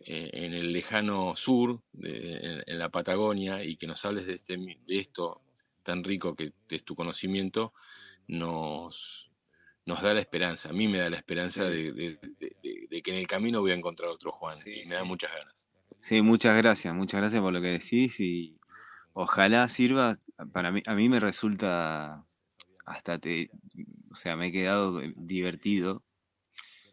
eh, en el lejano sur, en, la Patagonia, y que nos hables de, este, de esto tan rico que es tu conocimiento, nos, nos da la esperanza. A mí me da la esperanza de, que en el camino voy a encontrar otro Juan, y me da muchas ganas. Sí, muchas gracias, muchas gracias por lo que decís y ojalá sirva. Para mí, a mí me resulta hasta te, o sea, me he quedado divertido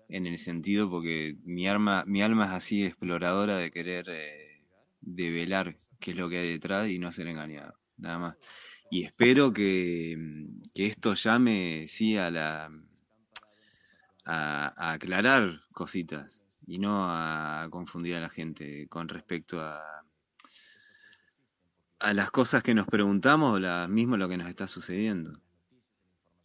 en el sentido porque mi alma, mi alma es así exploradora de querer eh, develar qué es lo que hay detrás y no ser engañado, nada más. Y espero que, que esto llame sí a la a, aclarar cositas y no a confundir a la gente con respecto a a las cosas que nos preguntamos, la, mismo lo que nos está sucediendo.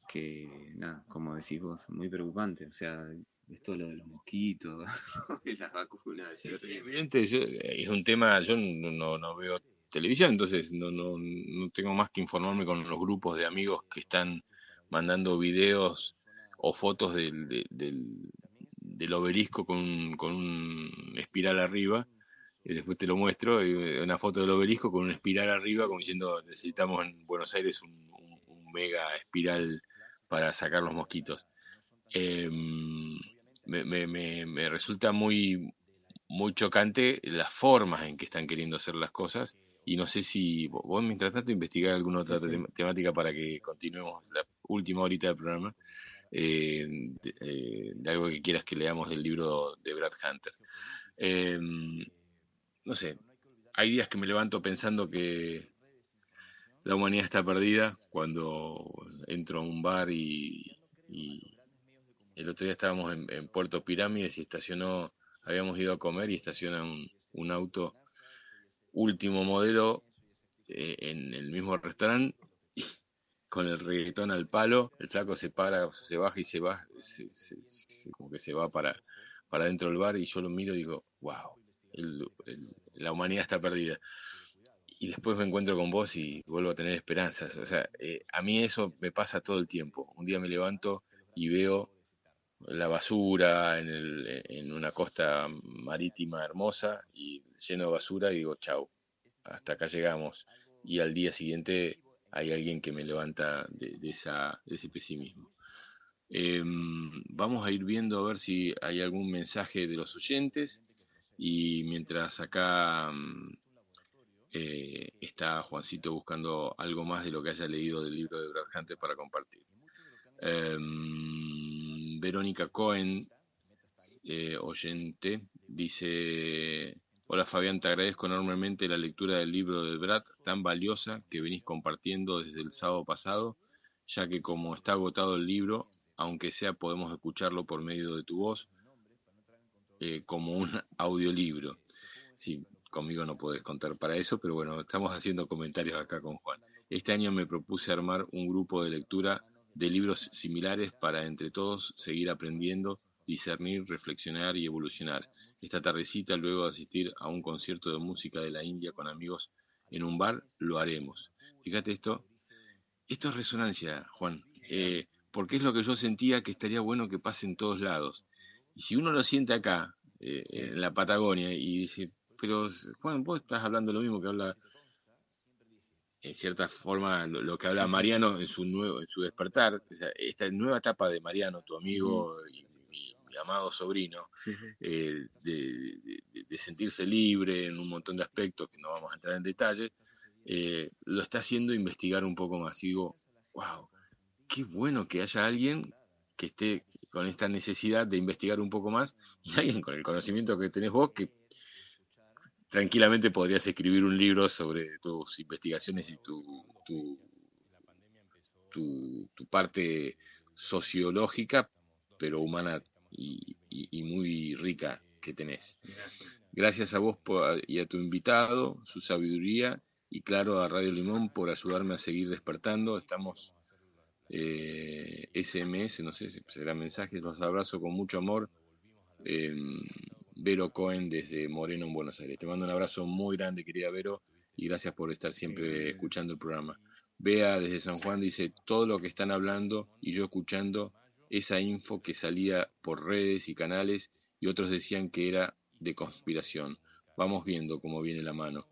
Que, nada, como decís vos, muy preocupante. O sea, esto lo de los mosquitos, las vacunas. evidente, es un tema, yo no, no, veo televisión, entonces no, no, no tengo más que informarme con los grupos de amigos que están mandando videos o fotos del, del, del obelisco con, con un espiral arriba, y después te lo muestro, una foto del obelisco con un espiral arriba, como diciendo necesitamos en Buenos Aires un, un, mega espiral para sacar los mosquitos. Eh, me, me, me, resulta muy, muy chocante las formas en que están queriendo hacer las cosas y no sé si vos mientras tanto investigar alguna otra temática para que continuemos la última horita del programa eh, eh, de, algo que quieras que leamos del libro de Brad Hunter eh, no sé hay días que me levanto pensando que la humanidad está perdida cuando entro a un bar y el otro día estábamos en, Puerto Pirámides y estacionó, habíamos ido a comer y estaciona un, auto último modelo eh, en el mismo restaurante con el reggaetón al palo, el flaco se para, se baja y se va, como que se va para, para dentro del bar y yo lo miro y digo, wow, la humanidad está perdida. Y después me encuentro con vos y vuelvo a tener esperanzas. O sea, eh, a mí eso me pasa todo el tiempo. Un día me levanto y veo la basura en, una costa marítima hermosa y lleno de basura y digo, chau, hasta acá llegamos. Y al día siguiente hay alguien que me levanta de ese pesimismo. Em, vamos a ir viendo a ver si hay algún mensaje de los oyentes y mientras acá mm, eh, está Juancito buscando algo más de lo que haya leído del libro de Brad para compartir. Em, Verónica Cohen, eh, oyente, dice, hola Fabián, te agradezco enormemente la lectura del libro de Brad, tan valiosa que venís compartiendo desde el sábado pasado, ya que como está agotado el libro, aunque sea podemos escucharlo por medio de tu voz, eh, como un audiolibro. Sí, conmigo no puedes contar para eso, pero bueno, estamos haciendo comentarios acá con Juan. Este año me propuse armar un grupo de lectura de libros similares para entre todos seguir aprendiendo, discernir, reflexionar y evolucionar. Esta tardecita, luego de asistir a un concierto de música de la India con amigos en un bar, lo haremos. Fíjate esto, esto es resonancia, Juan, eh, porque es lo que yo sentía que estaría bueno que pase en todos lados. Y si uno lo siente acá, eh, en la Patagonia, y dice, pero Juan, vos estás hablando lo mismo que habla en cierta forma lo, que habla Mariano en su nuevo en su despertar esta nueva etapa de Mariano tu amigo y mi, amado sobrino eh, de, sentirse libre en un montón de aspectos que no vamos a entrar en detalle eh, lo está haciendo investigar un poco más. Y digo wow qué bueno que haya alguien que esté con esta necesidad de investigar un poco más y alguien con el conocimiento que tenés vos que tranquilamente podrías escribir un libro sobre tus investigaciones y tu, tu, tu, parte sociológica, pero humana y, muy rica que tenés. Gracias a vos y a tu invitado, su sabiduría y claro a Radio Limón por ayudarme a seguir despertando. Estamos eh, SMS, no sé si será mensajes, los abrazo con mucho amor. Eh, Vero Cohen desde Moreno en Buenos Aires. Te mando un abrazo muy grande, querida Vero, y gracias por estar siempre escuchando el programa. Bea desde San Juan dice, todo lo que están hablando y yo escuchando esa info que salía por redes y canales y otros decían que era de conspiración. Vamos viendo cómo viene la mano.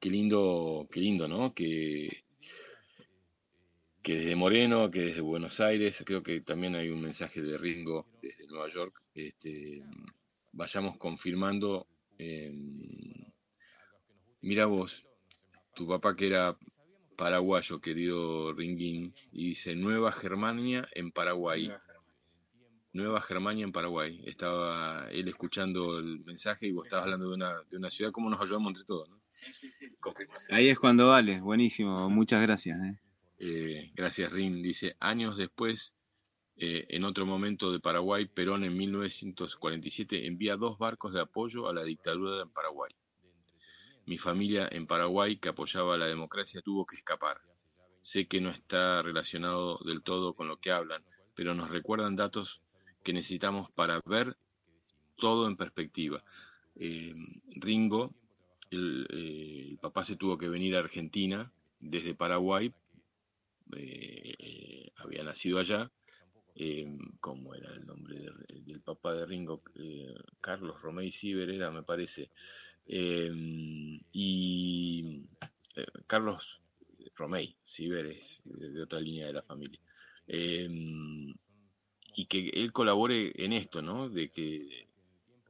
Qué lindo, qué lindo, ¿no? Que, que desde Moreno, que desde Buenos Aires, creo que también hay un mensaje de Ringo desde Nueva York, este, vayamos confirmando. Em, mira vos, tu papá que era paraguayo, querido Ringuín, y dice Nueva Germania en Paraguay. Nueva Germania en Paraguay. Estaba él escuchando el mensaje y vos estabas hablando de una, de una ciudad, ¿cómo nos ayudamos entre todos? ¿no? Ahí es cuando vale, buenísimo, muchas gracias. ¿eh? Eh, gracias Rin, dice, años después, eh, en otro momento de Paraguay, Perón en 1947 envía dos barcos de apoyo a la dictadura en Paraguay. Mi familia en Paraguay, que apoyaba la democracia, tuvo que escapar. Sé que no está relacionado del todo con lo que hablan, pero nos recuerdan datos que necesitamos para ver todo en perspectiva. Eh, Ringo, el, eh, el, papá se tuvo que venir a Argentina desde Paraguay, eh, había nacido allá, como era el nombre de, del papá de Ringo, Carlos Romey Ciber era, me parece, y Carlos Romey Ciber es de otra línea de la familia. Y que él colabore en esto, ¿no? De que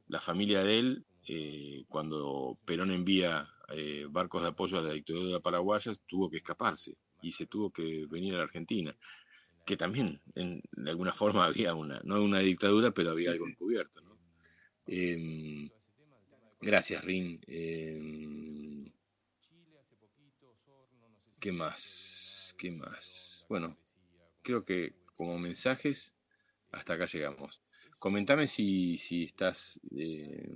la familia de él, eh, cuando Perón envía eh, barcos de apoyo a la dictadura paraguaya, tuvo que escaparse y se tuvo que venir a la Argentina, que también en, de alguna forma había una, no una dictadura, pero había algo encubierto, ¿no? Eh, gracias, Rin. Em, ¿Qué más? ¿Qué más? Bueno, creo que como mensajes hasta acá llegamos. Comentame si, si estás eh,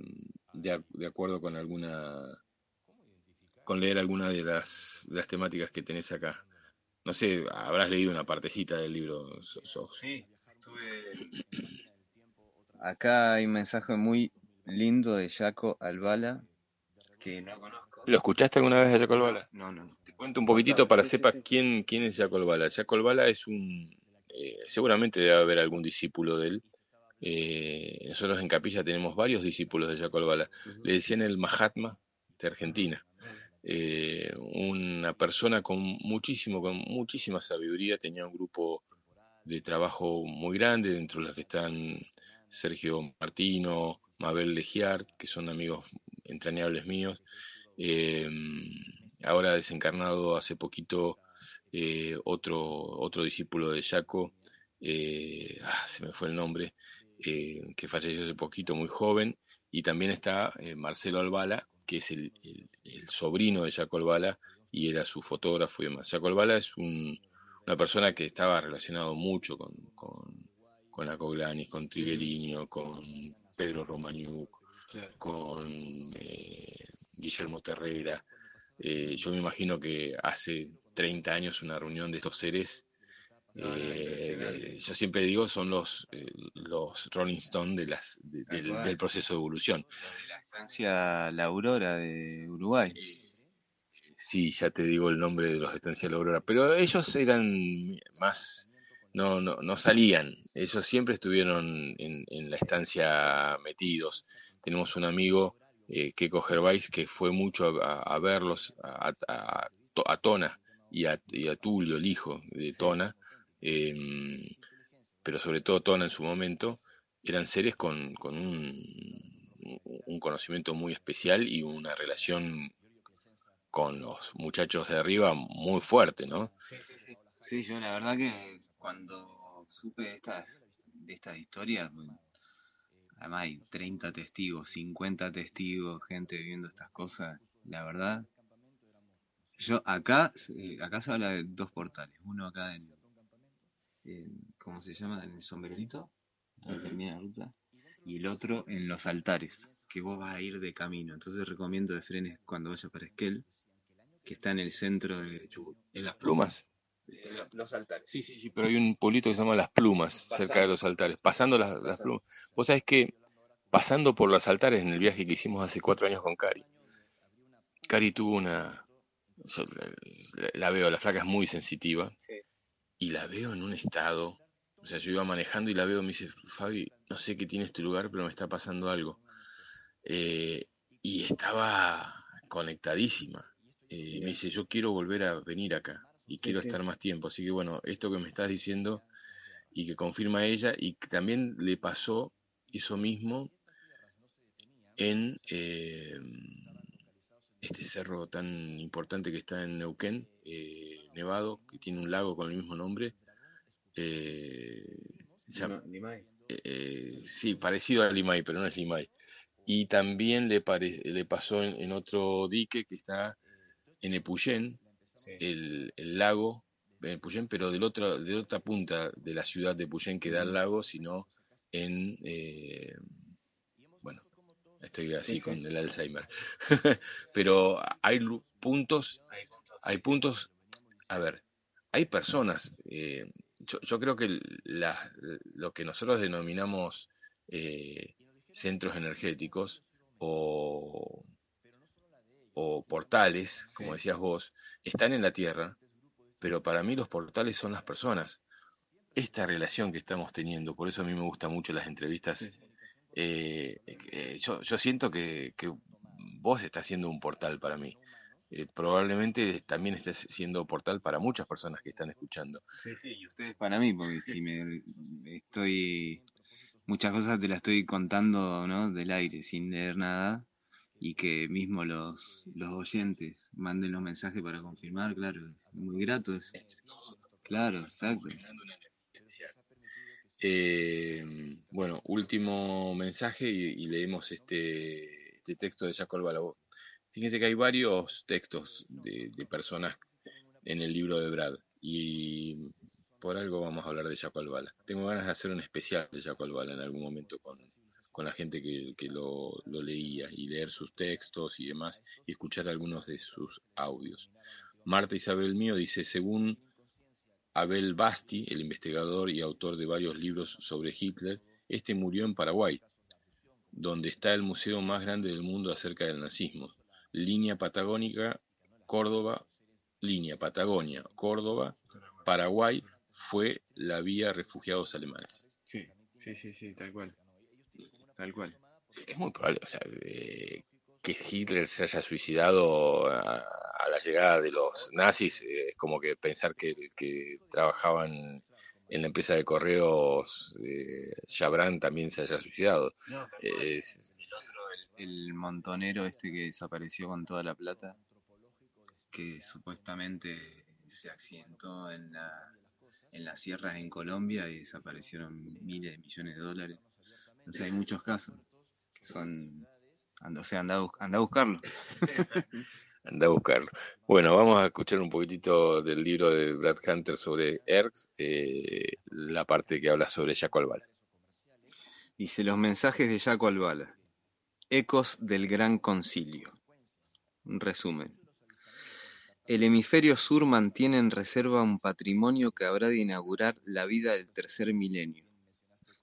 de, de, acuerdo con alguna, con leer alguna de las, de las temáticas que tenés acá. No sé, habrás leído una partecita del libro. Sos. Sí, estuve... Acá hay un mensaje muy lindo de Jaco Albala que no conozco. ¿Lo escuchaste alguna vez a Jaco Albala? No, no. Te cuento un poquitito para sepas quién, quién es Jaco Albala. Jaco Albala es un, eh, seguramente debe haber algún discípulo de él. Eh, nosotros en Capilla tenemos varios discípulos de Jacob Bala. Le decían el Mahatma de Argentina. Eh, una persona con muchísimo, con muchísima sabiduría, tenía un grupo de trabajo muy grande, dentro de los que están Sergio Martino, Mabel Legiart, que son amigos entrañables míos. ahora desencarnado hace poquito eh, otro, otro discípulo de Jaco, eh, ah, se me fue el nombre, eh, que falleció hace poquito, muy joven, y también está Marcelo Albala, que es el, sobrino de Jaco Albala y era su fotógrafo y demás. Jaco Albala es una persona que estaba relacionado mucho con, con, con la Coglanis, con Triguelinho, con Pedro Romaniuk, con Guillermo Terrera. yo me imagino que hace 30 años una reunión de estos seres. Eh, yo siempre digo, son los, eh, los Rolling Stones de las, del, proceso de evolución. De la estancia La Aurora de Uruguay. sí, ya te digo el nombre de los estancia La Aurora, pero ellos eran más, no, no, no salían, ellos siempre estuvieron en, en la estancia metidos. Tenemos un amigo, eh, Keiko Gervais, que fue mucho a, verlos, a, a, a Tona, y a, Tulio, el hijo de Tona, em, pero sobre todo Tona en su momento, eran seres con, con un, un, conocimiento muy especial y una relación con los muchachos de arriba muy fuerte, ¿no? Sí, yo la verdad que cuando supe de estas, de estas historias, además hay 30 testigos, 50 testigos, gente viendo estas cosas, la verdad yo acá, acá se habla de dos portales. Uno acá en, ¿cómo se llama? En el sombrerito, donde termina la ruta. Y el otro en los altares, que vos vas a ir de camino. Entonces recomiendo de frenes cuando vayas para Esquel, que está en el centro de Chubut. ¿En las plumas? los altares. Sí, sí, sí, pero hay un pueblito que se llama Las Plumas, cerca de los altares. Pasando las, las plumas. Vos sabés que pasando por los altares en el viaje que hicimos hace cuatro años con Cari, Cari tuvo una, la, veo, la flaca es muy sensitiva. Y la veo en un estado. O sea, yo iba manejando y la veo, me dice, Fabi, no sé qué tiene este lugar, pero me está pasando algo. eh, y estaba conectadísima. Eh, me dice, yo quiero volver a venir acá y quiero estar más tiempo. Así que bueno, esto que me estás diciendo y que confirma ella y que también le pasó eso mismo en eh, este cerro tan importante que está en Neuquén, eh, Nevado, que tiene un lago con el mismo nombre. Eh, sí, parecido a Limay, pero no es Limay. Y también le, le pasó en, otro dique que está en Epuyén, el, el, lago en Epuyén, pero del otro, de otra punta de la ciudad de Epuyén que da al lago, sino en Estoy así con el Alzheimer. Pero hay puntos, hay puntos, a ver, hay personas, eh, yo, creo que lo que nosotros denominamos eh, centros energéticos o, o portales, como decías vos, están en la Tierra, pero para mí los portales son las personas. Esta relación que estamos teniendo, por eso a mí me gustan mucho las entrevistas eh, eh, yo, yo, siento que, que, vos estás siendo un portal para mí. Eh, probablemente también estés siendo portal para muchas personas que están escuchando. Sí, sí, y ustedes para mí, porque si me estoy, muchas cosas te las estoy contando, ¿no? Del aire, sin leer nada, y que mismo los, los oyentes manden los mensajes para confirmar, claro, es muy grato. Es, claro, exacto. Eh, bueno, último mensaje y, leemos este, este, texto de Jacob Balabo. Fíjense que hay varios textos de, personas en el libro de Brad y por algo vamos a hablar de Jacob Bala. Tengo ganas de hacer un especial de Jacob Bala en algún momento con, la gente que, lo, lo, leía y leer sus textos y demás y escuchar algunos de sus audios. Marta Isabel Mío dice, según Abel Basti, el investigador y autor de varios libros sobre Hitler, este murió en Paraguay, donde está el museo más grande del mundo acerca del nazismo. Línea Patagónica, Córdoba, línea Patagonia, Córdoba, Paraguay fue la vía refugiados alemanes. Sí, sí, sí, sí, tal cual. Tal cual. es muy probable, o sea, que Hitler se haya suicidado a la llegada de los nazis, eh, es como que pensar que, que trabajaban en la empresa de correos eh, también se haya suicidado. el, montonero este que desapareció con toda la plata, que supuestamente se accidentó en, la, en las sierras en Colombia y desaparecieron miles de millones de dólares. Entonces hay muchos casos que son... O sea, anda, anda a buscarlo. Anda a buscarlo. Bueno, vamos a escuchar un poquitito del libro de Brad Hunter sobre Erx, eh, la parte que habla sobre Jaco Albala. Dice los mensajes de Jaco Albala. Ecos del Gran Concilio. Un resumen. El hemisferio sur mantiene en reserva un patrimonio que habrá de inaugurar la vida del tercer milenio.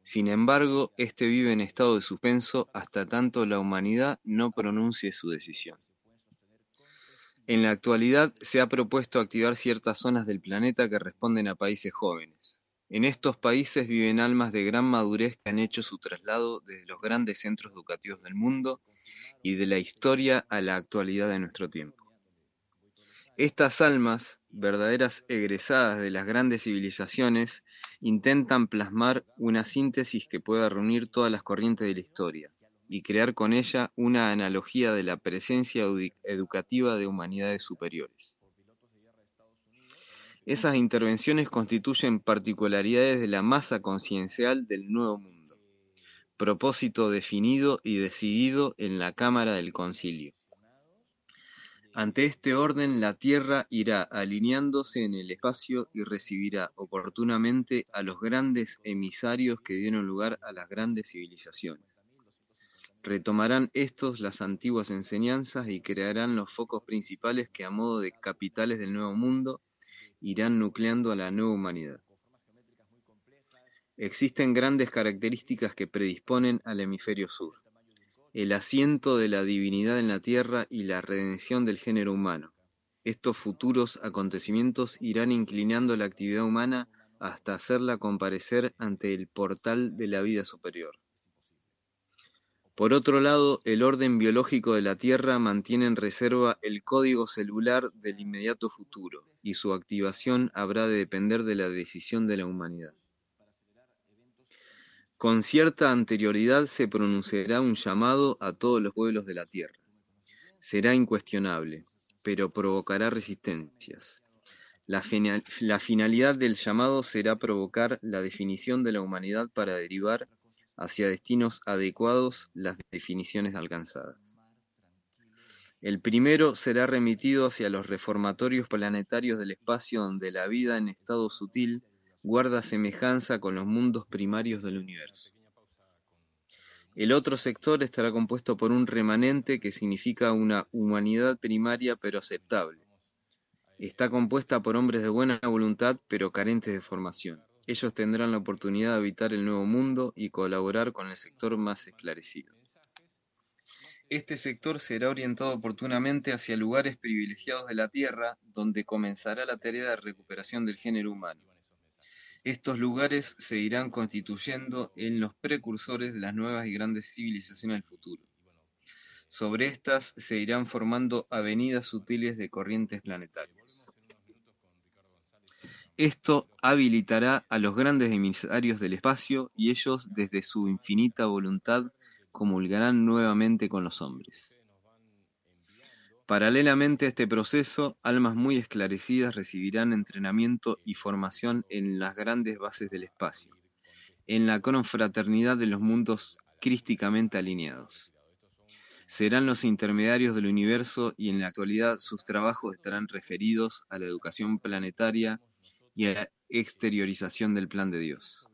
Sin embargo, este vive en estado de suspenso hasta tanto la humanidad no pronuncie su decisión. En la actualidad se ha propuesto activar ciertas zonas del planeta que responden a países jóvenes. En estos países viven almas de gran madurez que han hecho su traslado desde los grandes centros educativos del mundo y de la historia a la actualidad de nuestro tiempo. Estas almas, verdaderas egresadas de las grandes civilizaciones, intentan plasmar una síntesis que pueda reunir todas las corrientes de la historia, y crear con ella una analogía de la presencia educativa de humanidades superiores. Esas intervenciones constituyen particularidades de la masa conciencial del nuevo mundo, propósito definido y decidido en la Cámara del Concilio. Ante este orden, la Tierra irá alineándose en el espacio y recibirá oportunamente a los grandes emisarios que dieron lugar a las grandes civilizaciones Retomarán estos las antiguas enseñanzas y crearán los focos principales que a modo de capitales del Nuevo Mundo irán nucleando a la nueva humanidad. Existen grandes características que predisponen al hemisferio sur. El asiento de la divinidad en la tierra y la redención del género humano. Estos futuros acontecimientos irán inclinando la actividad humana hasta hacerla comparecer ante el portal de la vida superior. Por otro lado, el orden biológico de la Tierra mantiene en reserva el código celular del inmediato futuro, y su activación habrá de depender de la decisión de la humanidad. Con cierta anterioridad se pronunciará un llamado a todos los pueblos de la Tierra. Será incuestionable, pero provocará resistencias. La, finalidad del llamado será provocar la definición de la humanidad para derivar hacia destinos adecuados las definiciones alcanzadas. El primero será remitido hacia los reformatorios planetarios del espacio donde la vida en estado sutil guarda semejanza con los mundos primarios del universo. El otro sector estará compuesto por un remanente que significa una humanidad primaria pero aceptable. Está compuesta por hombres de buena voluntad pero carentes de formación. Ellos tendrán la oportunidad de habitar el nuevo mundo y colaborar con el sector más esclarecido. Este sector será orientado oportunamente hacia lugares privilegiados de la Tierra, donde comenzará la tarea de recuperación del género humano. Estos lugares se irán constituyendo en los precursores de las nuevas y grandes civilizaciones del futuro. Sobre estas se irán formando avenidas sutiles de corrientes planetarias. Esto habilitará a los grandes emisarios del espacio y ellos desde su infinita voluntad comulgarán nuevamente con los hombres. Paralelamente a este proceso, almas muy esclarecidas recibirán entrenamiento y formación en las grandes bases del espacio, en la confraternidad de los mundos crísticamente alineados. Serán los intermediarios del universo y en la actualidad sus trabajos estarán referidos a la educación planetaria y a la exteriorización del plan de Dios.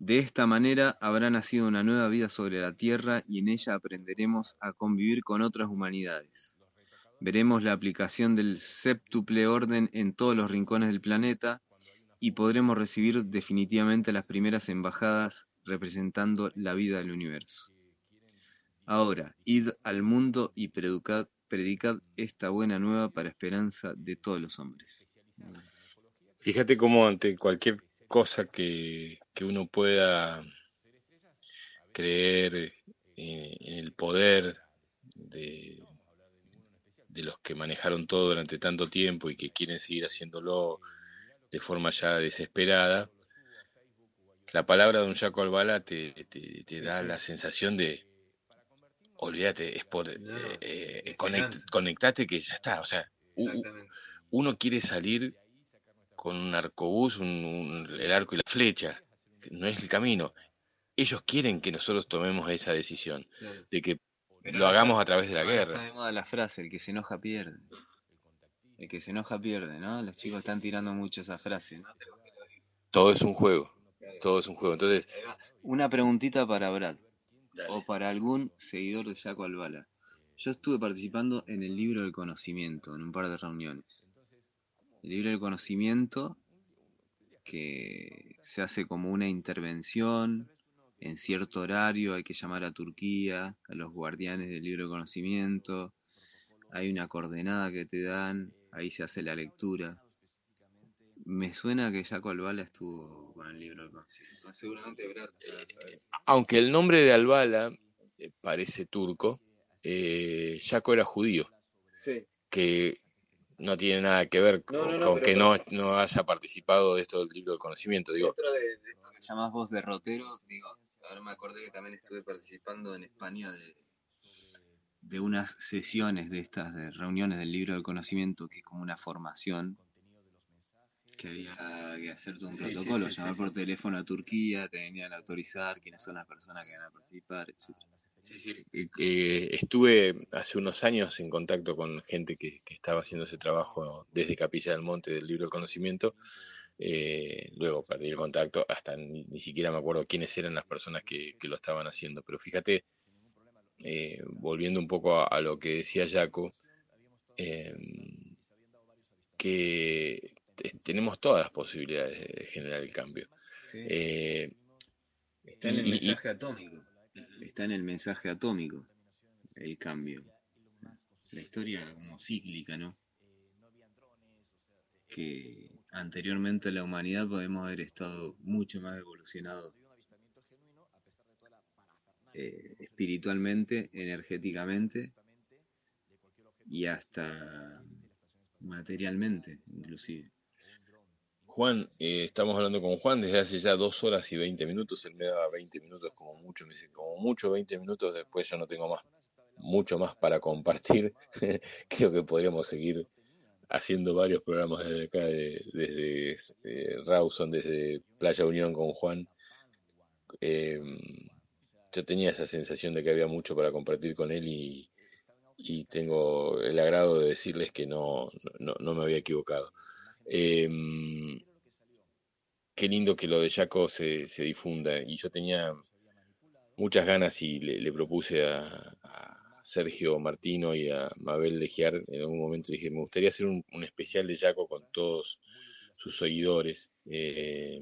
De esta manera habrá nacido una nueva vida sobre la tierra y en ella aprenderemos a convivir con otras humanidades. Veremos la aplicación del séptuple orden en todos los rincones del planeta y podremos recibir definitivamente las primeras embajadas representando la vida del universo. Ahora, id al mundo y predicad, predicad esta buena nueva para esperanza de todos los hombres. Fíjate cómo ante cualquier cosa que, uno pueda creer en, el poder de, de los que manejaron todo durante tanto tiempo y que quieren seguir haciéndolo de forma ya desesperada, la palabra de un Jaco Albala te, te, da la sensación de, olvídate, es por, eh, eh, conectate que ya está, o sea, uno quiere salir con un arcobús, un, el arco y la flecha, no es el camino. Ellos quieren que nosotros tomemos esa decisión, de que lo hagamos a través de la guerra. Está de moda la frase, el que se enoja pierde. El que se enoja pierde, ¿no? Los chicos están tirando mucho esa frase. Todo es un juego, todo es un juego. Entonces, una preguntita para Brad, o para algún seguidor de Jaco Albala. Yo estuve participando en el libro del conocimiento, en un par de reuniones. El libro del conocimiento que se hace como una intervención en cierto horario, hay que llamar a Turquía, a los guardianes del libro del conocimiento, hay una coordenada que te dan, ahí se hace la lectura. Me suena que Jaco Albala estuvo con el libro del conocimiento. Seguramente Aunque el nombre de Albala eh, parece turco, eh, Jaco era judío. Que no tiene nada que ver con, que no, no haya participado de esto del libro de conocimiento. Digo. Dentro de, esto que llamás vos derrotero, digo, ahora me acordé que también estuve participando en España de, de unas sesiones de estas, de reuniones del libro del conocimiento, que es como una formación que había que hacer todo un protocolo, llamar por teléfono a Turquía, te venían a autorizar quiénes son las personas que van a participar, etcétera. Eh, estuve hace unos años en contacto con gente que, estaba haciendo ese trabajo desde Capilla del Monte del libro del conocimiento. Eh, luego perdí el contacto, hasta ni, siquiera me acuerdo quiénes eran las personas que, lo estaban haciendo. Pero fíjate, eh, volviendo un poco a, lo que decía Jaco, que tenemos todas las posibilidades de generar el cambio. Está en el mensaje atómico está en el mensaje atómico, el cambio. La historia como cíclica, ¿no? Que anteriormente la humanidad podemos haber estado mucho más evolucionados eh, espiritualmente, energéticamente y hasta materialmente, inclusive. Juan, eh, estamos hablando con Juan desde hace ya dos horas y veinte minutos. Él me daba veinte minutos como mucho, me dice como mucho veinte minutos. Después yo no tengo más, mucho más para compartir. Creo que podríamos seguir haciendo varios programas desde acá, desde eh, Rawson, desde Playa Unión con Juan. Eh, yo tenía esa sensación de que había mucho para compartir con él y, tengo el agrado de decirles que no, no, me había equivocado. Em, qué lindo que lo de Jaco se, se, difunda. Y yo tenía muchas ganas y le, propuse a, Sergio Martino y a Mabel Legiar en algún momento. Dije me gustaría hacer un, especial de Jaco con todos sus seguidores eh,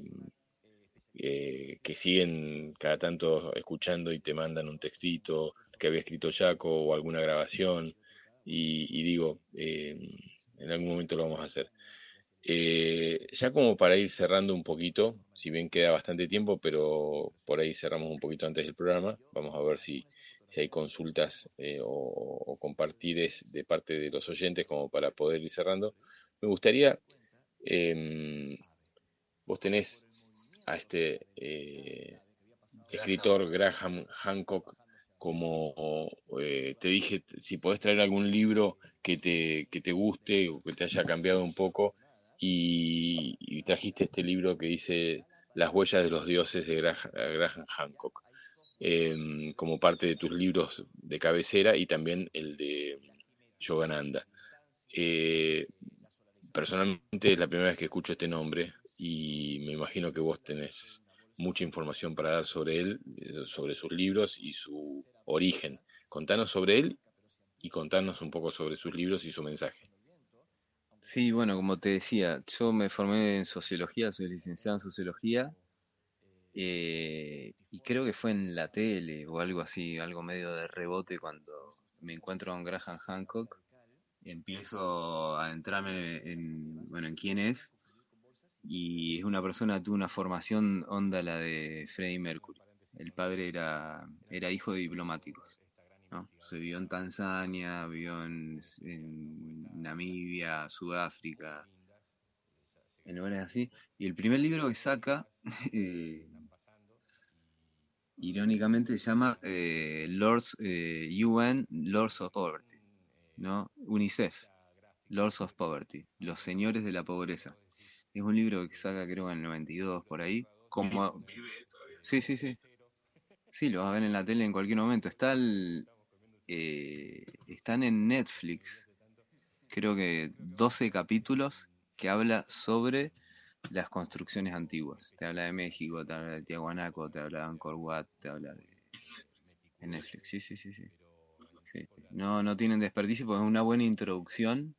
eh, que siguen cada tanto escuchando y te mandan un textito que había escrito Jaco o alguna grabación y, digo, eh, en algún momento lo vamos a hacer. Eh, ya como para ir cerrando un poquito, si bien queda bastante tiempo, pero por ahí cerramos un poquito antes del programa, vamos a ver si, si hay consultas o, o compartires de parte de los oyentes como para poder ir cerrando. Me gustaría, em, vos tenés a este eh, escritor Graham Hancock como eh, te dije, si podés traer algún libro que te, que te guste o que te haya cambiado un poco y, trajiste este libro que dice Las huellas de los dioses de Graham, Hancock em, como parte de tus libros de cabecera y también el de Yogananda. Eh, personalmente es la primera vez que escucho este nombre, y me imagino que vos tenés mucha información para dar sobre él, eh, sobre sus libros y su origen. Contanos sobre él y contanos un poco sobre sus libros y su mensaje. Sí, bueno, como te decía, yo me formé en sociología, soy licenciado en sociología eh, y creo que fue en la tele o algo así, algo medio de rebote cuando me encuentro con Graham Hancock empiezo a entrarme en, bueno, en quién es y es una persona tuvo una formación onda la de Freddie Mercury. El padre era, era hijo de diplomáticos. ¿No? Se vivió en Tanzania, vivió en, Namibia, Sudáfrica, en lugares así. Y el primer libro que saca, eh, irónicamente, se llama eh, Lords eh, UN, Lords of Poverty, ¿no? UNICEF, Lords of Poverty, los señores de la pobreza. Es un libro que saca creo en el 92 por ahí. Como... Sí, sí, sí. Sí, lo vas a ver en la tele en cualquier momento. Está eh, están en Netflix, creo que 12 capítulos que habla sobre las construcciones antiguas. Te habla de México, te habla de Tiahuanaco, te habla de Angkor Wat, te habla de... En Netflix, sí, sí, sí, sí. sí. No, no tienen desperdicio porque es una buena introducción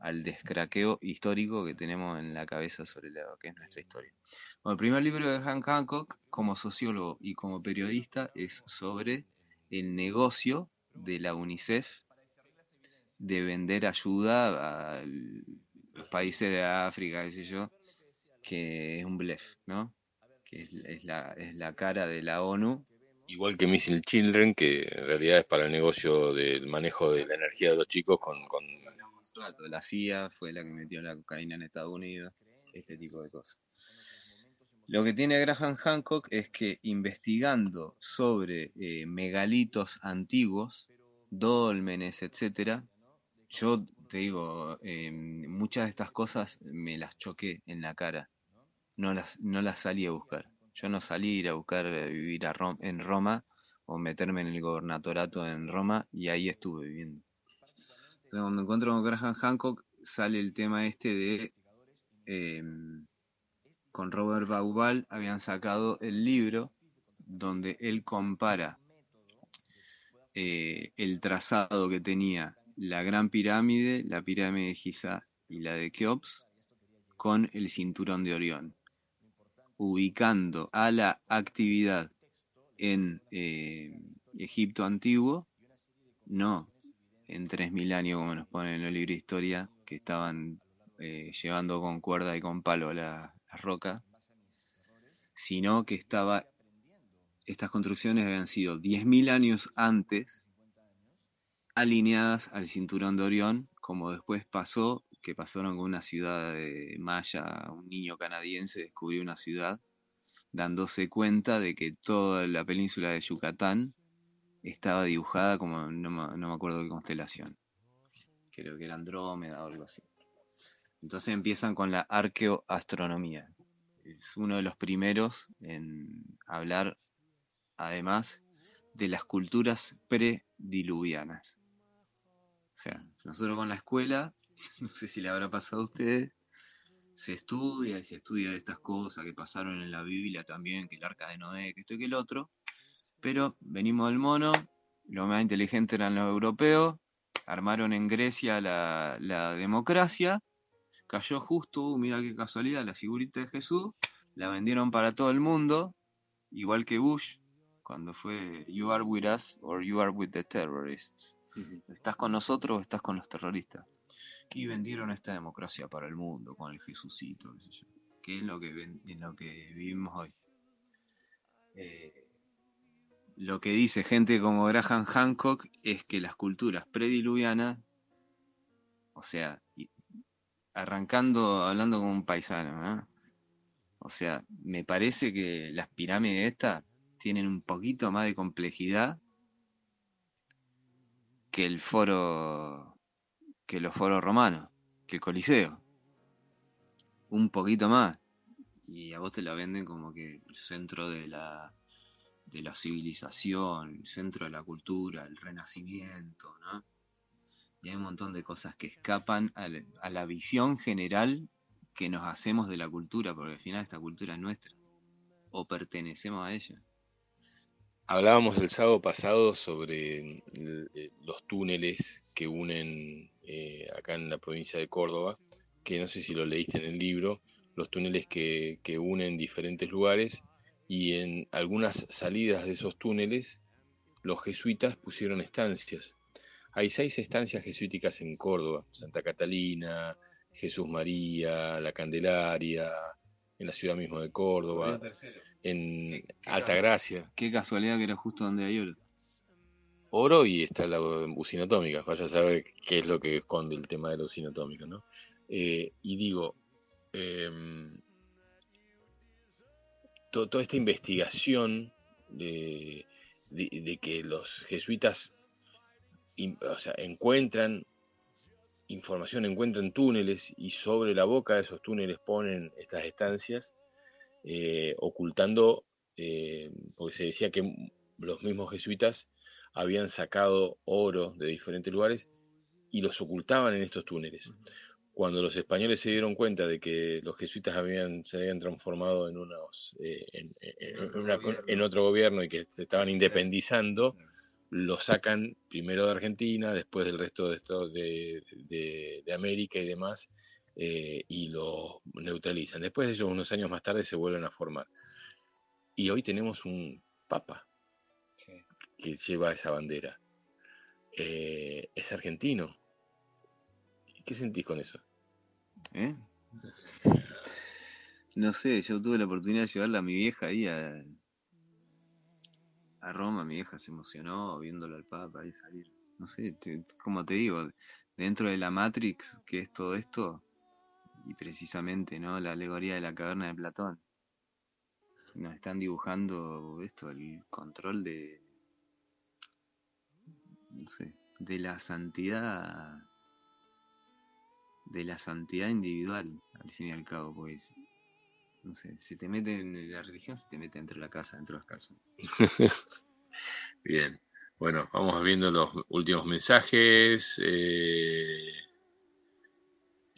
al descraqueo histórico que tenemos en la cabeza sobre lo que es nuestra historia. Bueno, el primer libro de Hank Hancock, como sociólogo y como periodista, es sobre el negocio de la UNICEF de vender ayuda a los países de África, qué sé yo, que es un blef, ¿no? Que es, la, es la cara de la ONU. Igual que Missile Children, que en realidad es para el negocio del manejo de la energía de los chicos con, con la CIA fue la que metió la cocaína en Estados Unidos, este tipo de cosas. Lo que tiene Graham Hancock es que investigando sobre eh, megalitos antiguos, dólmenes, etcétera, yo te digo, em, muchas de estas cosas me las choqué en la cara. No las, no las salí a buscar. Yo no salí a ir a buscar eh, vivir a en Roma o meterme en el gobernatorato en Roma y ahí estuve viviendo cuando me encuentro con Graham Hancock sale el tema este de em, con Robert Baubal habían sacado el libro donde él compara eh, el trazado que tenía la Gran Pirámide, la pirámide de Giza y la de Keops con el cinturón de Orión, ubicando a la actividad en eh, Egipto antiguo, no en 3.000 años, como nos ponen en el libro de historia, que estaban eh, llevando con cuerda y con palo la, roca, sino que estaba estas construcciones habían sido 10.000 años antes alineadas al cinturón de Orión, como después pasó, que pasaron con una ciudad de Maya, un niño canadiense descubrió una ciudad, dándose cuenta de que toda la península de Yucatán estaba dibujada como, no, me acuerdo qué constelación, creo que era Andrómeda o algo así. Entonces empiezan con la arqueoastronomía. Es uno de los primeros en hablar, además, de las culturas prediluvianas. O sea, nosotros con la escuela, no sé si le habrá pasado a ustedes, se estudia y se estudia estas cosas que pasaron en la Biblia también, que el arca de Noé, que esto y que el otro, pero venimos del mono, los más inteligentes eran los europeos, armaron en Grecia la democracia, cayó justo, uh, mira qué casualidad, la figurita de Jesús, la vendieron para todo el mundo, igual que Bush, cuando fue You are with us or you are with the terrorists. ¿Estás con nosotros o estás con los terroristas? Y vendieron esta democracia para el mundo con el Jesucito, que es lo que, en lo que vivimos hoy. Eh, lo que dice gente como Graham Hancock es que las culturas prediluvianas, o sea, arrancando, hablando como un paisano, o sea, me parece que las pirámides estas tienen un poquito más de complejidad que el foro, que los foros romanos, que el Coliseo. Un poquito más. Y a vos te la venden como que el centro de la, de la civilización, el centro de la cultura, el renacimiento, ¿no? Y hay un montón de cosas que escapan a la, visión general que nos hacemos de la cultura, porque al final esta cultura es nuestra, o pertenecemos a ella. Hablábamos el sábado pasado sobre eh, los túneles que unen eh, acá en la provincia de Córdoba, que no sé si lo leíste en el libro, los túneles que unen diferentes lugares y en algunas salidas de esos túneles los jesuitas pusieron estancias. Hay seis estancias jesuíticas en Córdoba, Santa Catalina, Jesús María, La Candelaria, en la ciudad misma de Córdoba en Altagracia. Qué casualidad que era justo donde hay oro. Oro y está la usina atómica. Vaya a saber qué es lo que esconde el tema de la usina atómica, ¿no? Eh, y digo, em, toda esta investigación de, que los jesuitas encuentran información, encuentran túneles y sobre la boca de esos túneles ponen estas estancias, eh, ocultando, eh, porque se decía que los mismos jesuitas habían sacado oro de diferentes lugares y los ocultaban en estos túneles. Cuando los españoles se dieron cuenta de que los jesuitas habían, se habían transformado en, unos, eh, en, otro gobierno. y que se estaban independizando, lo sacan primero de Argentina, después del resto de, de, de América y demás, eh, y lo neutralizan. Después de ellos, unos años más tarde, se vuelven a formar. Y hoy tenemos un papa que lleva esa bandera. Eh, es argentino. ¿Qué sentís con eso? ¿Eh? No sé, yo tuve la oportunidad de llevarla a mi vieja ahí a, a Roma. Mi vieja se emocionó viéndolo al Papa ahí salir. No sé, como te digo, dentro de la Matrix, que es todo esto, y precisamente no la alegoría de la caverna de Platón. Nos están dibujando esto, el control de, no sé, de la santidad, de la santidad individual, al fin y al cabo, pues, no sé, se te mete en la religión, se te mete dentro de la casa, dentro de las casas. Bien, bueno, vamos viendo los últimos mensajes. Eh...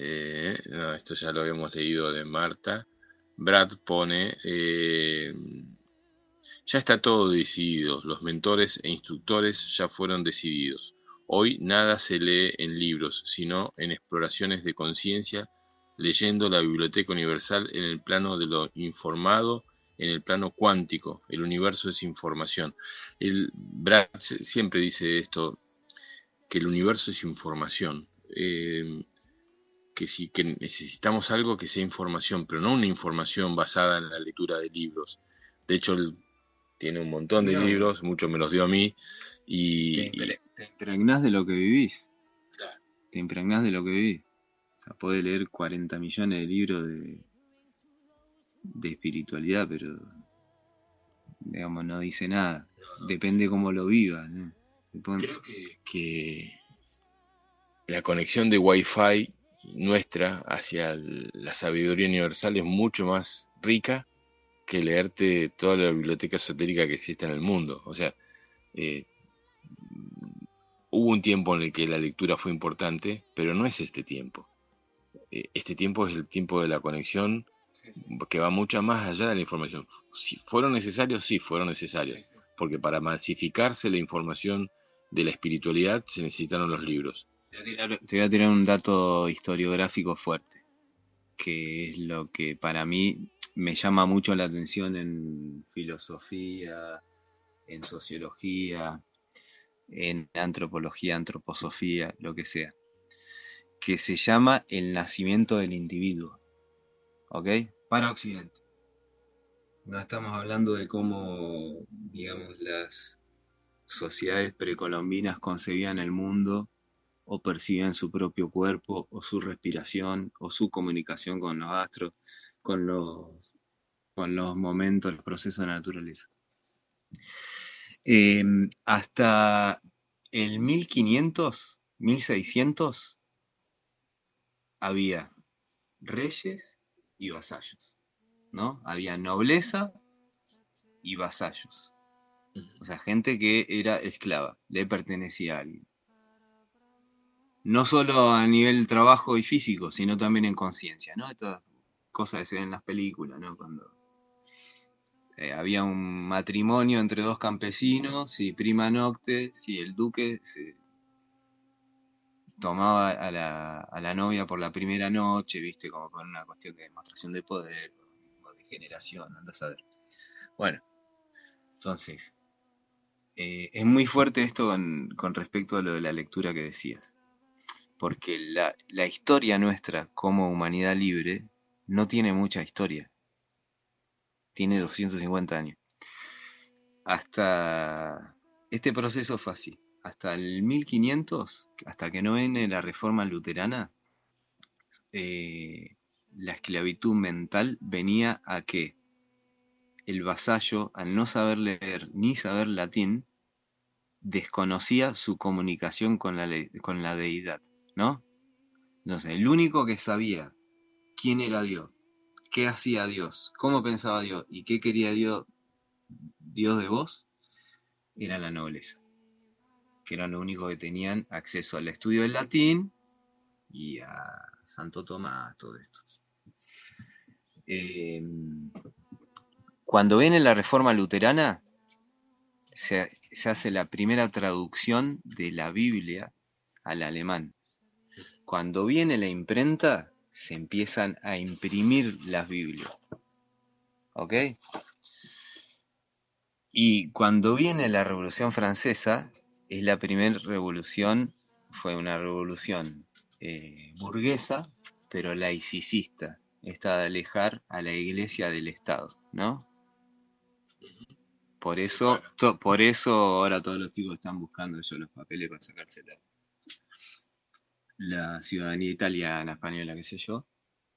Eh, esto ya lo habíamos leído de Marta. Brad pone, eh, ya está todo decidido, los mentores e instructores ya fueron decididos. Hoy nada se lee en libros, sino en exploraciones de conciencia, leyendo la Biblioteca Universal en el plano de lo informado, en el plano cuántico. El universo es información. El, Brad siempre dice esto, que el universo es información. Eh, que sí, que necesitamos algo que sea información, pero no una información basada en la lectura de libros. De hecho, tiene un montón de No. libros, muchos me los dio a mí. Y, Te, y- impre- te impregnás de lo que vivís. Claro. Te impregnás de lo que vivís. O sea, podés leer 40 millones de libros de, de espiritualidad, pero digamos, no dice nada. Depende cómo lo. Depende- creo que, que la conexión de Wi-Fi nuestra hacia la sabiduría universal es mucho más rica que leerte toda la biblioteca esotérica que existe en el mundo. O sea, eh, hubo un tiempo en el que la lectura fue importante, pero no es este tiempo. Eh, este tiempo es el tiempo de la conexión que va mucho más allá de la información. Si fueron necesarios, sí, fueron necesarios. Porque para masificarse la información de la espiritualidad se necesitaron los libros. Te voy, a tirar, te voy a tirar un dato historiográfico fuerte, que es lo que para mí me llama mucho la atención en filosofía, en sociología, en antropología, antroposofía, lo que sea, que se llama el nacimiento del individuo, ¿ok? Para Occidente. No estamos hablando de cómo, digamos, las sociedades precolombinas concebían el mundo o percibían su propio cuerpo o su respiración o su comunicación con los astros, con los, con los momentos, los procesos de la naturaleza. Eh, hasta el 1500, 1600, había reyes y vasallos, ¿no? Había nobleza y vasallos. O sea, gente que era esclava, le pertenecía a alguien. No solo a nivel trabajo y físico, sino también en conciencia, ¿no? Estas cosas que se ven en las películas, ¿no? Cuando eh, había un matrimonio entre dos campesinos y prima nocte, si el duque se tomaba a la, a la novia por la primera noche, viste, como por una cuestión de demostración de poder o de generación, andas a ver. Bueno, entonces, eh, es muy fuerte esto con, con respecto a lo de la lectura que decías. Porque la, la historia nuestra como humanidad libre no tiene mucha historia. Tiene 250 años. Hasta este proceso fue así. Hasta el 1500, hasta que no viene la reforma luterana, eh, la esclavitud mental venía a que el vasallo, al no saber leer ni saber latín, desconocía su comunicación con la, con la deidad, ¿no? Entonces, el único que sabía quién era Dios, qué hacía Dios, cómo pensaba Dios y qué quería Dios, Dios de vos, era la nobleza, que eran lo único que tenían acceso al estudio del latín y a Santo Tomás, todo esto. Eh, cuando viene la reforma luterana, se, se hace la primera traducción de la Biblia al alemán. Cuando viene la imprenta, se empiezan a imprimir las Biblias. ¿Ok? Y cuando viene la Revolución Francesa, es la primera revolución, fue una revolución eh, burguesa, pero laicista, esta de alejar a la iglesia del Estado, ¿no? Por eso, to- por eso ahora todos los chicos están buscando ellos los papeles para sacarse la, la ciudadanía italiana, española, qué sé yo,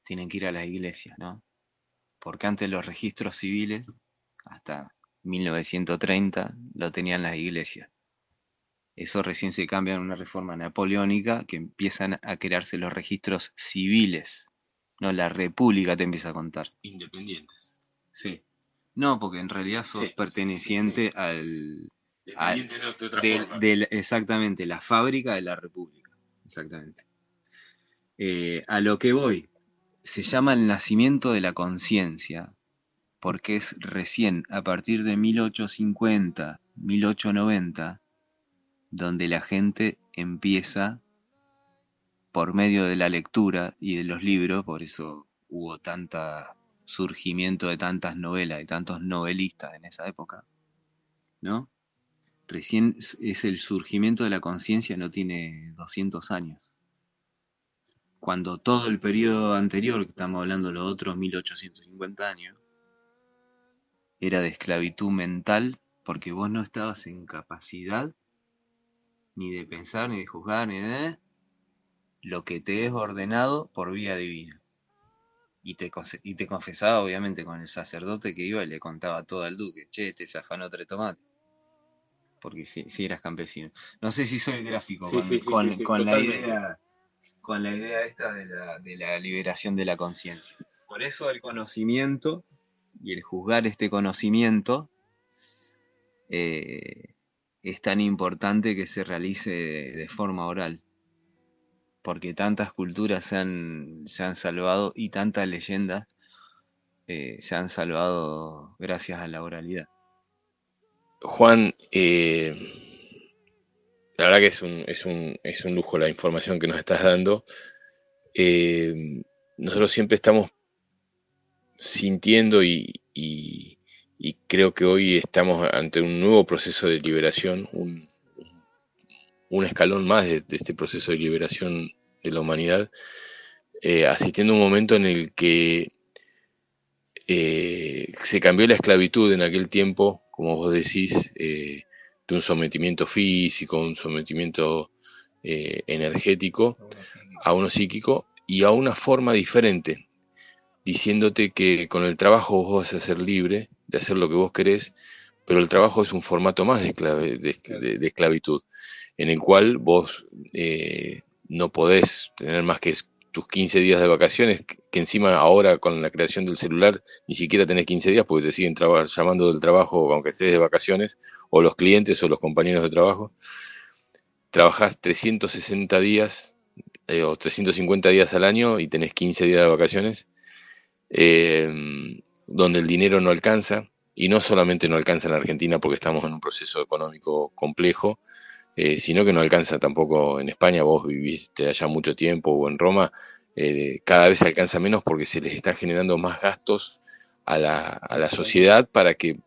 tienen que ir a las iglesias, ¿no? Porque antes los registros civiles, hasta 1930, lo tenían las iglesias. Eso recién se cambia en una reforma napoleónica que empiezan a crearse los registros civiles. No, la república te empieza a contar. Independientes. Sí. No, porque en realidad sos Sí, sí, perteneciente al, de, de otra del- forma. del- exactamente, la fábrica de la República. Exactamente. Eh, a lo que voy, se llama el nacimiento de la conciencia, porque es recién a partir de 1850, 1890, donde la gente empieza, por medio de la lectura y de los libros, por eso hubo tanta surgimiento de tantas novelas, de tantos novelistas en esa época, ¿no? Recién es- el surgimiento de la conciencia, no tiene 200 años. Cuando todo el periodo anterior, que estamos hablando de los otros 1850 años, era de esclavitud mental porque vos no estabas en capacidad ni de pensar, ni de juzgar, ni de lo que te es ordenado por vía divina. Y te, y te confesaba obviamente con el sacerdote que iba y le contaba todo al duque, che, te este afanó tres tomates. Porque si, eras campesino. No sé si soy gráfico con, la idea con la idea esta de la, de la liberación de la conciencia. Por eso el conocimiento y el juzgar este conocimiento eh, es tan importante que se realice de, forma oral. Porque tantas culturas se han, se han salvado y tantas leyendas eh, se han salvado gracias a la oralidad. Juan, eh, la verdad que es un, es, un, es un lujo la información que nos estás dando. nosotros siempre estamos sintiendo y creo que hoy estamos ante un nuevo proceso de liberación, un, un escalón más de, este proceso de liberación de la humanidad, eh, asistiendo a un momento en el que eh, se cambió la esclavitud en aquel tiempo, como vos decís, eh, de un sometimiento físico, un sometimiento energético, a uno psíquico y a una forma diferente, diciéndote que con el trabajo vos vas a ser libre de hacer lo que vos querés, pero el trabajo es un formato más de, de, esclavitud, en el cual vos eh, no podés tener más que tus 15 días de vacaciones, que encima ahora con la creación del celular ni siquiera tenés 15 días porque te siguen llamando del trabajo aunque estés de vacaciones, o los clientes o los compañeros de trabajo. Trabajás 360 días eh, o 350 días al año y tenés 15 días de vacaciones eh, donde el dinero no alcanza, y no solamente no alcanza en Argentina porque estamos en un proceso económico complejo, eh, sino que no alcanza tampoco en España, vos viviste allá mucho tiempo o en Roma, eh, cada vez alcanza menos porque se les está generando más gastos a la, a la sociedad para que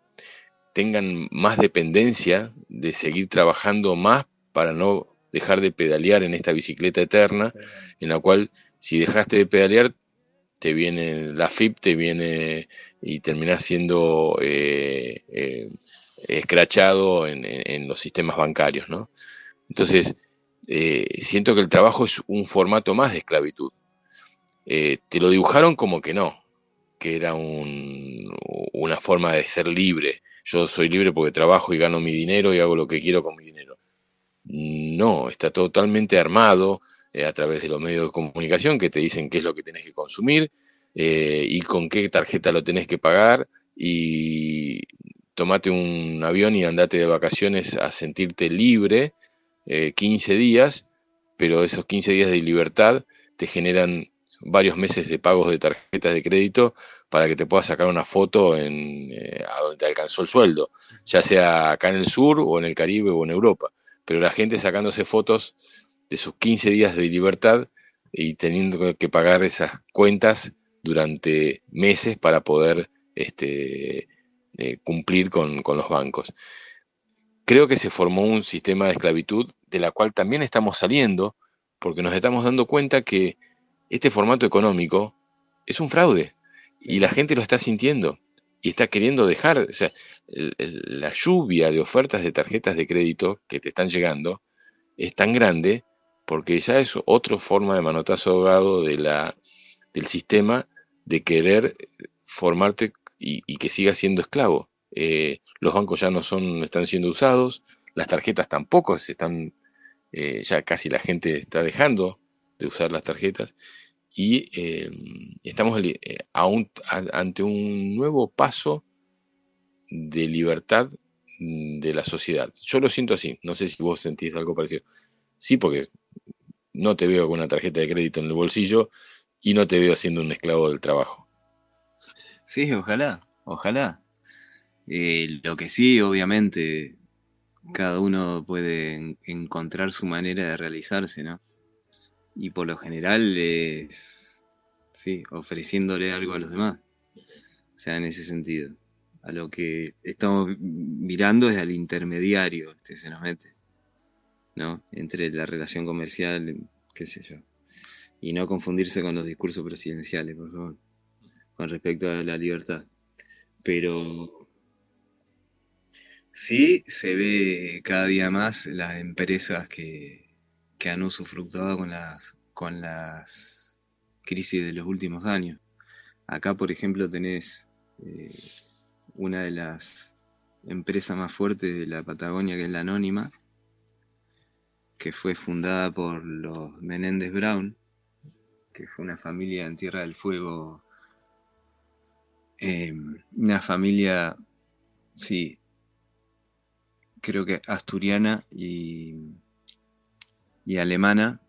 tengan más dependencia de seguir trabajando más para no dejar de pedalear en esta bicicleta eterna, en la cual si dejaste de pedalear te viene la FIP, te viene y terminás siendo eh, eh, escrachado en, los sistemas bancarios, ¿no? Entonces, eh, siento que el trabajo es un formato más de esclavitud. te lo dibujaron como que no, que era una forma de ser libre. Yo soy libre porque trabajo y gano mi dinero y hago lo que quiero con mi dinero. No, está totalmente armado, eh, a través de los medios de comunicación que te dicen qué es lo que tenés que consumir eh, y con qué tarjeta lo tenés que pagar y tomate un avión y andate de vacaciones a sentirte libre 15 eh, días, pero esos 15 días de libertad te generan varios meses de pagos de tarjetas de crédito para que te puedas sacar una foto en a donde te alcanzó el sueldo, ya sea acá en el sur o en el Caribe o en Europa. Pero la gente sacándose fotos de sus 15 días de libertad y teniendo que pagar esas cuentas durante meses para poder este, eh, cumplir con, los bancos. Creo que se formó un sistema de esclavitud de la cual también estamos saliendo porque nos estamos dando cuenta que este formato económico es un fraude y la gente lo está sintiendo y está queriendo dejar, o sea, la lluvia de ofertas de tarjetas de crédito que te están llegando es tan grande porque ya es otra forma de manotazo ahogado de la, del sistema de querer formarte y, que siga siendo esclavo. Eh, los bancos ya no son, están siendo usados, las tarjetas tampoco se están, eh, ya casi la gente está dejando de usar las tarjetas y eh, estamos ante un nuevo paso de libertad mm, de la sociedad. Yo lo siento así, no sé si vos sentís algo parecido. Sí, porque no te veo con una tarjeta de crédito en el bolsillo y no te veo siendo un esclavo del trabajo. Sí, ojalá, ojalá. Eh, lo que sí, obviamente, cada uno puede encontrar su manera de realizarse, ¿no? Y por lo general es, sí, ofreciéndole algo a los demás. O sea, en ese sentido. A lo que estamos mirando es al intermediario, este se nos mete. ¿No? Entre la relación comercial, qué sé yo. Y no confundirse con los discursos presidenciales, por favor, con respecto a la libertad. Pero Sí, se ve cada día más las empresas que, que han usufructuado con las, con las crisis de los últimos años. Acá, por ejemplo, tenés eh, una de las empresas más fuertes de la Patagonia, que es la Anónima, que fue fundada por los Menéndez Brown, que fue una familia en Tierra del Fuego, eh, una familia, sí, creo que asturiana y, y alemana,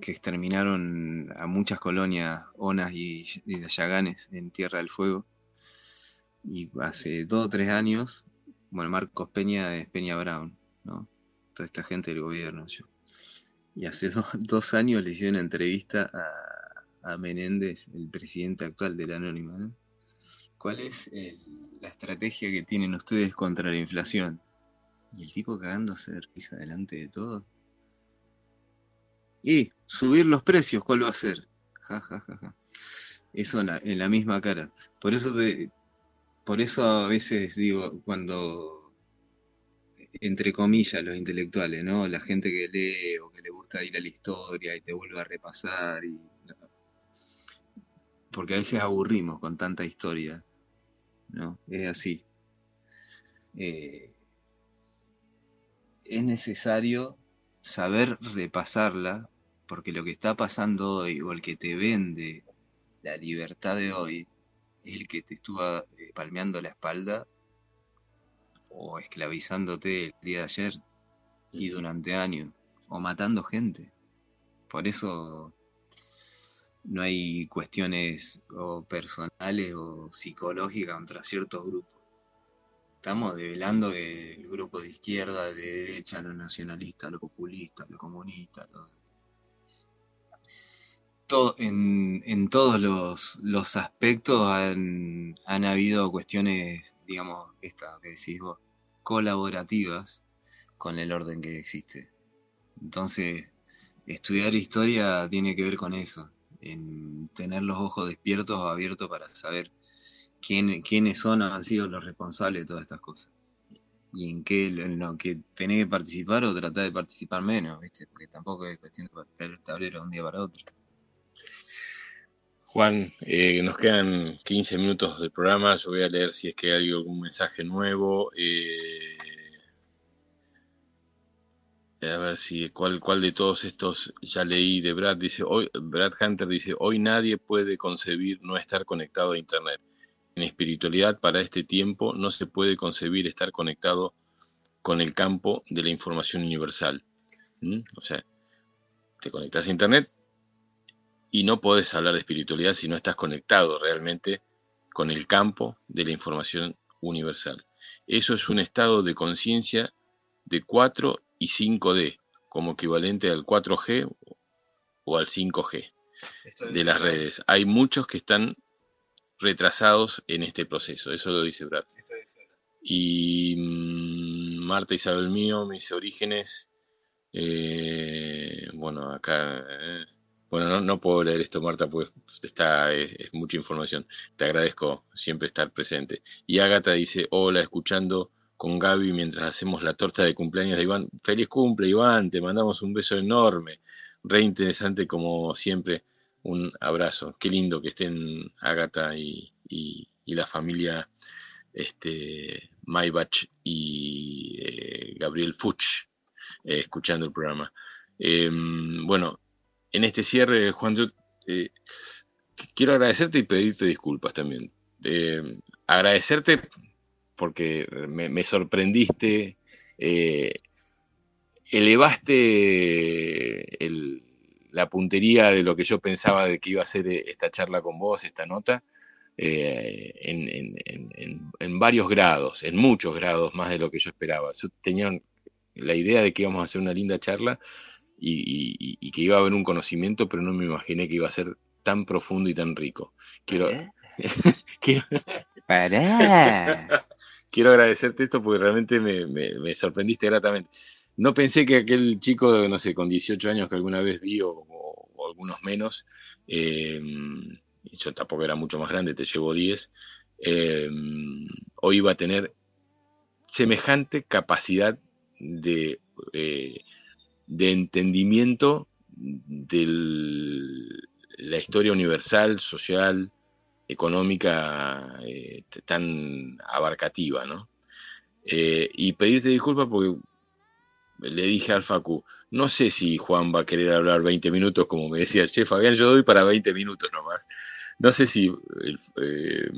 que exterminaron a muchas colonias onas y, de yaganes en Tierra del Fuego. Y hace dos o tres años, bueno, Marcos Peña es Peña Brown, ¿no? Toda esta gente del gobierno. Yo. Y hace dos años le hicieron una entrevista a, a Menéndez, el presidente actual de la Anónima. ¿Cuál es la estrategia que tienen ustedes contra la inflación? Y el tipo cagándose de risa delante de todo. Y subir los precios, ¿cuál va a ser? Ja, ja, ja, ja. Eso en la, en la misma cara. Por eso te, por eso a veces digo, cuando, entre comillas, los intelectuales, ¿no? La gente que lee o que le gusta ir a la historia y te vuelve a repasar. Y, porque a veces aburrimos con tanta historia, ¿no? Es así. Eh, es necesario saber repasarla, porque lo que está pasando hoy, o el que te vende la libertad de hoy, es el que te estuvo eh, palmeando la espalda o esclavizándote el día de ayer y durante años, o matando gente. Por eso no hay cuestiones o personales o psicológicas contra ciertos grupos estamos develando que el grupo de izquierda, de derecha, lo nacionalista, lo populista, lo comunista, todo, en, en, todos los, los aspectos han, han, habido cuestiones, digamos, estas que decís vos, colaborativas con el orden que existe. Entonces, estudiar historia tiene que ver con eso, en tener los ojos despiertos o abiertos para saber quién, quiénes son, han sido los responsables de todas estas cosas. Y en qué, en lo que tenés que participar o tratar de participar menos, ¿viste? Porque tampoco es cuestión de tener el tablero de un día para otro. Juan, eh, nos quedan 15 minutos del programa. Yo voy a leer si es que hay algún mensaje nuevo. Eh, a ver si cuál, de todos estos ya leí de Brad. Dice hoy, Brad Hunter dice hoy nadie puede concebir no estar conectado a Internet. En espiritualidad para este tiempo no se puede concebir estar conectado con el campo de la información universal. ¿Mm? O sea, te conectas a Internet y no puedes hablar de espiritualidad si no estás conectado realmente con el campo de la información universal. Eso es un estado de conciencia de 4 y 5D, como equivalente al 4G o al 5G de las redes. Hay muchos que están retrasados en este proceso, eso lo dice Brad. Y mm, Marta Isabel Mío, mis orígenes, eh, bueno, acá, eh, bueno, no, puedo leer esto, Marta, pues está, es, mucha información. Te agradezco siempre estar presente. Y Ágata dice, hola, escuchando con Gaby mientras hacemos la torta de cumpleaños de Iván. Feliz cumple, Iván, te mandamos un beso enorme. Re interesante como siempre un abrazo. Qué lindo que estén Agatha y, y, la familia este, Maybach y eh, Gabriel Fuchs eh, escuchando el programa. Em, bueno, en este cierre, Juan, eh, quiero agradecerte y pedirte disculpas también. Em, agradecerte porque me, sorprendiste, elevaste el, la puntería de lo que yo pensaba de que iba a ser eh, esta charla con vos, esta nota, eh, en, varios grados, en muchos grados más de lo que yo esperaba. Yo tenía la idea de que íbamos a hacer una linda charla y, que iba a haber un conocimiento, pero no me imaginé que iba a ser tan profundo y tan rico. Quiero, quiero, quiero agradecerte esto porque realmente me, me sorprendiste gratamente. No pensé que aquel chico, no sé, con 18 años que alguna vez vi o, algunos menos, eh, yo tampoco era mucho más grande, te llevo 10, eh, hoy iba a tener semejante capacidad de, eh, de entendimiento de la historia universal, social, económica eh, tan abarcativa, ¿no? Eh, y pedirte disculpas porque le dije al Facu, no sé si Juan va a querer hablar 20 minutos, como me decía el chef Fabián, yo doy para 20 minutos nomás. No sé si... Eh,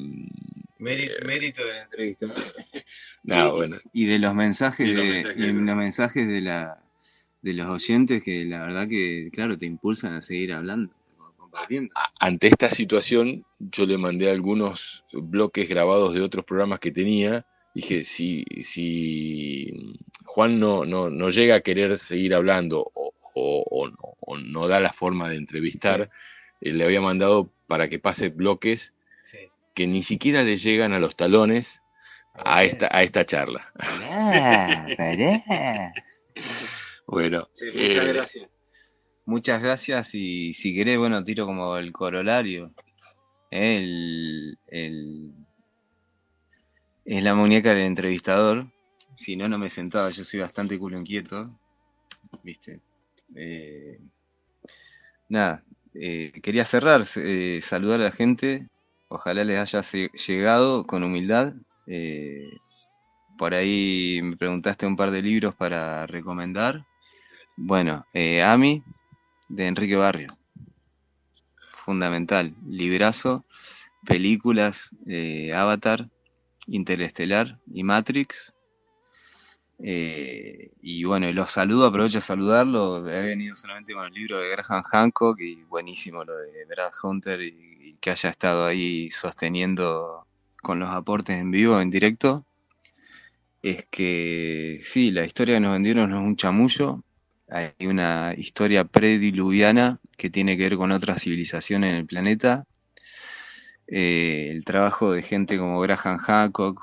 mérito, de la entrevista. no, y, bueno. y de los mensajes, de, los mensajes de, la, de los oyentes que la verdad que, claro, te impulsan a seguir hablando. Ante esta situación, yo le mandé algunos bloques grabados de otros programas que tenía. Dije, si, si Juan no, no, no llega a querer seguir hablando o, o, no da la forma de entrevistar, eh, le había mandado para que pase bloques que ni siquiera le llegan a los talones a esta, a esta charla. bueno, muchas eh, gracias. Muchas gracias y si querés, bueno, tiro como el corolario. El, el, es la muñeca del entrevistador. Si no, no me sentaba, yo soy bastante culo inquieto. ¿Viste? Eh, nada, eh, quería cerrar, eh, saludar a la gente. Ojalá les haya llegado con humildad. por ahí me preguntaste un par de libros para recomendar. Bueno, Ami, de Enrique Barrio. Fundamental. Librazo, películas, eh, Avatar, Interestelar y Matrix. Eh, y bueno, los saludo, aprovecho a saludarlo. He venido solamente con el libro de Graham Hancock y buenísimo lo de Brad Hunter y, que haya estado ahí sosteniendo con los aportes en vivo, en directo. Es que sí, la historia que nos vendieron es un chamullo, hay una historia prediluviana que tiene que ver con otras civilizaciones en el planeta. Eh, el trabajo de gente como Graham Hancock,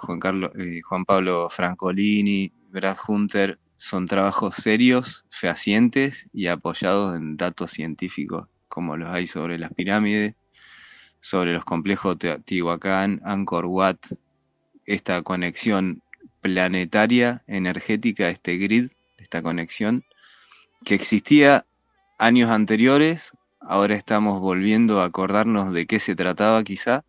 eh, Juan Pablo Francolini, Brad Hunter, son trabajos serios, fehacientes y apoyados en datos científicos, como los hay sobre las pirámides, sobre los complejos Teotihuacán, Angkor Wat, esta conexión planetaria, energética, este grid, esta conexión, que existía años anteriores, ahora estamos volviendo a acordarnos de qué se trataba quizá.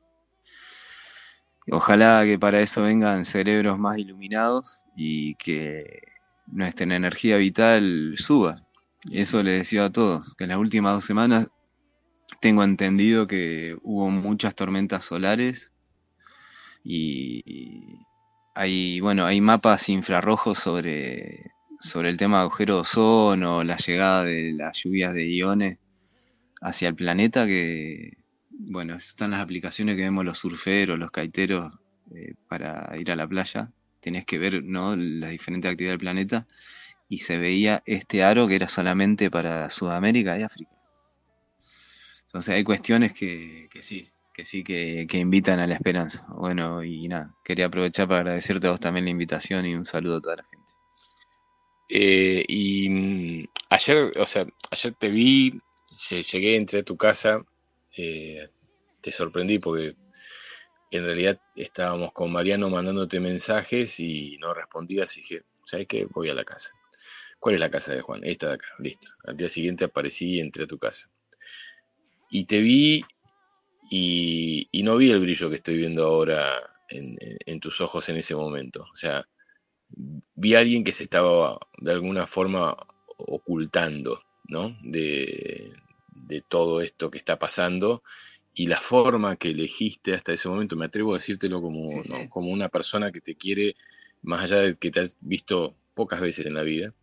Ojalá que para eso vengan cerebros más iluminados y que nuestra energía vital suba. Eso les decía a todos, que en las últimas dos semanas tengo entendido que hubo muchas tormentas solares y hay, bueno, hay mapas infrarrojos sobre sobre el tema de agujero de ozono, la llegada de las lluvias de iones hacia el planeta, que, bueno, están las aplicaciones que vemos los surferos, los caiteros eh, para ir a la playa. Tenés que ver, ¿no?, las diferentes actividades del planeta y se veía este aro que era solamente para Sudamérica y África. Entonces hay cuestiones que, que sí, que sí, que, que, invitan a la esperanza. Bueno, y nada, quería aprovechar para agradecerte a vos también la invitación y un saludo a toda la gente. Eh, y mm, ayer, o sea, ayer te vi, llegué, entré a tu casa, eh, te sorprendí porque en realidad estábamos con Mariano mandándote mensajes y no respondías y dije, ¿sabes qué? Voy a la casa. ¿Cuál es la casa de Juan? Esta de acá, listo. Al día siguiente aparecí y entré a tu casa. Y te vi y, no vi el brillo que estoy viendo ahora en, en tus ojos en ese momento. O sea, vi a alguien que se estaba de alguna forma ocultando, ¿no? De, todo esto que está pasando y la forma que elegiste hasta ese momento, me atrevo a decírtelo como, como una persona que te quiere, más allá de que te has visto pocas veces en la vida,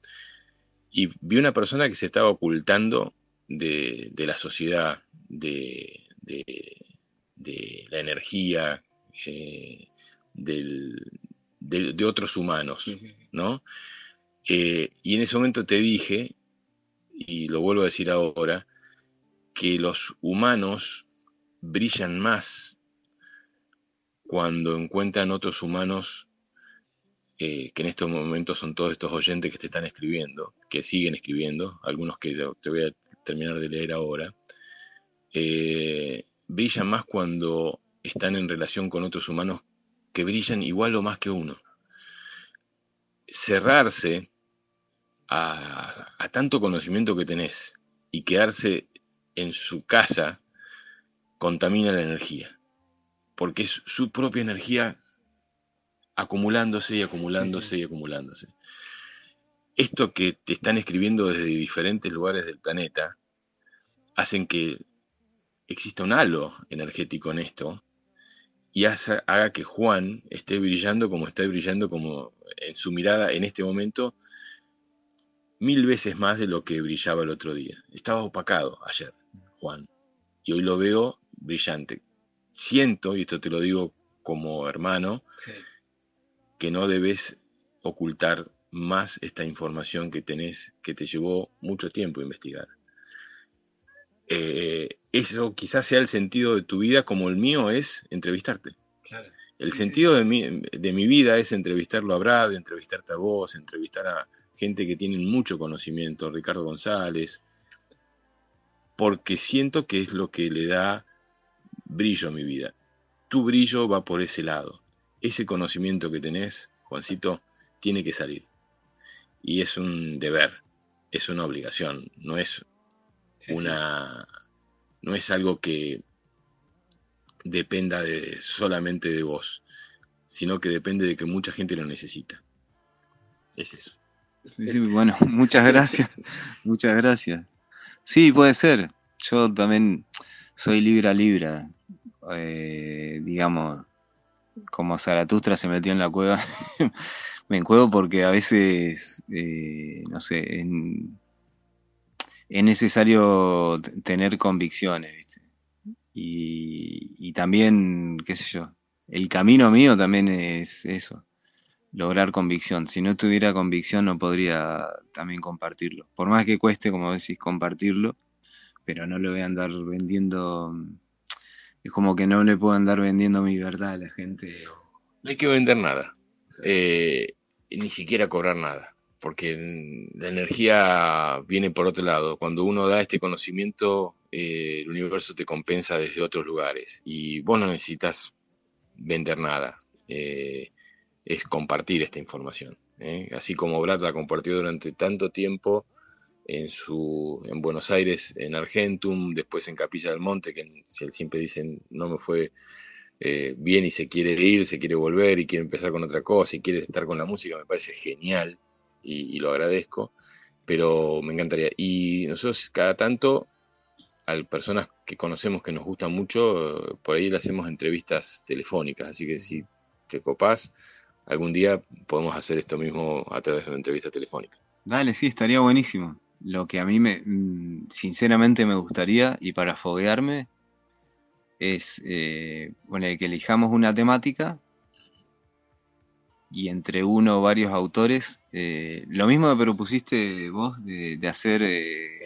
y vi una persona que se estaba ocultando de, la sociedad, de, de, la energía, eh, del, de, otros humanos, ¿no? Eh, y en ese momento te dije, y lo vuelvo a decir ahora, que los humanos brillan más cuando encuentran otros humanos eh, que en estos momentos son todos estos oyentes que te están escribiendo, que siguen escribiendo, algunos que te voy a terminar de leer ahora, eh, brillan más cuando están en relación con otros humanos que brillan igual o más que uno. cerrarse a, tanto conocimiento que tenés y quedarse en su casa contamina la energía, porque es su propia energía acumulándose y acumulándose y acumulándose. Esto que te están escribiendo desde diferentes lugares del planeta hacen que exista un halo energético en esto y haga que Juan esté brillando como está brillando como en su mirada en este momento mil veces más de lo que brillaba el otro día. Estaba opacado ayer, Juan, y hoy lo veo brillante. Siento, y esto te lo digo como hermano, que no debes ocultar más esta información que tenés, que te llevó mucho tiempo investigar. Eh, eso quizás sea el sentido de tu vida como el mío es entrevistarte. El sentido de mi, de mi vida es entrevistarlo a Brad, entrevistarte a vos, entrevistar a gente que tiene mucho conocimiento, Ricardo González, porque siento que es lo que le da brillo a mi vida. Tu brillo va por ese lado. Ese conocimiento que tenés, Juancito, tiene que salir. Y es un deber, es una obligación, no es una no es algo que dependa de, solamente de vos, sino que depende de que mucha gente lo necesita. Es eso bueno, muchas gracias. muchas gracias. Sí, puede ser. Yo también soy libra libra. Eh, digamos, como Zaratustra se metió en la cueva, me encuevo porque a veces, eh, no sé, es necesario tener convicciones, ¿viste? Y, también, qué sé yo, el camino mío también es eso lograr convicción. Si no tuviera convicción no podría también compartirlo. Por más que cueste, como decís, compartirlo, pero no lo voy a andar vendiendo. Es como que no le puedo andar vendiendo mi verdad a la gente. No hay que vender nada. Eh, ni siquiera cobrar nada. Porque la energía viene por otro lado. Cuando uno da este conocimiento, eh, el universo te compensa desde otros lugares. Y vos no necesitas vender nada. Eh, es compartir esta información. ¿eh? Así como Brad la compartió durante tanto tiempo en, su, en Buenos Aires, en Argentum, después en Capilla del Monte, que siempre dicen no me fue eh, bien y se quiere ir, se quiere volver y quiere empezar con otra cosa y quiere estar con la música, me parece genial y, y lo agradezco, pero me encantaría. Y nosotros cada tanto, a personas que conocemos que nos gustan mucho, por ahí le hacemos entrevistas telefónicas, así que si te copás, algún día podemos hacer esto mismo a través de una entrevista telefónica. Dale, sí, estaría buenísimo. Lo que a mí me, mm, sinceramente me gustaría, y para foguearme, es eh, que elijamos una temática y entre uno o varios autores, eh, lo mismo que propusiste vos de, hacer eh,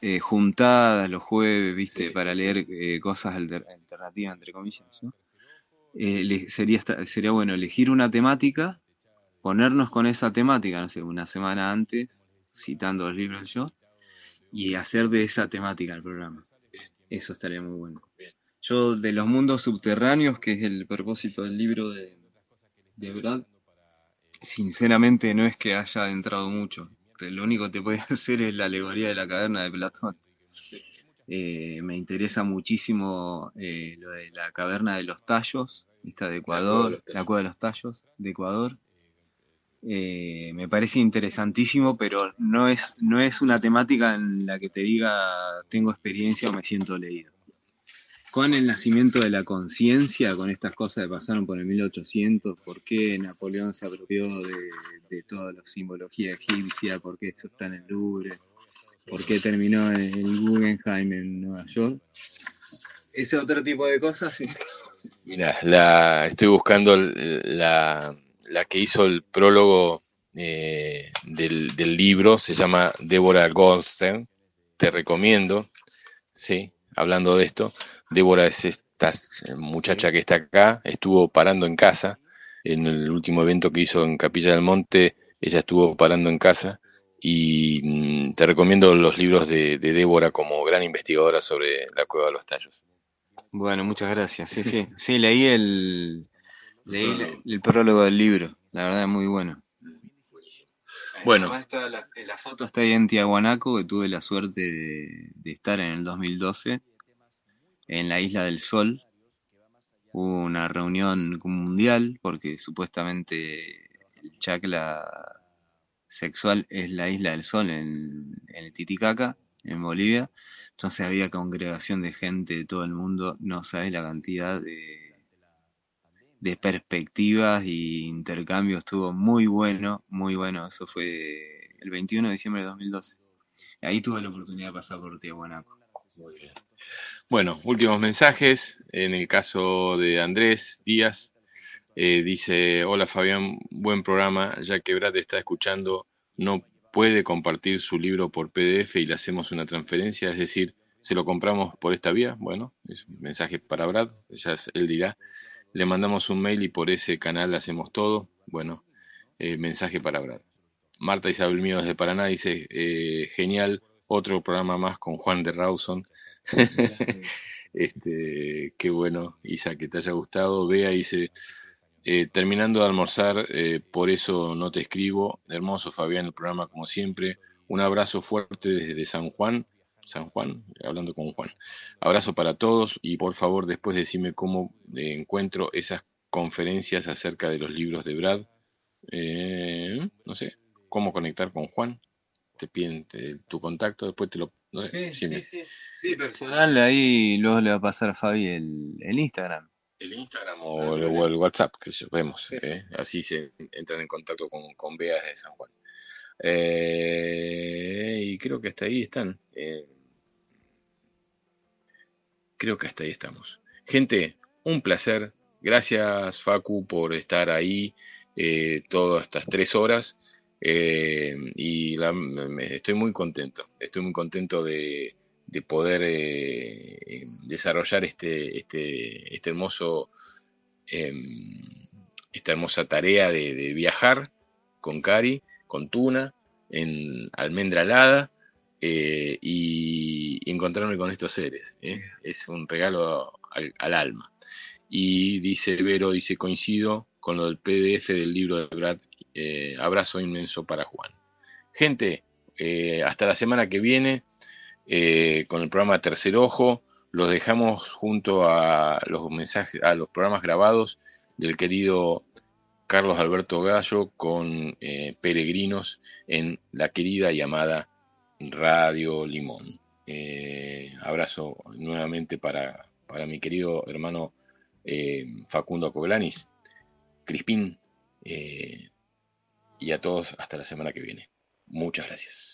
eh, juntadas los jueves, viste, para leer cosas alternativas, entre comillas, ¿no? sería, sería bueno elegir una temática, ponernos con esa temática, no sé, una semana antes, citando los libros yo, y hacer de esa temática el programa. Eso estaría muy bueno. Yo, de los mundos subterráneos, que es el propósito del libro de, de Brad, sinceramente no es que haya entrado mucho. Lo único que te puede hacer es la alegoría de la caverna de Platón. Eh, me interesa muchísimo eh, lo de la caverna de los tallos, esta de Ecuador, la cueva de los tallos de Ecuador. Eh, me parece interesantísimo, pero no es, no es una temática en la que te diga tengo experiencia o me siento leído. Con el nacimiento de la conciencia, con estas cosas que pasaron por el 1800, por qué Napoleón se apropió de, de toda la simbología egipcia, por qué eso está en el Louvre, por qué terminó en el Guggenheim en Nueva York. Ese otro tipo de cosas. Mira, la, estoy buscando la, la que hizo el prólogo eh, del, del, libro, se llama Débora Goldstein, te recomiendo, sí, hablando de esto, Débora es esta muchacha que está acá, estuvo parando en casa, en el último evento que hizo en Capilla del Monte, ella estuvo parando en casa y mm, te recomiendo los libros de, Débora como gran investigadora sobre la cueva de los tallos. Bueno, muchas gracias. Sí, sí, sí, leí el, Leí el, prólogo del libro, la verdad es muy bueno. Bueno. la, foto está ahí en Tiahuanaco, que tuve la suerte de, estar en el 2012, en la Isla del Sol. Hubo una reunión mundial, porque supuestamente el chacla sexual es la Isla del Sol en, el Titicaca, en Bolivia. Entonces había congregación de gente de todo el mundo, no sabes la cantidad de perspectivas y intercambio estuvo muy bueno, muy bueno. Eso fue el 21 de diciembre de 2012. Ahí tuve la oportunidad de pasar por Tiahuanaco. Muy bien. Bueno, últimos mensajes. En el caso de Andrés Díaz, eh, dice, hola Fabián, buen programa, ya que Brad está escuchando, no puede compartir su libro por PDF y le hacemos una transferencia, es decir, se lo compramos por esta vía. Bueno, es un mensaje para Brad, ya él dirá le mandamos un mail y por ese canal hacemos todo. Bueno, eh, mensaje para Brad. Marta Isabel Mío desde Paraná dice, eh, genial, otro programa más con Juan de Rawson. este, qué bueno, Isa, que te haya gustado. Vea, dice, eh, terminando de almorzar, por eso no te escribo. Hermoso, Fabián, el programa como siempre. Un abrazo fuerte desde San Juan. San Juan, hablando con Juan. Abrazo para todos y por favor después decime cómo encuentro esas conferencias acerca de los libros de Brad. Eh, no sé, cómo conectar con Juan. Te piden tu contacto, después te lo... sí, sí, sí, personal, ahí luego le va a pasar a Fabi el, el Instagram. El Instagram o, el, WhatsApp, que vemos. Eh, así se entran en contacto con, con Bea de San Juan. Eh, y creo que hasta ahí están. Eh, creo que hasta ahí estamos. Gente, un placer. Gracias Facu por estar ahí todas estas tres horas. Y estoy muy contento. Estoy muy contento de, poder desarrollar este, este, este hermoso, em, esta hermosa tarea de viajar con Cari con tuna, en almendra alada eh, y, encontrarme con estos seres. ¿eh? Es un regalo al, alma. Y dice Vero, dice, coincido con lo del PDF del libro de Brad. Eh, abrazo inmenso para Juan. Gente, hasta la semana que viene con el programa Tercer Ojo. Los dejamos junto a los mensajes, a los programas grabados del querido Carlos Alberto Gallo con eh, Peregrinos en la querida y amada Radio Limón. Eh, abrazo nuevamente para, para, mi querido hermano eh, Facundo Coglanis, Crispín, y a todos hasta la semana que viene. Muchas gracias.